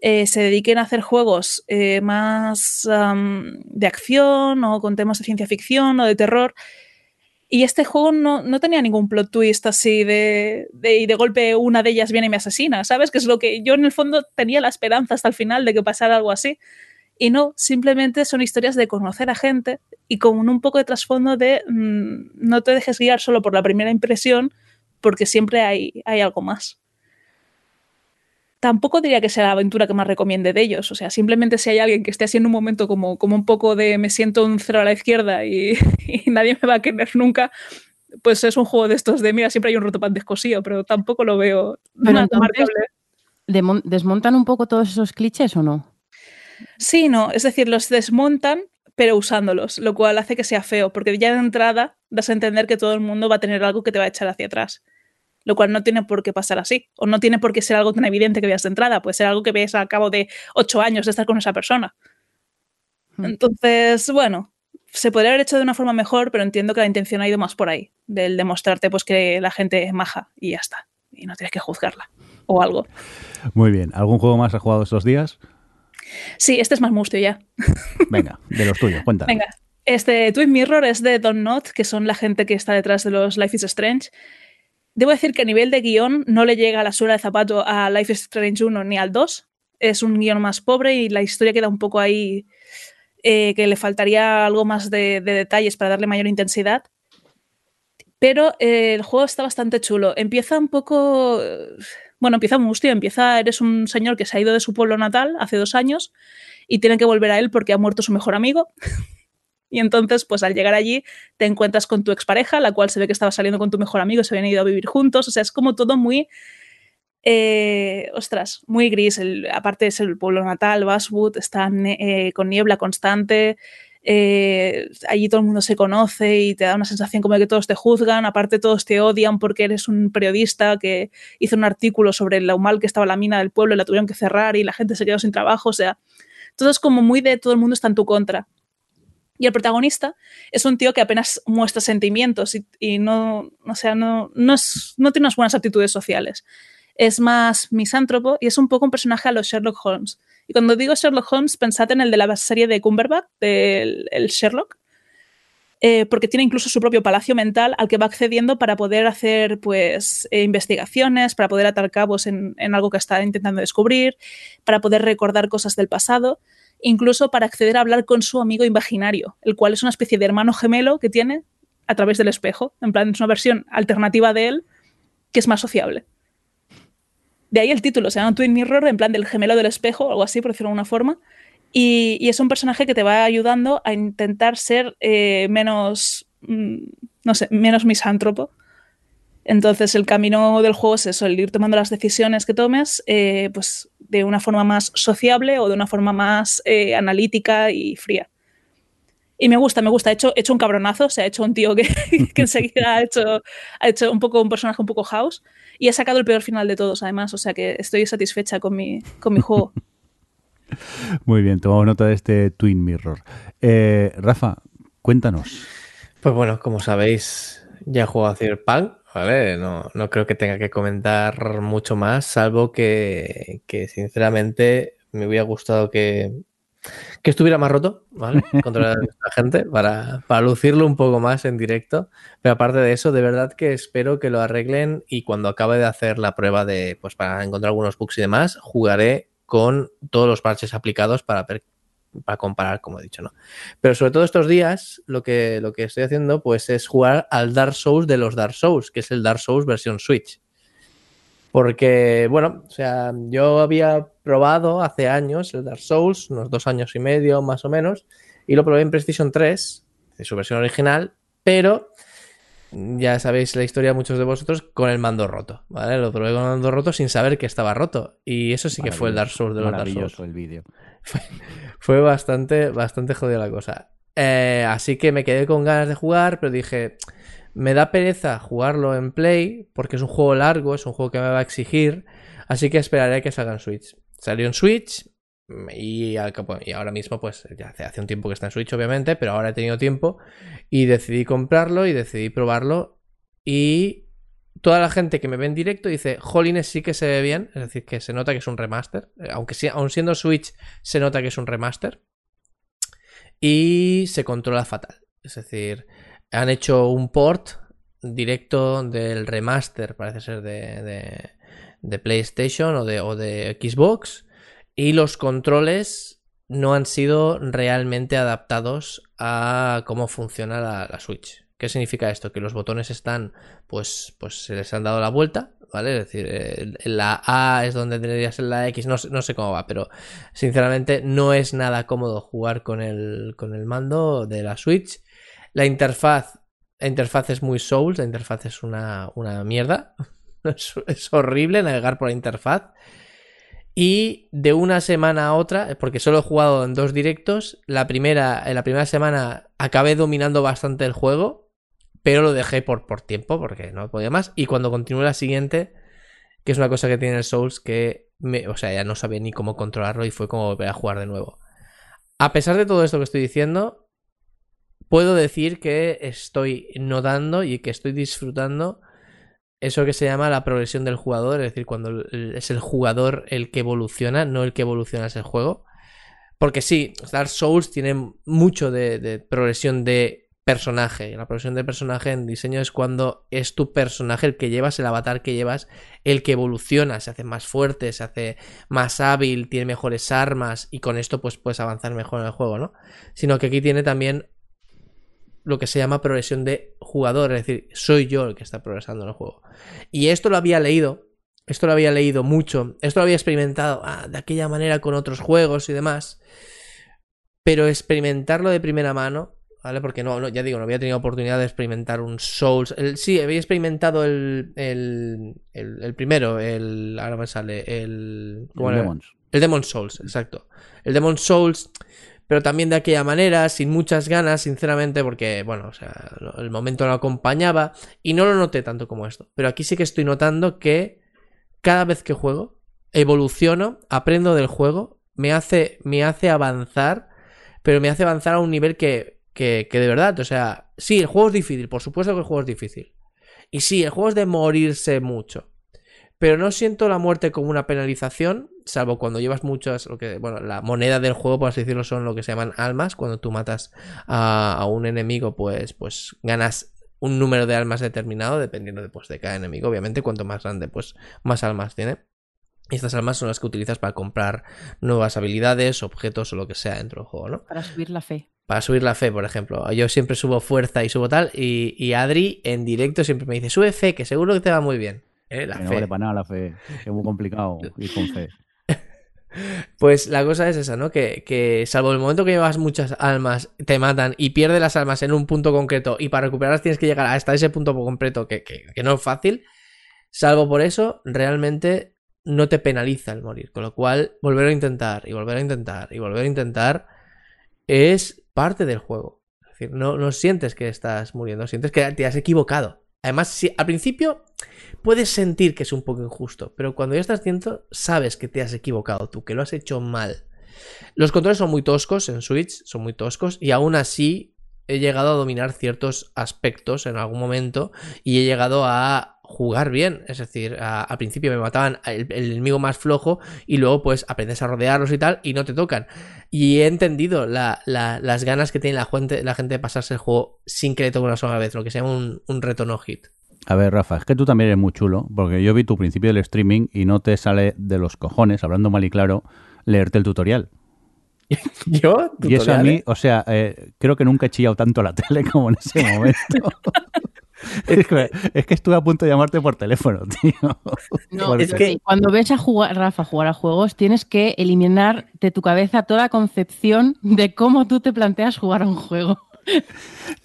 eh, se dediquen a hacer juegos eh, más de acción o con temas de ciencia ficción o de terror. Y este juego no, no tenía ningún plot twist así de, de, y de golpe una de ellas viene y me asesina, ¿sabes? Que es lo que yo en el fondo tenía la esperanza hasta el final de que pasara algo así. Y no, simplemente son historias de conocer a gente y con un poco de trasfondo de mm, no te dejes guiar solo por la primera impresión, porque siempre hay, hay algo más tampoco diría que sea la aventura que más recomiende de ellos. O sea, simplemente si hay alguien que esté haciendo un momento como, como un poco de me siento un cero a la izquierda y, nadie me va a querer nunca, pues es un juego de estos de mira, siempre hay un rotopan descosío, pero tampoco lo veo pero ¿Desmontan un poco todos esos clichés o no? Sí, no, es decir, los desmontan, pero usándolos, lo cual hace que sea feo, porque ya de entrada das a entender que todo el mundo va a tener algo que te va a echar hacia atrás lo cual no tiene por qué pasar así, o no tiene por qué ser algo tan evidente que veas de entrada, puede ser algo que veas al cabo de ocho años de estar con esa persona. Hmm. Entonces, bueno, se podría haber hecho de una forma mejor, pero entiendo que la intención ha ido más por ahí, del demostrarte pues que la gente es maja y ya está, y no tienes que juzgarla o algo. Muy bien, ¿algún juego más has jugado estos días? Sí, este es más mustio ya. Venga, de los tuyos, cuéntanos. Venga, este Twin Mirror es de Don Not, que son la gente que está detrás de los Life is Strange. Debo decir que a nivel de guion no le llega la suela de zapato a Life is Strange 1 ni al 2. Es un guion más pobre y la historia queda un poco ahí eh, que le faltaría algo más de, detalles para darle mayor intensidad. Pero eh, el juego está bastante chulo. Empieza un poco. Bueno, empieza muy hostia. Empieza. Eres un señor que se ha ido de su pueblo natal hace dos años y tiene que volver a él porque ha muerto su mejor amigo. Y entonces, pues al llegar allí, te encuentras con tu expareja, la cual se ve que estaba saliendo con tu mejor amigo, se habían ido a vivir juntos. O sea, es como todo muy. Eh, ostras, muy gris. aparte es el pueblo natal, Basswood, está eh, con niebla constante. Eh, allí todo el mundo se conoce y te da una sensación como de que todos te juzgan, aparte todos te odian porque eres un periodista que hizo un artículo sobre lo mal que estaba la mina del pueblo y la tuvieron que cerrar y la gente se quedó sin trabajo, o sea, todo es como muy de todo el mundo está en tu contra. Y el protagonista es un tío que apenas muestra sentimientos y, no, o sea, no, no, no tiene unas buenas actitudes sociales. Es más misántropo y es un poco un personaje a los Sherlock Holmes. Y cuando digo Sherlock Holmes, pensad en el de la serie de Cumberbatch, del el Sherlock, eh, porque tiene incluso su propio palacio mental al que va accediendo para poder hacer pues, eh, investigaciones, para poder atar cabos en, algo que está intentando descubrir, para poder recordar cosas del pasado incluso para acceder a hablar con su amigo imaginario, el cual es una especie de hermano gemelo que tiene a través del espejo. En plan, es una versión alternativa de él que es más sociable. De ahí el título, se llama Twin Mirror, en plan del gemelo del espejo, algo así, por decirlo de alguna forma. Y, es un personaje que te va ayudando a intentar ser eh, menos, mm, no sé, menos misántropo. Entonces el camino del juego es eso, el ir tomando las decisiones que tomes, eh, pues de una forma más sociable o de una forma más eh, analítica y fría. Y me gusta, me gusta. He hecho, hecho un cabronazo, se ha hecho un tío que, que enseguida ha hecho, ha hecho un poco un personaje un poco house y ha sacado el peor final de todos, además. O sea que estoy satisfecha con mi, con mi juego. Muy bien, tomamos nota de este Twin Mirror. Eh, Rafa, cuéntanos. Pues bueno, como sabéis, ya he jugado a Cyberpunk ¿vale? No, no creo que tenga que comentar mucho más, salvo que, sinceramente me hubiera gustado que, que estuviera más roto, ¿vale? Contra la gente, para, para, lucirlo un poco más en directo. Pero aparte de eso, de verdad que espero que lo arreglen y cuando acabe de hacer la prueba de, pues para encontrar algunos bugs y demás, jugaré con todos los parches aplicados para ver para comparar, como he dicho, ¿no? Pero sobre todo estos días, lo que, lo que estoy haciendo, pues es jugar al Dark Souls de los Dark Souls, que es el Dark Souls versión Switch. Porque, bueno, o sea, yo había probado hace años el Dark Souls, unos dos años y medio más o menos, y lo probé en PlayStation 3, de su versión original, pero ya sabéis la historia muchos de vosotros con el mando roto, ¿vale? Lo probé con el mando roto sin saber que estaba roto. Y eso sí que fue el Dark Souls de los Dark Souls. el vídeo. Fue, bastante, bastante jodida la cosa. Eh, así que me quedé con ganas de jugar, pero dije, me da pereza jugarlo en Play porque es un juego largo, es un juego que me va a exigir, así que esperaré a que salga en Switch. Salió en Switch y, y ahora mismo pues ya hace un tiempo que está en Switch obviamente, pero ahora he tenido tiempo y decidí comprarlo y decidí probarlo y toda la gente que me ve en directo dice, Jolines sí que se ve bien, es decir, que se nota que es un remaster, eh, aunque sea, aun siendo Switch, se nota que es un remaster. Y se controla fatal. Es decir, han hecho un port directo del remaster, parece ser de, de, de PlayStation o de, o de Xbox. Y los controles no han sido realmente adaptados a cómo funciona la, Switch. ¿Qué significa esto? Que los botones están, pues, pues se les han dado la vuelta, ¿vale? Es decir, la A es donde debería ser la X, no, sé- no sé cómo va, pero sinceramente no es nada cómodo jugar con el, con el mando de la Switch. La interfaz, la interfaz es muy Souls, la interfaz es una, una mierda. Es horrible navegar por la interfaz. Y de una semana a otra, porque solo he jugado en dos directos, la primera, en la primera semana acabé dominando bastante el juego, pero lo dejé por, por tiempo, porque no podía más. Y cuando continué la siguiente, que es una cosa que tiene el Souls, que o sea, ya no sabía ni cómo controlarlo y fue como volver a jugar de nuevo. A pesar de todo esto que estoy diciendo, puedo decir que estoy notando y que estoy disfrutando eso que se llama la progresión del jugador, es decir, cuando es el jugador el que evoluciona, no el que evoluciona es el juego. Porque sí, Dark Souls tiene mucho de, de progresión de personaje. La progresión de personaje en diseño es cuando es tu personaje el que llevas, el avatar que llevas, el que evoluciona, se hace más fuerte, se hace más hábil, tiene mejores armas y con esto pues puedes avanzar mejor en el juego, ¿no? Sino que aquí tiene también lo que se llama progresión de jugador, es decir, soy yo el que está progresando en el juego. Y esto lo había leído, esto lo había leído mucho, esto lo había experimentado ah, de aquella manera con otros juegos y demás, pero experimentarlo de primera mano, ¿vale? Porque no, no ya digo, no había tenido oportunidad de experimentar un Souls. El- sí, había experimentado el, el, el, el primero, el. Ahora me sale, el. ¿cómo era? Demons. El Demon Souls, exacto. El Demon Souls, pero también de aquella manera, sin muchas ganas, sinceramente, porque, bueno, o sea, no- el momento lo acompañaba y no lo noté tanto como esto. Pero aquí sí que estoy notando que cada vez que juego, evoluciono, aprendo del juego, me hace, me hace avanzar, pero me hace avanzar a un nivel que, que, que de verdad, o sea, sí, el juego es difícil, por supuesto que el juego es difícil. Y sí, el juego es de morirse mucho. Pero no siento la muerte como una penalización, salvo cuando llevas muchas, lo que, bueno, la moneda del juego, por así decirlo, son lo que se llaman almas. Cuando tú matas a, a un enemigo, pues, pues ganas un número de almas determinado, dependiendo de, pues, de cada enemigo. Obviamente, cuanto más grande, pues más almas tiene. Y estas almas son las que utilizas para comprar nuevas habilidades, objetos o lo que sea dentro del juego, ¿no? Para subir la fe. Para subir la fe, por ejemplo. Yo siempre subo fuerza y subo tal. Y, y Adri en directo siempre me dice, sube fe, que seguro que te va muy bien. ¿Eh? La Que no fe. vale para nada la fe. Es muy complicado ir con fe. Pues la cosa es esa, ¿no? Que, que salvo el momento que llevas muchas almas, te matan y pierdes las almas en un punto concreto y para recuperarlas tienes que llegar hasta ese punto concreto que, que- que no es fácil, salvo por eso, realmente no te penaliza el morir. Con lo cual, volver a intentar y volver a intentar y volver a intentar es parte del juego. Es decir, no, no sientes que estás muriendo, sientes que te has equivocado. Además, si al principio puedes sentir que es un poco injusto, pero cuando ya estás dentro, sabes que te has equivocado tú, que lo has hecho mal. Los controles son muy toscos en Switch, son muy toscos, y aún así he llegado a dominar ciertos aspectos en algún momento y he llegado a jugar bien. Es decir, a- al principio me mataban el, el enemigo más flojo y luego pues aprendes a rodearlos y tal y no te tocan. Y he entendido la- la- las ganas que tiene la gente, la gente de pasarse el juego sin que le toque una sola vez, lo que se llama un, un reto no hit. A ver, Rafa, es que tú también eres muy chulo, porque yo vi tu principio del streaming y no te sale de los cojones, hablando mal y claro, leerte el tutorial. ¿Yo? Y eso a mí, o sea, eh, creo que nunca he chillado tanto la tele como en ese momento. es, que, es que estuve a punto de llamarte por teléfono, tío. No, Porque- es que- cuando ves a jugar, Rafa jugar a juegos, tienes que eliminar de tu cabeza toda concepción de cómo tú te planteas jugar a un juego.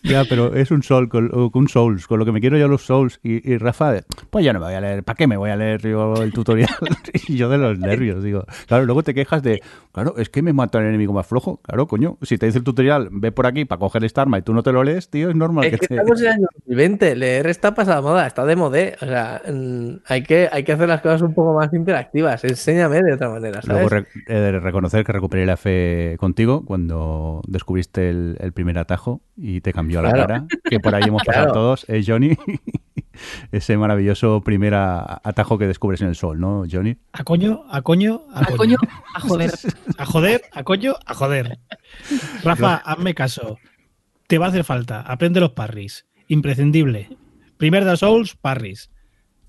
Ya, pero es un sol, con, un Souls, con lo que me quiero yo los Souls. Y, y Rafa, pues ya no me voy a leer, ¿para qué me voy a leer yo el tutorial? y yo de los nervios, digo. Claro, luego te quejas de, claro, es que me mata el enemigo más flojo. Claro, coño, si te dice el tutorial, ve por aquí para coger esta arma y tú no te lo lees, tío, es normal Es que que te... estamos en el año 2020, leer está pasada moda, está de modé. O sea, mm, hay que, hay que hacer las cosas un poco más interactivas. Enséñame de otra manera, ¿sabes? Luego re- reconocer que recuperé la fe contigo cuando descubriste el, el primer atajo y te cambió la Claro. cara, que por ahí hemos pasado Claro. todos, ¿eh, Johnny? ese maravilloso primer atajo que descubres en el sol, ¿no, Johnny? A coño, a coño, a, coño. a joder. A joder, a coño, a joder. Rafa, hazme caso. Te va a hacer falta. Aprende los parries. Imprescindible. Primer de Souls, parries.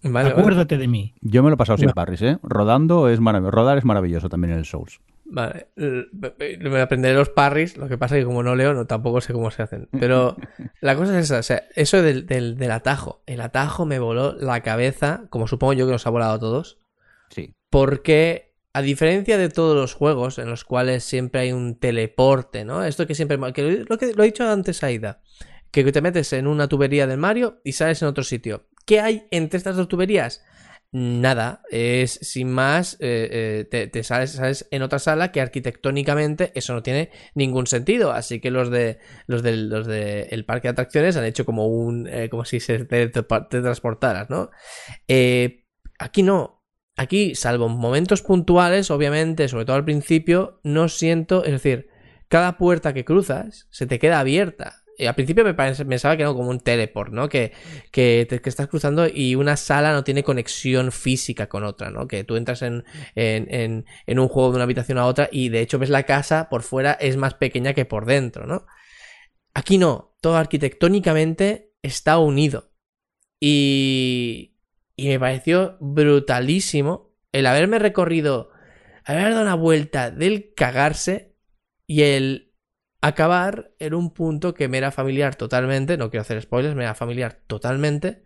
Acuérdate de mí. Yo me lo he pasado sin parries, ¿eh? Rodando es maravilloso. Rodar es maravilloso también en el Souls. Vale, me aprenderé los parries, lo que pasa es que como no leo, no tampoco sé cómo se hacen. Pero la cosa es esa, o sea, eso del, del, atajo. El atajo me voló la cabeza, como supongo yo que nos ha volado a todos. Sí. Porque, a diferencia de todos los juegos en los cuales siempre hay un teleporte, ¿no? Esto que siempre. Que lo, que, lo he dicho antes, Aida. Que te metes en una tubería del Mario y sales en otro sitio. ¿Qué hay entre estas dos tuberías? Nada, es sin más, eh, eh, te, sales, en otra sala que arquitectónicamente eso no tiene ningún sentido. Así que los de los del los de el parque de atracciones han hecho como un eh, como si se te, transportaras, ¿no? aquí no. Aquí, salvo momentos puntuales, obviamente, sobre todo al principio, no siento, es decir, cada puerta que cruzas se te queda abierta. Eh, al principio me pensaba que era como un teleport, ¿no? Que, que, estás cruzando y una sala no tiene conexión física con otra, ¿no? Que tú entras en, en, en, un juego de una habitación a otra y de hecho ves la casa por fuera es más pequeña que por dentro, ¿no? Aquí no, todo arquitectónicamente está unido. Y, y me pareció brutalísimo el haberme recorrido, haber dado una vuelta del cagarse y el acabar en un punto que me era familiar totalmente, no quiero hacer spoilers, me era familiar totalmente,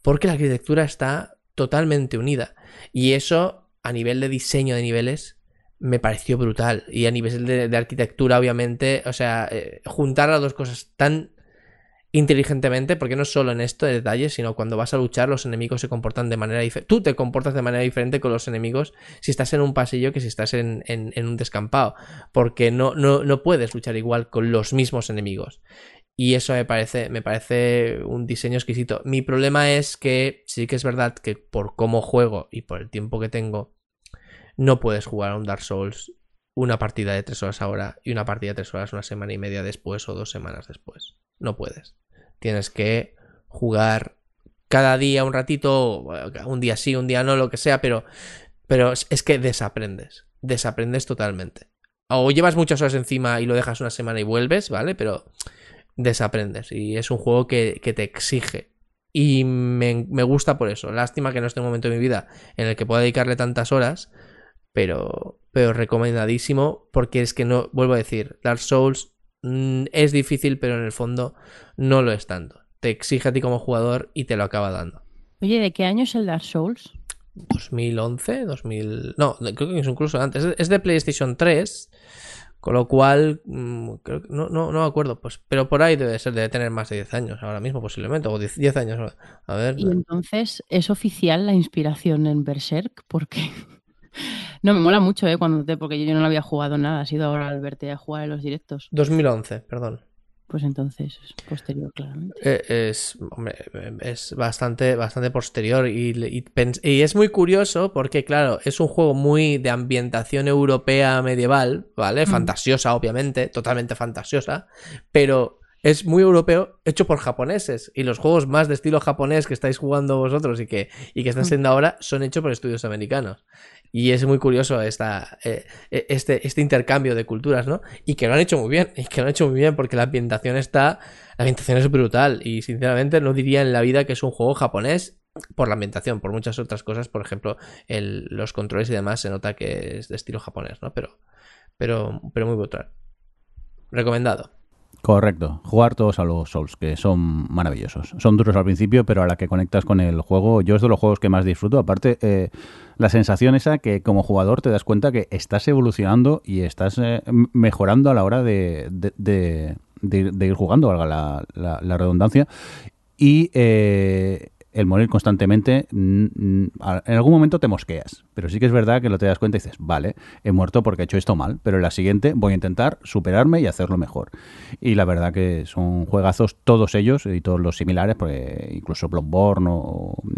porque la arquitectura está totalmente unida. Y eso, a nivel de diseño de niveles, me pareció brutal. Y a nivel de, arquitectura, obviamente, o sea, eh, juntar las dos cosas tan inteligentemente, porque no solo en esto de detalles, sino cuando vas a luchar los enemigos se comportan de manera diferente. Tú te comportas de manera diferente con los enemigos si estás en un pasillo que si estás en, un descampado, porque no, no, no puedes luchar igual con los mismos enemigos. Y eso me parece, me parece un diseño exquisito. Mi problema es que sí que es verdad que por cómo juego y por el tiempo que tengo, no puedes jugar a un Dark Souls una partida de tres horas ahora y una partida de tres horas una semana y media después o dos semanas después. No puedes. Tienes que jugar cada día un ratito, un día sí, un día no, lo que sea, pero, pero es que desaprendes, desaprendes totalmente. O llevas muchas horas encima y lo dejas una semana y vuelves, ¿vale? Pero desaprendes y es un juego que, te exige. Y me, me, gusta por eso. Lástima que no esté un momento de mi vida en el que pueda dedicarle tantas horas, pero, pero recomendadísimo porque es que no, vuelvo a decir, Dark Souls es difícil, pero en el fondo no lo es tanto. Te exige a ti como jugador y te lo acaba dando. Oye, ¿de qué año es el Dark Souls? 2011, 2000... No, creo que es incluso antes. Es de PlayStation 3, con lo cual... Mm, no, no, no me acuerdo, pues, pero por ahí debe ser, debe tener más de 10 años ahora mismo posiblemente, o 10, años. A ver. Y entonces, ¿es oficial la inspiración en Berserk? Porque no, me mola mucho, ¿eh? Cuando te, porque yo no lo había jugado nada, ha sido ahora al verte a jugar en los directos. 2011, perdón. Pues entonces es posterior, claramente. Eh, es, hombre, es bastante, bastante posterior y, y, es muy curioso porque, claro, es un juego muy de ambientación europea medieval, ¿vale? Mm. Fantasiosa, obviamente, totalmente fantasiosa, pero es muy europeo, hecho por japoneses. Y los juegos más de estilo japonés que estáis jugando vosotros y que, y que están mm. siendo ahora son hechos por estudios americanos. Y es muy curioso esta, eh, eh, este, este intercambio de culturas, ¿no? Y que lo han hecho muy bien, y que lo han hecho muy bien porque la ambientación está, la ambientación es brutal y sinceramente no diría en la vida que es un juego japonés por la ambientación, por muchas otras cosas, por ejemplo, los controles y demás se nota que es de estilo japonés, ¿no? Pero, pero, pero muy brutal. Recomendado. Correcto, jugar todos a los Souls, que son maravillosos. Son duros al principio, pero a la que conectas con el juego, yo es de los juegos que más disfruto. Aparte, eh, la sensación esa que como jugador te das cuenta que estás evolucionando y estás eh, mejorando a la hora de, de, ir jugando, valga la, la, redundancia. Y eh, el morir constantemente, en algún momento te mosqueas, pero sí que es verdad que lo te das cuenta y dices, vale, he muerto porque he hecho esto mal, pero en la siguiente voy a intentar superarme y hacerlo mejor. Y la verdad que son juegazos todos ellos y todos los similares, porque incluso Bloodborne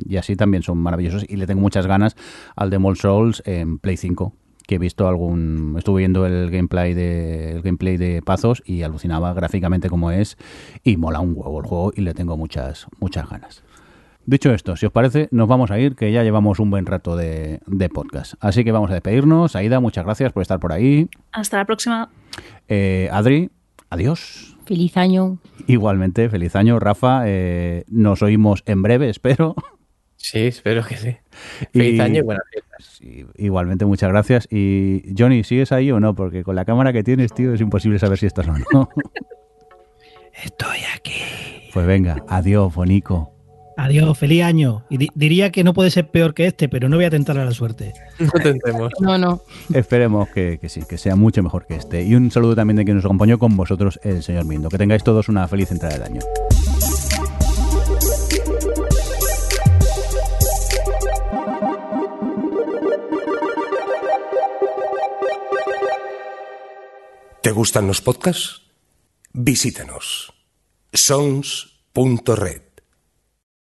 y así también son maravillosos y le tengo muchas ganas al Demol Souls en Play 5 que he visto algún estuve viendo el gameplay de el gameplay de Pazos y alucinaba gráficamente como es y mola un huevo el juego y le tengo muchas muchas ganas. Dicho esto, si os parece, nos vamos a ir, que ya llevamos un buen rato de, de podcast. Así que vamos a despedirnos. Aida, muchas gracias por estar por ahí. Hasta la próxima. Eh, Adri, adiós. Feliz año. Igualmente, feliz año, Rafa. eh, nos oímos en breve, espero. Sí, espero que sí. Feliz Y- año y buenas fiestas. Igualmente, muchas gracias. Y Johnny, ¿sigues ahí o no? Porque con la cámara que tienes, tío, es imposible saber si estás o no. Estoy aquí. Pues venga, adiós, Bonico. Adiós, feliz año. Y di- diría que no puede ser peor que este, pero no voy a tentar a la suerte. No tentemos. No, no. Esperemos que, que sí, que sea mucho mejor que este. Y un saludo también de quien nos acompañó con vosotros, el señor Mindo. Que tengáis todos una feliz entrada de año. ¿Te gustan los podcasts? Visítanos. sons.red.